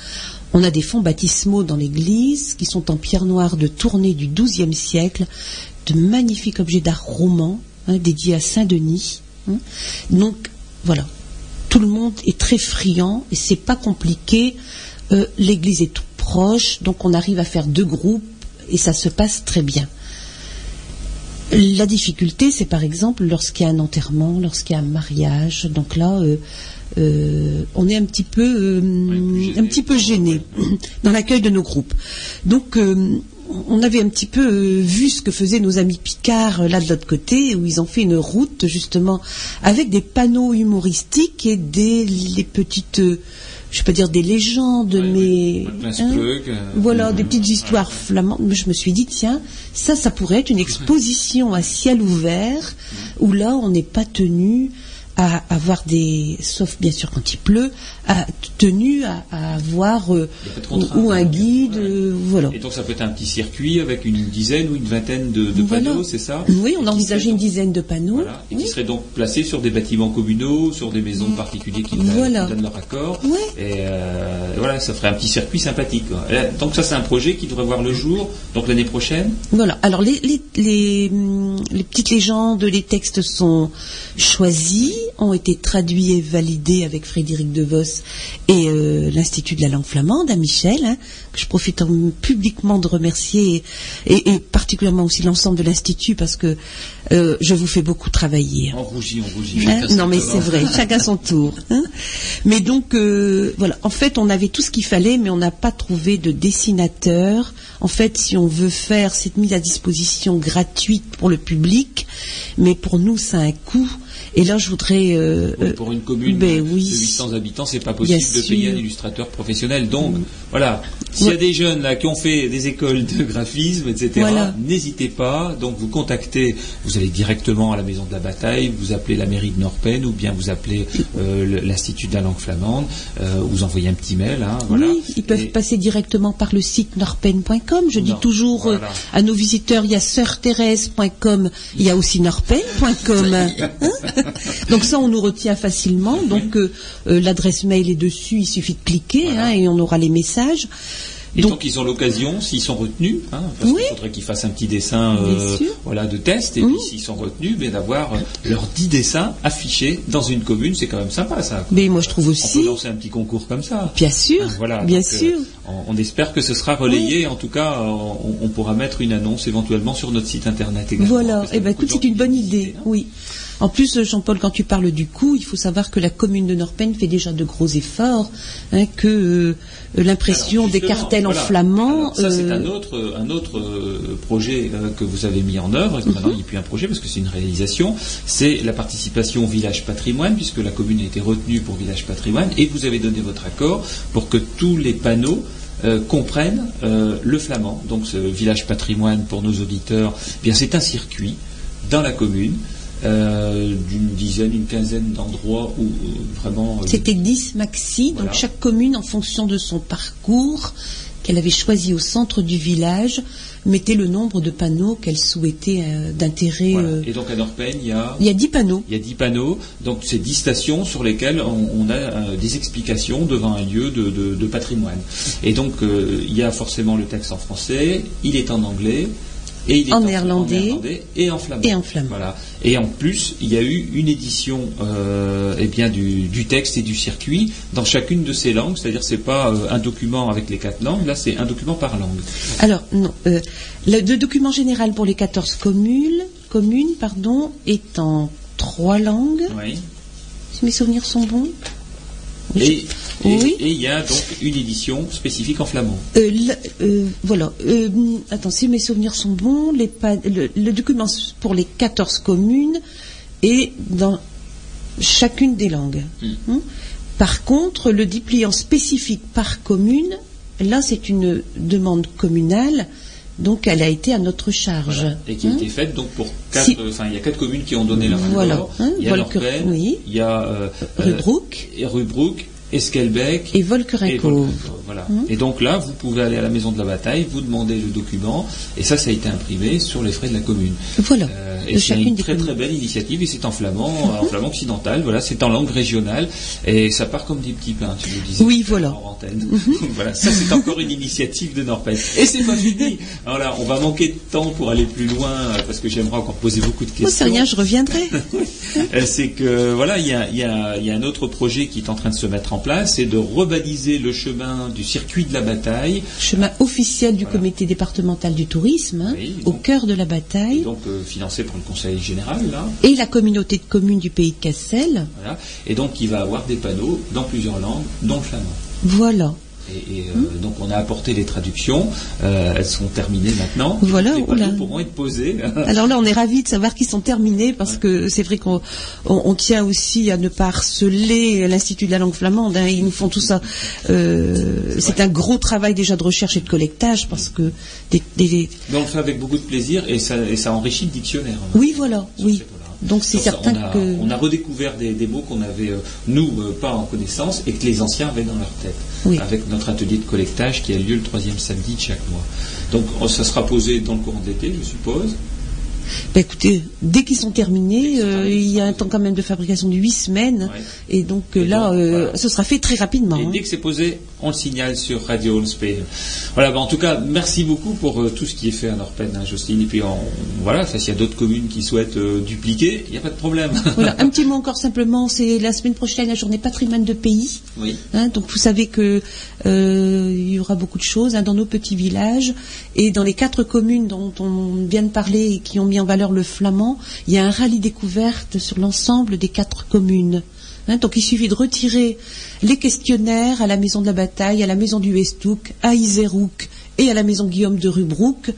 On a des fonds baptismaux dans l'église qui sont en pierre noire de tournée du XIIe siècle, de magnifiques objets d'art roman hein, dédiés à Saint-Denis. hein. Donc, voilà. Tout le monde est très friand et c'est pas compliqué. Euh, l'église est tout proche, donc on arrive à faire deux groupes et ça se passe très bien. La difficulté, c'est par exemple lorsqu'il y a un enterrement, lorsqu'il y a un mariage. Donc là, euh, euh, on est un petit peu, euh, un petit peu gêné dans l'accueil de nos groupes. Donc, on avait un petit peu vu ce que faisaient nos amis Picard là de l'autre côté, où ils ont fait une route justement avec des panneaux humoristiques et des les petites, je vais pas dire des légendes, Ouais, mais ouais. Hein, euh, voilà, des petites histoires flamandes. Mais Je me suis dit, tiens, ça, ça pourrait être une exposition à ciel ouvert, où là, on n'est pas tenu à avoir des, sauf bien sûr quand il pleut, à, tenu à, à avoir euh, ou, un guide, Ouais. euh, voilà. Et donc ça peut être un petit circuit avec une dizaine ou une vingtaine de, de Voilà. panneaux, c'est ça Oui, on serait une dizaine de panneaux. Voilà, et Oui. qui seraient donc placés sur des bâtiments communaux, sur des maisons de particuliers qui, Voilà. donnent leur accord. Ouais. Et euh, voilà, ça ferait un petit circuit sympathique. quoi. Donc ça, c'est un projet qui devrait voir le jour, donc l'année prochaine. Voilà. Alors les, les, les, hum, les petites légendes, les textes sont choisis, ont été traduits et validés avec Frédéric DeVos et euh, l'Institut de la langue flamande à Michel, hein, que je profite en- publiquement de remercier et, et- et particulièrement aussi l'ensemble de l'Institut parce que euh, je vous fais beaucoup travailler. On rougit, on rougit. Hein? Non mais c'est vrai, chacun son tour. hein. mais donc euh, voilà, en fait on avait tout ce qu'il fallait, mais on n'a pas trouvé de dessinateur. En fait, si on veut faire cette mise à disposition gratuite pour le public, mais pour nous ça a un coût. Et là, je voudrais euh, Oui, euh, pour une commune ben de oui. 800 habitants, c'est pas possible de payer. Mm. un illustrateur professionnel. Donc, voilà, s'il y a des jeunes là qui ont fait des écoles de graphisme, etc., Voilà. n'hésitez pas. Donc, vous contactez, vous allez directement à la maison de la bataille, vous appelez la mairie de Norpen ou bien vous appelez euh, l'Institut de la langue flamande, euh, vous envoyez un petit mail. hein, voilà. Oui, ils peuvent Et- passer directement par le site norpen.com. Je dis toujours voilà. à nos visiteurs, il y a sœurthérèse.com, il y a aussi norpen.com. Hein Donc ça, on nous retient facilement. Donc euh, euh, l'adresse mail est dessus, il suffit de cliquer Voilà. hein, et on aura les messages. Et Donc- donc, ils ont l'occasion, s'ils sont retenus, hein, parce Oui. qu'il faudrait qu'ils fassent un petit dessin euh, voilà, de test, et puis s'ils sont retenus, d'avoir euh, leurs 10 dessins affichés dans une commune, c'est quand même sympa ça. quoi. Mais moi, je trouve On aussi, peut lancer un petit concours comme ça. bien sûr, Hein, Voilà, bien donc, euh, sûr. on, on espère que ce sera relayé. En tout cas, on, on pourra mettre une annonce éventuellement sur notre site internet également. Voilà, y eh ben, écoute, c'est une bonne idée, hein. oui. En plus, euh, Jean-Paul, quand tu parles du coût, il faut savoir que la commune de Norpen fait déjà de gros efforts, hein, que euh, l'impression des cartels en flamand. Ça, c'est euh, un autre, un autre euh, projet euh, que vous avez mis en œuvre, et que Mhm. maintenant il n'est plus un projet parce que c'est une réalisation. C'est la participation au village patrimoine, puisque la commune a été retenue pour village patrimoine, et vous avez donné votre accord pour que tous les panneaux euh, comprennent euh, le flamand. Donc, ce village patrimoine, pour nos auditeurs, eh bien c'est un circuit dans la commune. Euh, d'une dizaine, une quinzaine d'endroits où euh, vraiment euh, C'était 10 maxi, Voilà. donc chaque commune, en fonction de son parcours qu'elle avait choisi au centre du village, mettait le nombre de panneaux qu'elle souhaitait euh, d'intérêt. voilà. euh. Et donc à Norpen, il y a Il y a 10 panneaux. Il y a 10 panneaux, donc c'est 10 stations sur lesquelles on, on a euh, des explications devant un lieu de, de- de patrimoine. Et donc il y a forcément le texte en français, il est en anglais, et il est En en, néerlandais. néerlandais et en flamand. Et en flamand. Voilà. Et en plus, il y a eu une édition euh, eh bien, du, du texte et du circuit dans chacune de ces langues, c'est-à-dire c'est pas euh, un document avec les quatre langues, là c'est un document par langue. Alors, non, euh, le, le document général pour les 14 communes, communes pardon, est en trois langues, Oui. si mes souvenirs sont bons. Et Et, Oui. et il y a donc une édition spécifique en flamand. Euh, euh, voilà. Euh, attends, si mes souvenirs sont bons, les le, le document pour les 14 communes est dans chacune des langues. Hein Par contre, le dépliant spécifique par commune, là, c'est une demande communale, donc elle a été à notre charge. Voilà. Et qui a Hein été faite donc pour quatre, Si- euh, enfin il y a quatre communes qui ont donné leur Voilà, accord. hein, il y a Volker- oui. il y a euh, euh, Esquelbec Et Volkerenko. Voilà. Hein Et donc là, vous pouvez aller à la maison de la bataille, vous demandez le document, et ça, ça a été imprimé sur les frais de la commune. Voilà. Euh, et c'est une très communes. très belle initiative, et c'est en flamand, en flamand occidental. Voilà, c'est en langue régionale, et ça part comme des petits pains, tu le disais. Oui, voilà. en antenne. voilà, ça c'est encore une initiative de Norpel. Et c'est pas fini. Alors là, on va manquer de temps pour aller plus loin, euh, parce que j'aimerais encore poser beaucoup de Oh, questions. c'est rien, je reviendrai. Euh, c'est que voilà, il y a, y a un autre projet qui est en train de se mettre en place, c'est de rebaliser le chemin du circuit de la bataille, Chemin officiel du comité départemental du tourisme, hein, Oui, au cœur de la bataille. donc euh, financé par le Conseil général là. et la communauté de communes du pays de Cassel. Voilà. Et donc il va avoir des panneaux dans plusieurs langues, dont le flamand. Voilà. Et, et, euh, donc on a apporté les traductions, euh, elles sont terminées maintenant. Voilà, les panneaux oula. pourront être posés. Alors là, on est ravis de savoir qu'ils sont terminés parce que c'est vrai qu'on on- on tient aussi à ne pas harceler l'Institut de la langue flamande. hein. Ils nous font tout ça. Euh, c'est un gros travail déjà de recherche et de collectage parce que des, des- Mais on le fait avec beaucoup de plaisir et ça, et ça enrichit le dictionnaire. oui, voilà, oui. Donc c'est certain on a, que on a redécouvert des, des mots qu'on avait, euh, nous, euh, pas en connaissance et que les anciens avaient dans leur tête. Oui. Avec notre atelier de collectage qui a lieu le troisième samedi de chaque mois. Donc oh, ça sera posé dans le courant de l'été, je suppose. Ben, écoutez, dès qu'ils sont terminés, euh, il y a un temps quand même de fabrication de huit semaines, Ouais. et donc euh, Et là, donc, euh, voilà. ce sera fait très rapidement. Et hein. dès que c'est posé, on le signale sur Radio Allspace. Voilà, bah, en tout cas, merci beaucoup pour euh, tout ce qui est fait à Norpen, hein, Jocelyne. Et puis, on- voilà, s'il y a d'autres communes qui souhaitent dupliquer, il n'y a pas de problème. Voilà, un petit mot encore simplement, c'est la semaine prochaine la journée patrimoine de pays. oui. Hein, donc vous savez que euh, il y aura beaucoup de choses hein, dans nos petits villages et dans les quatre communes dont on vient de parler et qui ont mis en valeur le flamand, il y a un rallye découverte sur l'ensemble des quatre communes. Hein, donc il suffit de retirer les questionnaires à la maison de la bataille, à la maison du Westhoek, à Iserouk et à la maison Guillaume de Rubrook.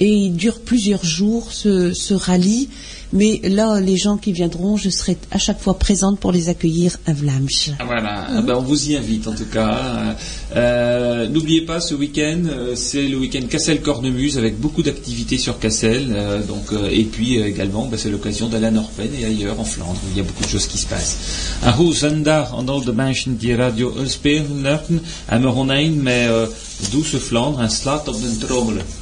Et il dure plusieurs jours ce rallye. Mais là, les gens qui viendront, je serai à chaque fois présente pour les accueillir à Vlamsch. Ah, Voilà, Ah ben, on vous y invite en tout cas. Euh, N'oubliez pas, ce week-end, euh, c'est le week-end Cassel-Cornemuse avec beaucoup d'activités sur Cassel. euh, donc, et puis également, ben, c'est l'occasion d'aller à Norpen et ailleurs en Flandre il y a beaucoup de choses qui se passent. Un al de die Radio. En uh, Douce Vlaanderen en slaat op de trommelen.